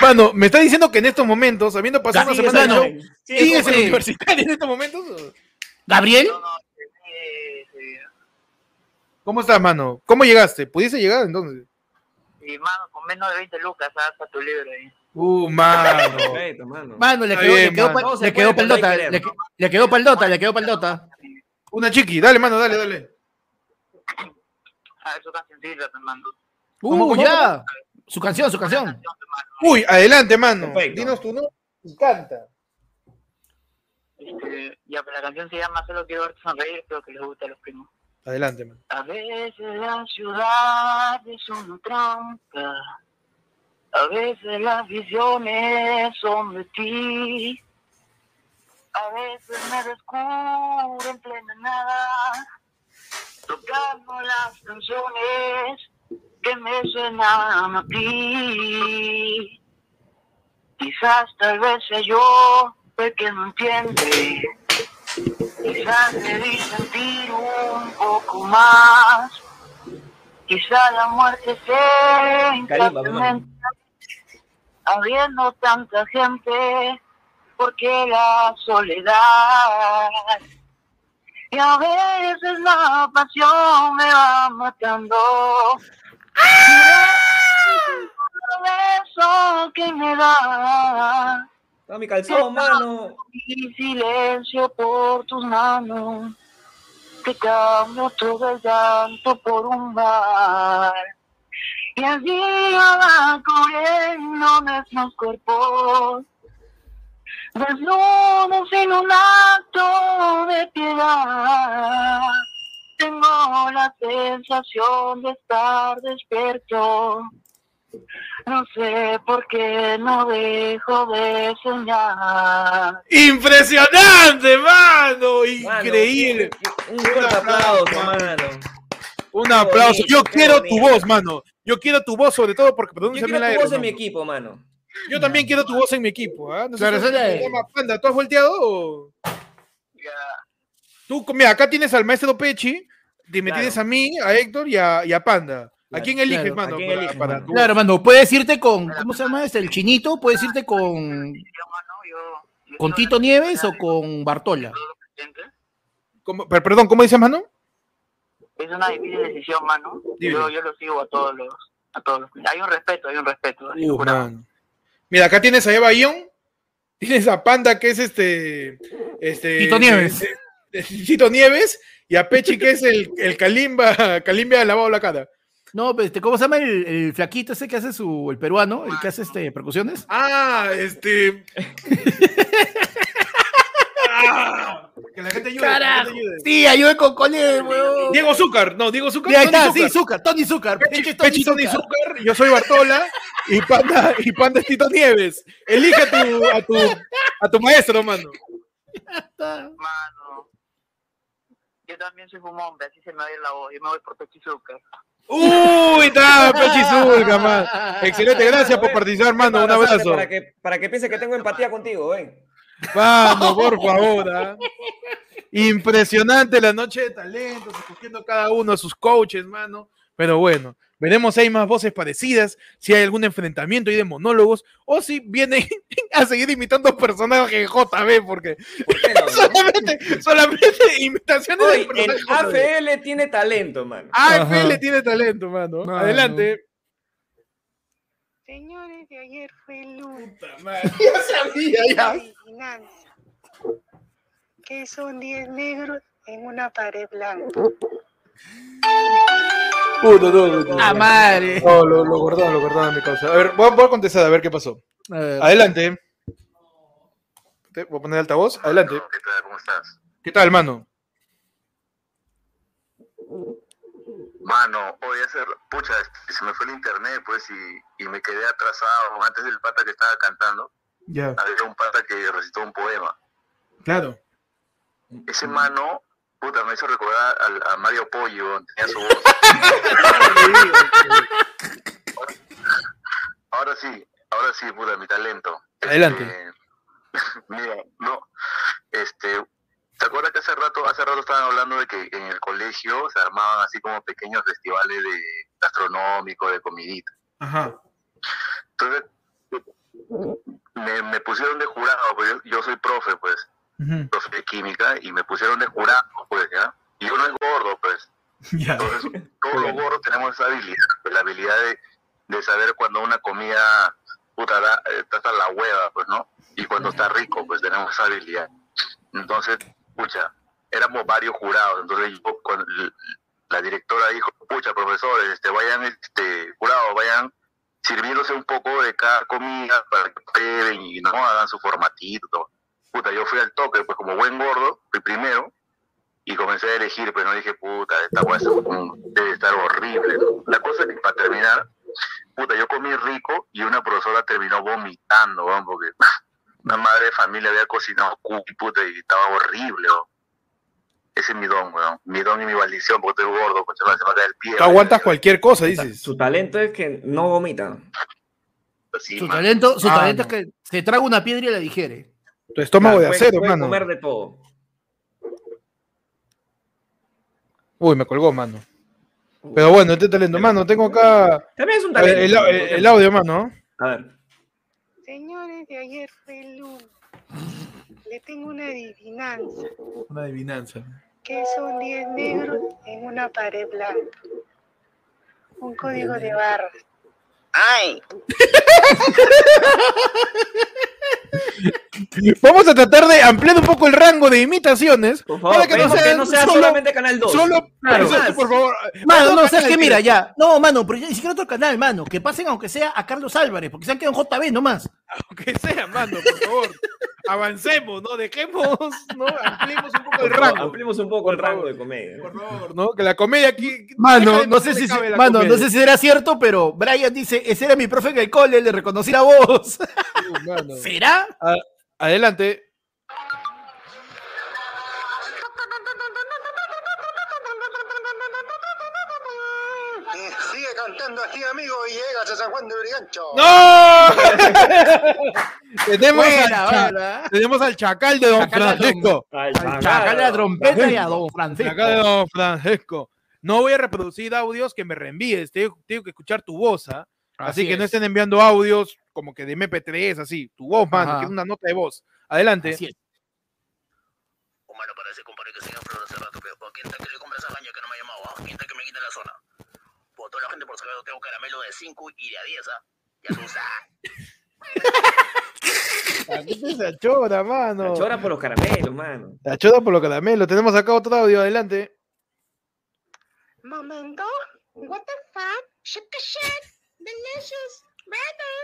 Mano, me está diciendo que en estos momentos, habiendo pasado una semana show, Sí, ¿sigues en sí. la universitaria en estos momentos? ¿Gabriel? No, no, sí, sí. ¿Cómo estás, mano? ¿Cómo llegaste? ¿Pudiese llegar entonces? Y mano, con menos de 20 lucas, hasta tu libro ahí. Uh, mano. Perfecto, mano. Mano, le Está quedó, bien, le quedó, mano. pa- le quedó paldota, querer, le, ¿no? le quedó paldota, le quedó paldota. Una chiqui, dale, mano, dale, dale. A ver, su cancioncita, hermano. Uh, ¿cómo, ya. Su canción, su canción. Uy, adelante, mano. Perfecto. Dinos tu nombre y canta. Este, ya, pero la canción se llama Solo quiero verte sonreír, espero que les guste a los primos. Adelante, mano. A veces la ciudad es una trampa, a veces las visiones son de ti, a veces me descubro en plena nada, tocando las canciones que me suenan a ti. Quizás tal vez sea yo el que no entiende. Quizás debí sentir un poco más. Quizás la muerte mamá. intrascendente. Habiendo tanta gente, porque la soledad. Y a veces la pasión me va matando. Beso que me da Está mi calzón, mano. y silencio por tus manos, que cambio todo el llanto por un mar. Y día va corriendo nuestros cuerpos, desnudos en un acto de piedad. Tengo la sensación de estar despierto. No sé por qué no dejo de soñar. ¡Impresionante, mano! Mano, Increíble. Un, un fuerte aplauso, mano. Un aplauso. Yo qué quiero tu voz, mano. Yo quiero tu voz, sobre todo porque Yo quiero tu voz en mi mano. equipo, mano. Yo también quiero tu voz en mi equipo. ¿ah? No sé Claro, si es Panda, ¿tú has volteado o...? Tú, mira, acá tienes al maestro Pechi, me Claro. tienes a mí, a Héctor y a, y a Panda. ¿A Claro, quién eliges, claro. mano? ¿A quién para- eliges, para mano? Claro, mano, puedes irte con, ¿cómo se llama este? El chinito, puedes irte con, con Tito Nieves o con Bartola. ¿Cómo- per- perdón, ¿cómo dices, mano? Es una difícil decisión, mano. Yo, yo lo sigo a todos los, a todos los. Hay un respeto, hay un respeto. Uh, mano. Mira, acá tienes a Eva Ion, tienes a Panda, que es este... este Tito Nieves. eh, eh, Tito Nieves, y a Pechi, que es el, el Kalimba, Kalimba lavado la cara. No, pues, este, ¿cómo se llama el, el flaquito ese que hace su, el peruano, el que hace este percusiones? Ah, este... Ah, que la gente ayude. que la Carajo. gente ayude. Sí, ayude con Colé, weón. Diego Zúcar, no, Diego Zúcar. Ahí Tony está, Zúcar. sí, Zúcar, Tony Zúcar. Pechi, Pechi, Tony. Zúcar, yo soy Bartola y Panda, y Panda es Tito Nieves. Elige a tu, a tu, a tu maestro, mano. Mano. Yo también soy un hombre, así se me va a ir la voz. Yo me voy por Pechizuca. Uy, está, Pechi Zúcar, man. Excelente, gracias por participar, mano. Un abrazo. Para que, para que piense que tengo empatía contigo, ven. Vamos, por favor. ¿ah? Impresionante la noche de talentos, escogiendo cada uno a sus coaches, mano. Pero bueno, veremos si hay más voces parecidas, si hay algún enfrentamiento ahí de monólogos, o si vienen a seguir imitando personajes de JB, porque ¿Por qué no, no? solamente, solamente imitaciones Oye, de personajes. AFL tiene talento, mano. AFL Ajá. tiene talento, mano. Mano. Adelante. Señores, de ayer fue lunes. Puta madre, Ya sabía, ya. Que son 10 negros en una pared blanca. Puta, no, no. ¡Ah, madre! No, lo, lo guardaron, lo guardaron mi causa. A ver, voy a, voy a contestar a ver qué pasó. Ver. Adelante. Te voy a poner altavoz. Adelante. ¿Qué tal? ¿Cómo estás? ¿Qué tal, mano? Mano, hoy hace, pucha, se me fue el internet, pues, y, y me quedé atrasado antes del pata que estaba cantando. Ya, Había un pata que recitó un poema. claro. Ese mano, puta, me hizo recordar al- a, Mario Pollo, tenía su voz. ahora sí, ahora sí, puta, mi talento. Adelante. Este, mira, no, este, ¿te acuerdas que hace rato, hace rato estaban hablando de que en el colegio se armaban así como pequeños festivales de gastronómicos, de comidita? Ajá. Entonces, me, me pusieron de jurado, pues yo, yo soy profe, pues, Profe de química, y me pusieron de jurado, pues, ¿ya? Y uno es gordo, pues. Entonces, todos los gordos tenemos esa habilidad, pues, la habilidad de, de saber cuando una comida, puta, da- eh, está hasta la hueva, pues, ¿no? Y cuando está rico, pues, tenemos esa habilidad. Entonces, pucha, éramos varios jurados, entonces yo, cuando la directora dijo, pucha, profesores, este, vayan, este, jurados, vayan sirviéndose un poco de cada comida para que prueben y no hagan su formatito. Puta, yo fui al toque, pues como buen gordo, fui primero, y comencé a elegir, pero no dije, puta, esta un- debe estar horrible. ¿no? La cosa es que para terminar, puta, yo comí rico y una profesora terminó vomitando, weón, porque una madre de familia había cocinado cuy, puta, y estaba horrible, weón. Ese es mi don, weón. Mi don y mi maldición, porque estoy gordo, pues se me, cae el pie. Tú aguantas cualquier cosa, dices. Su talento es que no vomita. Sí, Su man. talento, su Ah, talento no. es que se traga una piedra y la digiere. Tu estómago de acero, puede mano. comer de todo. Uy, me colgó, mano. Pero bueno, este talento, mano. Tengo acá También es un talento. el, el- el audio, mano. A ver. Señores, de ayer fue el lunes. Le tengo una adivinanza. Una adivinanza. ¿Qué son 10 negros en una pared blanca? Un código de barras. ¡Ay! Vamos a tratar de ampliar un poco el rango de imitaciones. Por favor, para que no pedimos sea, que no sea solo, solamente Canal 2. Solo, Claro. Exacto, por favor. Mano, no, ¿sabes qué? canal, Mira, ya. No, mano, pero ya ni siquiera otro canal, mano. Que pasen aunque sea a Carlos Álvarez, porque se han quedado en JB nomás. Aunque sea, mano, por favor. Avancemos, ¿no? Dejemos, ¿no? Ampliemos un poco el rango. Ampliemos un poco el rango de comedia. Por favor, ¿no? Que la comedia aquí. Mano, no que sé si, mano, no sé si será cierto, pero Brian dice, ese era mi profe en el cole, le reconocí la voz. ¿Será? Adelante. Sigue cantando así, amigo, y llegas a San Juan de Brigancho. ¡No! tenemos, al, Buena, tenemos al chacal de Don Chacal de Francisco. Al Sacar la trompeta y a Don Francisco. Chacal de Don Francisco. No voy a reproducir audios que me reenvíes. Tengo, tengo que escuchar tu voz, ¿ah? Así, Así que no es. estén enviando audios como que de MP3, así. Tu voz, mano, Ajá. que es una nota de voz. Adelante. Así es. Humano parece, compadre, que se llama Flor hace rato, pero ¿por quién está que le compra esa baña que no me ha llamado? ah? ¿Quién está que me quita la zona? Por toda la gente por saber, tengo caramelo de 5 y de a 10, ¿ah? Ya tú sabes. Aquí te esa chora, mano. La chora por los caramelos, mano. La chora por lo caramelo. Tenemos acá otro audio. Adelante. Momento. What the fuck? Shit the shit. Delicious. Better.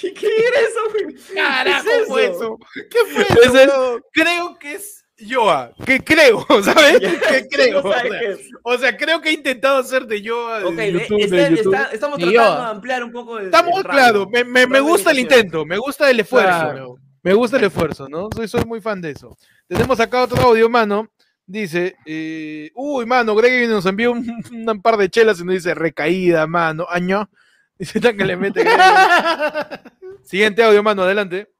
¿Qué, qué era eso, güey? Carajo, ¿Qué es fue eso? eso? ¿Qué fue eso? weón? creo que es Yoa. Que creo, ¿sabes? Que creo. No o, sabes sea, qué es. o sea, creo que he intentado hacer de Yoa. de Ok, de- YouTube, está- de YouTube. está- estamos tratando de ampliar un poco el. Estamos el claro, me, gusta el intento, me gusta el esfuerzo. Claro. Me gusta el esfuerzo, ¿no? Soy, soy muy fan de eso. Tenemos acá otro audio, mano. Dice, eh, uy, mano, Greg nos envió un, un par de chelas y nos dice, recaída, mano, año. Dice tan que le mete. Siguiente audio, mano, adelante.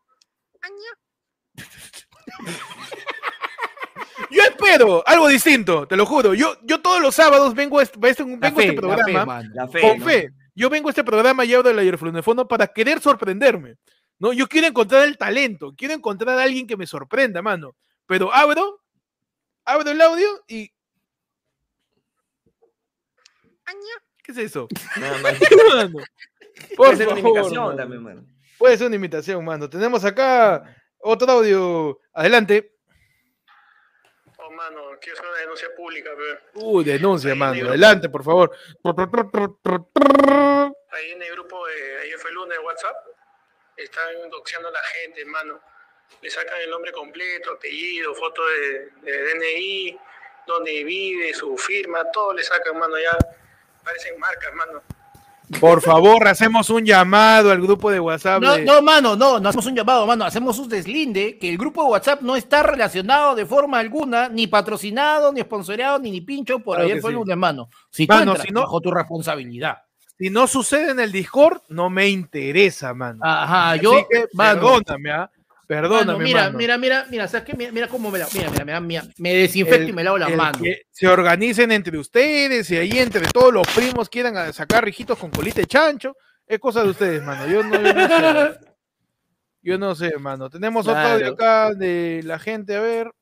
Yo espero algo distinto, te lo juro. Yo, yo todos los sábados vengo a este, vengo La a fe, este la programa fe, mano. La fe. con ¿no? fe. Yo vengo a este programa y abro el aeroflunefono para querer sorprenderme. ¿no? Yo quiero encontrar el talento, quiero encontrar a alguien que me sorprenda, mano. Pero abro, abro el audio y. ¿Qué es eso? Nada más. Mano, Puede ser una favor, imitación mano. también, mano. Puede ser una imitación, mano. Tenemos acá otro audio. Adelante. Oh, mano, quiero hacer una denuncia pública, pero Uh, denuncia, Ahí, mano. Adelante, por favor. ahí en el grupo de ayer fue lunes de WhatsApp están doxeando a la gente, mano. Le sacan el nombre completo, apellido, foto de, de DNI, donde vive, su firma, todo le sacan, mano, ya parecen marcas, mano. Por favor, hacemos un llamado al grupo de WhatsApp. No, de- no, mano, no, no hacemos un llamado, mano, hacemos un deslinde que el grupo de WhatsApp no está relacionado de forma alguna, ni patrocinado, ni sponsoreado, ni ni pincho por Claro ayer fue el sí. lunes, mano. Si tú entras si no- bajo tu responsabilidad. Si no sucede en el Discord, no me interesa, mano. Ajá, Así yo, que mano, perdóname, ¿ah? Perdóname, mano, mira, mano. mira, mira, mira, ¿sabes qué? Mira, mira cómo me la, mira, mira, mira, mira, me desinfecto El- y me lavo las manos. que se organicen entre ustedes y ahí entre todos los primos quieran a- sacar rijitos con colita de chancho. Es cosa de ustedes, mano. Yo no, yo no sé. Yo no sé, mano. Tenemos otro Claro. audio acá de la gente. A ver.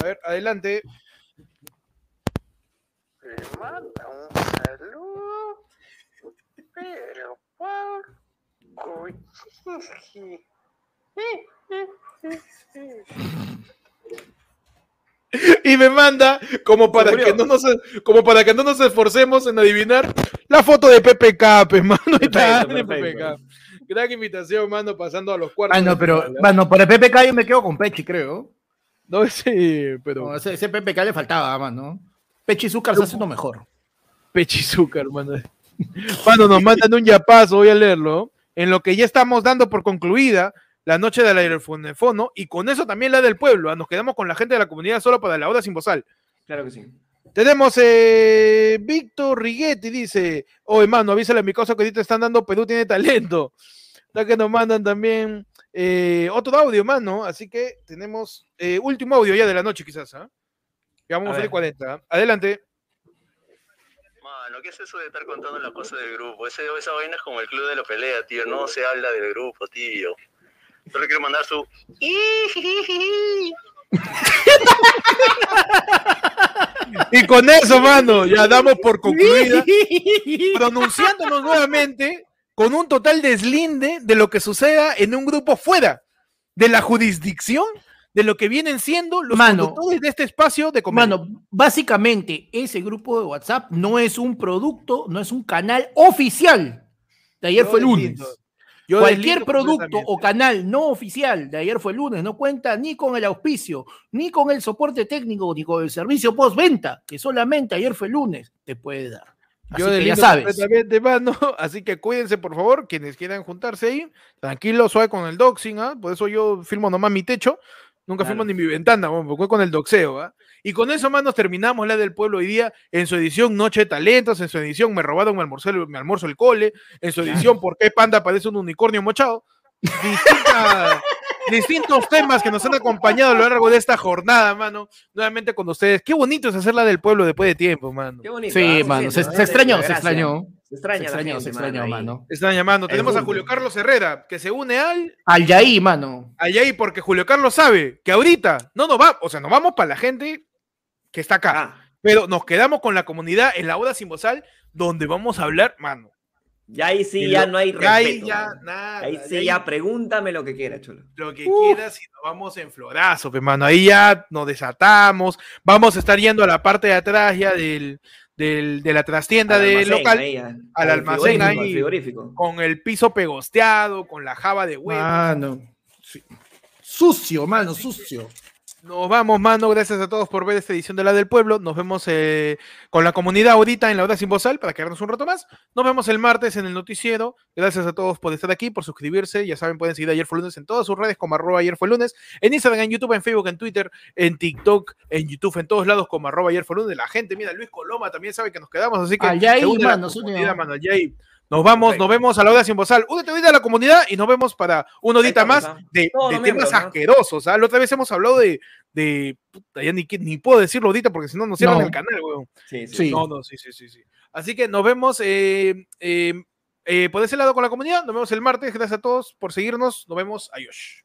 A ver, adelante. Le manda un saludo, pero. Y me manda, como para que no nos, como para que no nos esforcemos en adivinar, la foto de PPK, pues, mano. Perfecto, perfecto. PPK. Gran invitación, mano, pasando a los cuartos. Ah, no, pero, ¿ah? mano, por el PPK yo me quedo con Pechi, creo. No, sí, pero. No, ese, ese PPK le faltaba, mano. Pechi Zúcar está haciendo mejor. Pechizúcar, mano. Mano, nos mandan un yapazo, voy a leerlo. En lo que ya estamos dando por concluida la noche del aerofonefono y con eso también la del pueblo. ¿ah? Nos quedamos con la gente de la comunidad solo para la hora sin bozal. Claro que sí. Tenemos eh, Víctor Riguetti, dice, oh hermano, avísale a mi cosa que ahorita están dando Perú tiene talento. La que nos mandan también eh, otro audio, mano. Así que tenemos eh, último audio ya de la noche, quizás. ¿ah? Ya vamos A a hacer ver. 40. ¿ah? Adelante. Mano, ¿qué es eso de estar contando las cosas del grupo? Ese, esa vaina es como el club de la pelea, tío. No se habla del grupo, tío. Solo quiero mandar su... Y con eso, mano, ya damos por concluida, pronunciándonos nuevamente con un total deslinde de lo que suceda en un grupo fuera de la jurisdicción de lo que vienen siendo los Mano. conductores de este espacio de comedia. Mano, básicamente ese grupo de WhatsApp no es un producto, no es un canal oficial. De ayer Yo fue lunes. deslindo. Yo Cualquier producto o canal no oficial de ayer fue lunes no cuenta ni con el auspicio, ni con el soporte técnico, ni con el servicio postventa, que solamente ayer fue lunes te puede dar. Así Yo que ya sabes. mano. Así que cuídense, por favor, quienes quieran juntarse ahí. Tranquilo, suave con el doxing, ¿ah? Por eso yo filmo nomás mi techo. Nunca Claro. filmo ni mi ventana, porque con el doxeo, ¿ah? Y con eso, manos, terminamos la del pueblo hoy día en su edición Noche de Talentos, en su edición Me robaron mi almuerzo, mi almuerzo el cole, en su edición ¿Por qué Panda parece un unicornio mochado? Distintos temas que nos han acompañado a lo largo de esta jornada, mano. Nuevamente con ustedes. Qué bonito es hacerla del pueblo después de tiempo, mano. Qué bonito. Sí, ¿ah? mano, se, se extrañó, se extrañó. Se extraña, Se la extrañó, gente, se extrañó, mano. Están llamando. El Tenemos a. Julio Carlos Herrera, que se une al Al Yaí, mano. allá ahí porque Julio Carlos sabe que ahorita no nos va, o sea, nos vamos para la gente que está acá, Ah, pero nos quedamos con la comunidad en la hora sin bozal, donde vamos a hablar, mano. ya ahí sí, ya lo- no hay ya ahí respeto. ya nada, Ahí sí, ya pregúntame lo que quieras, chulo. lo que quieras y nos vamos en florazo, pues, mano. Ahí ya nos desatamos, vamos a estar yendo a la parte de atrás ya del, del- de la trastienda del almacén, local, ahí ya. al almacén ahí. al frigorífico. con el piso pegosteado, con la java de huevo. Mano. Sí. Sucio, mano, sucio. Nos vamos, mano. Gracias a todos por ver esta edición de La del Pueblo. Nos vemos eh, con la comunidad ahorita en la hora sin bozal para quedarnos un rato más. Nos vemos el martes en el noticiero. Gracias a todos por estar aquí, por suscribirse. Ya saben, pueden seguir Ayer fue lunes en todas sus redes como arroba ayer fue lunes. En Instagram, en YouTube, en Facebook, en Twitter, en TikTok, en YouTube, en todos lados como arroba ayer fue lunes. La gente, mira, Luis Coloma también sabe que nos quedamos, así que Al Yaí, se une a la mano, Nos vamos, nos vemos a la hora sin bozal. Únete ahorita a la comunidad y nos vemos para una horita más de, temas asquerosos. ¿ah? La otra vez hemos hablado de, de puta, ya ni, ni puedo decirlo ahorita porque si no nos cierran No. el canal, weón. Sí, sí. Sí. No, no, sí, sí, sí, sí. Así que nos vemos eh, eh, eh, por ese lado con la comunidad. Nos vemos el martes. Gracias a todos por seguirnos. Nos vemos. Adiós.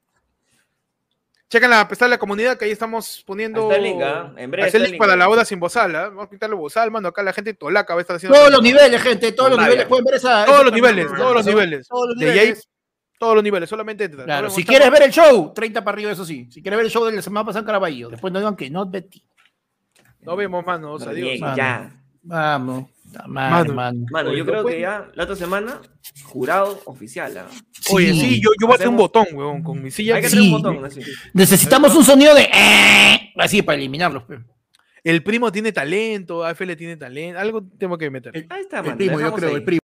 Chequen la pestaña de la comunidad que ahí estamos poniendo. Ahí está el link, ¿ah? En breve está el link para la hora sin bozal. ¿ah? Vamos a quitarle bozal, mano. Acá la gente tolaca va a estar haciendo. Todos los niveles, gente, todos los niveles. Pueden ver esa. Todos esa los niveles, todos los niveles. Todos los niveles. todos los niveles. Solamente entra. Claro, si a quieres ver el show, 30 para arriba, eso sí. Si quieres ver el show de la semana pasada en Caraballo, después no digan que no Betty. Nos vemos, manos. No Adiós. mano. ya. Vamos. Madre, Mano. yo creo que ya la otra semana, jurado oficial. ¿ah? Oye, sí, yo, yo voy a hacer un botón, weón, con mi silla. Hay que Sí. hacer un botón así. Necesitamos un sonido de. eh, Así para eliminarlos. El primo tiene talento, AFL tiene talento, algo tengo que meter. El- Ahí está, El mano. primo, yo creo, ahí. el primo.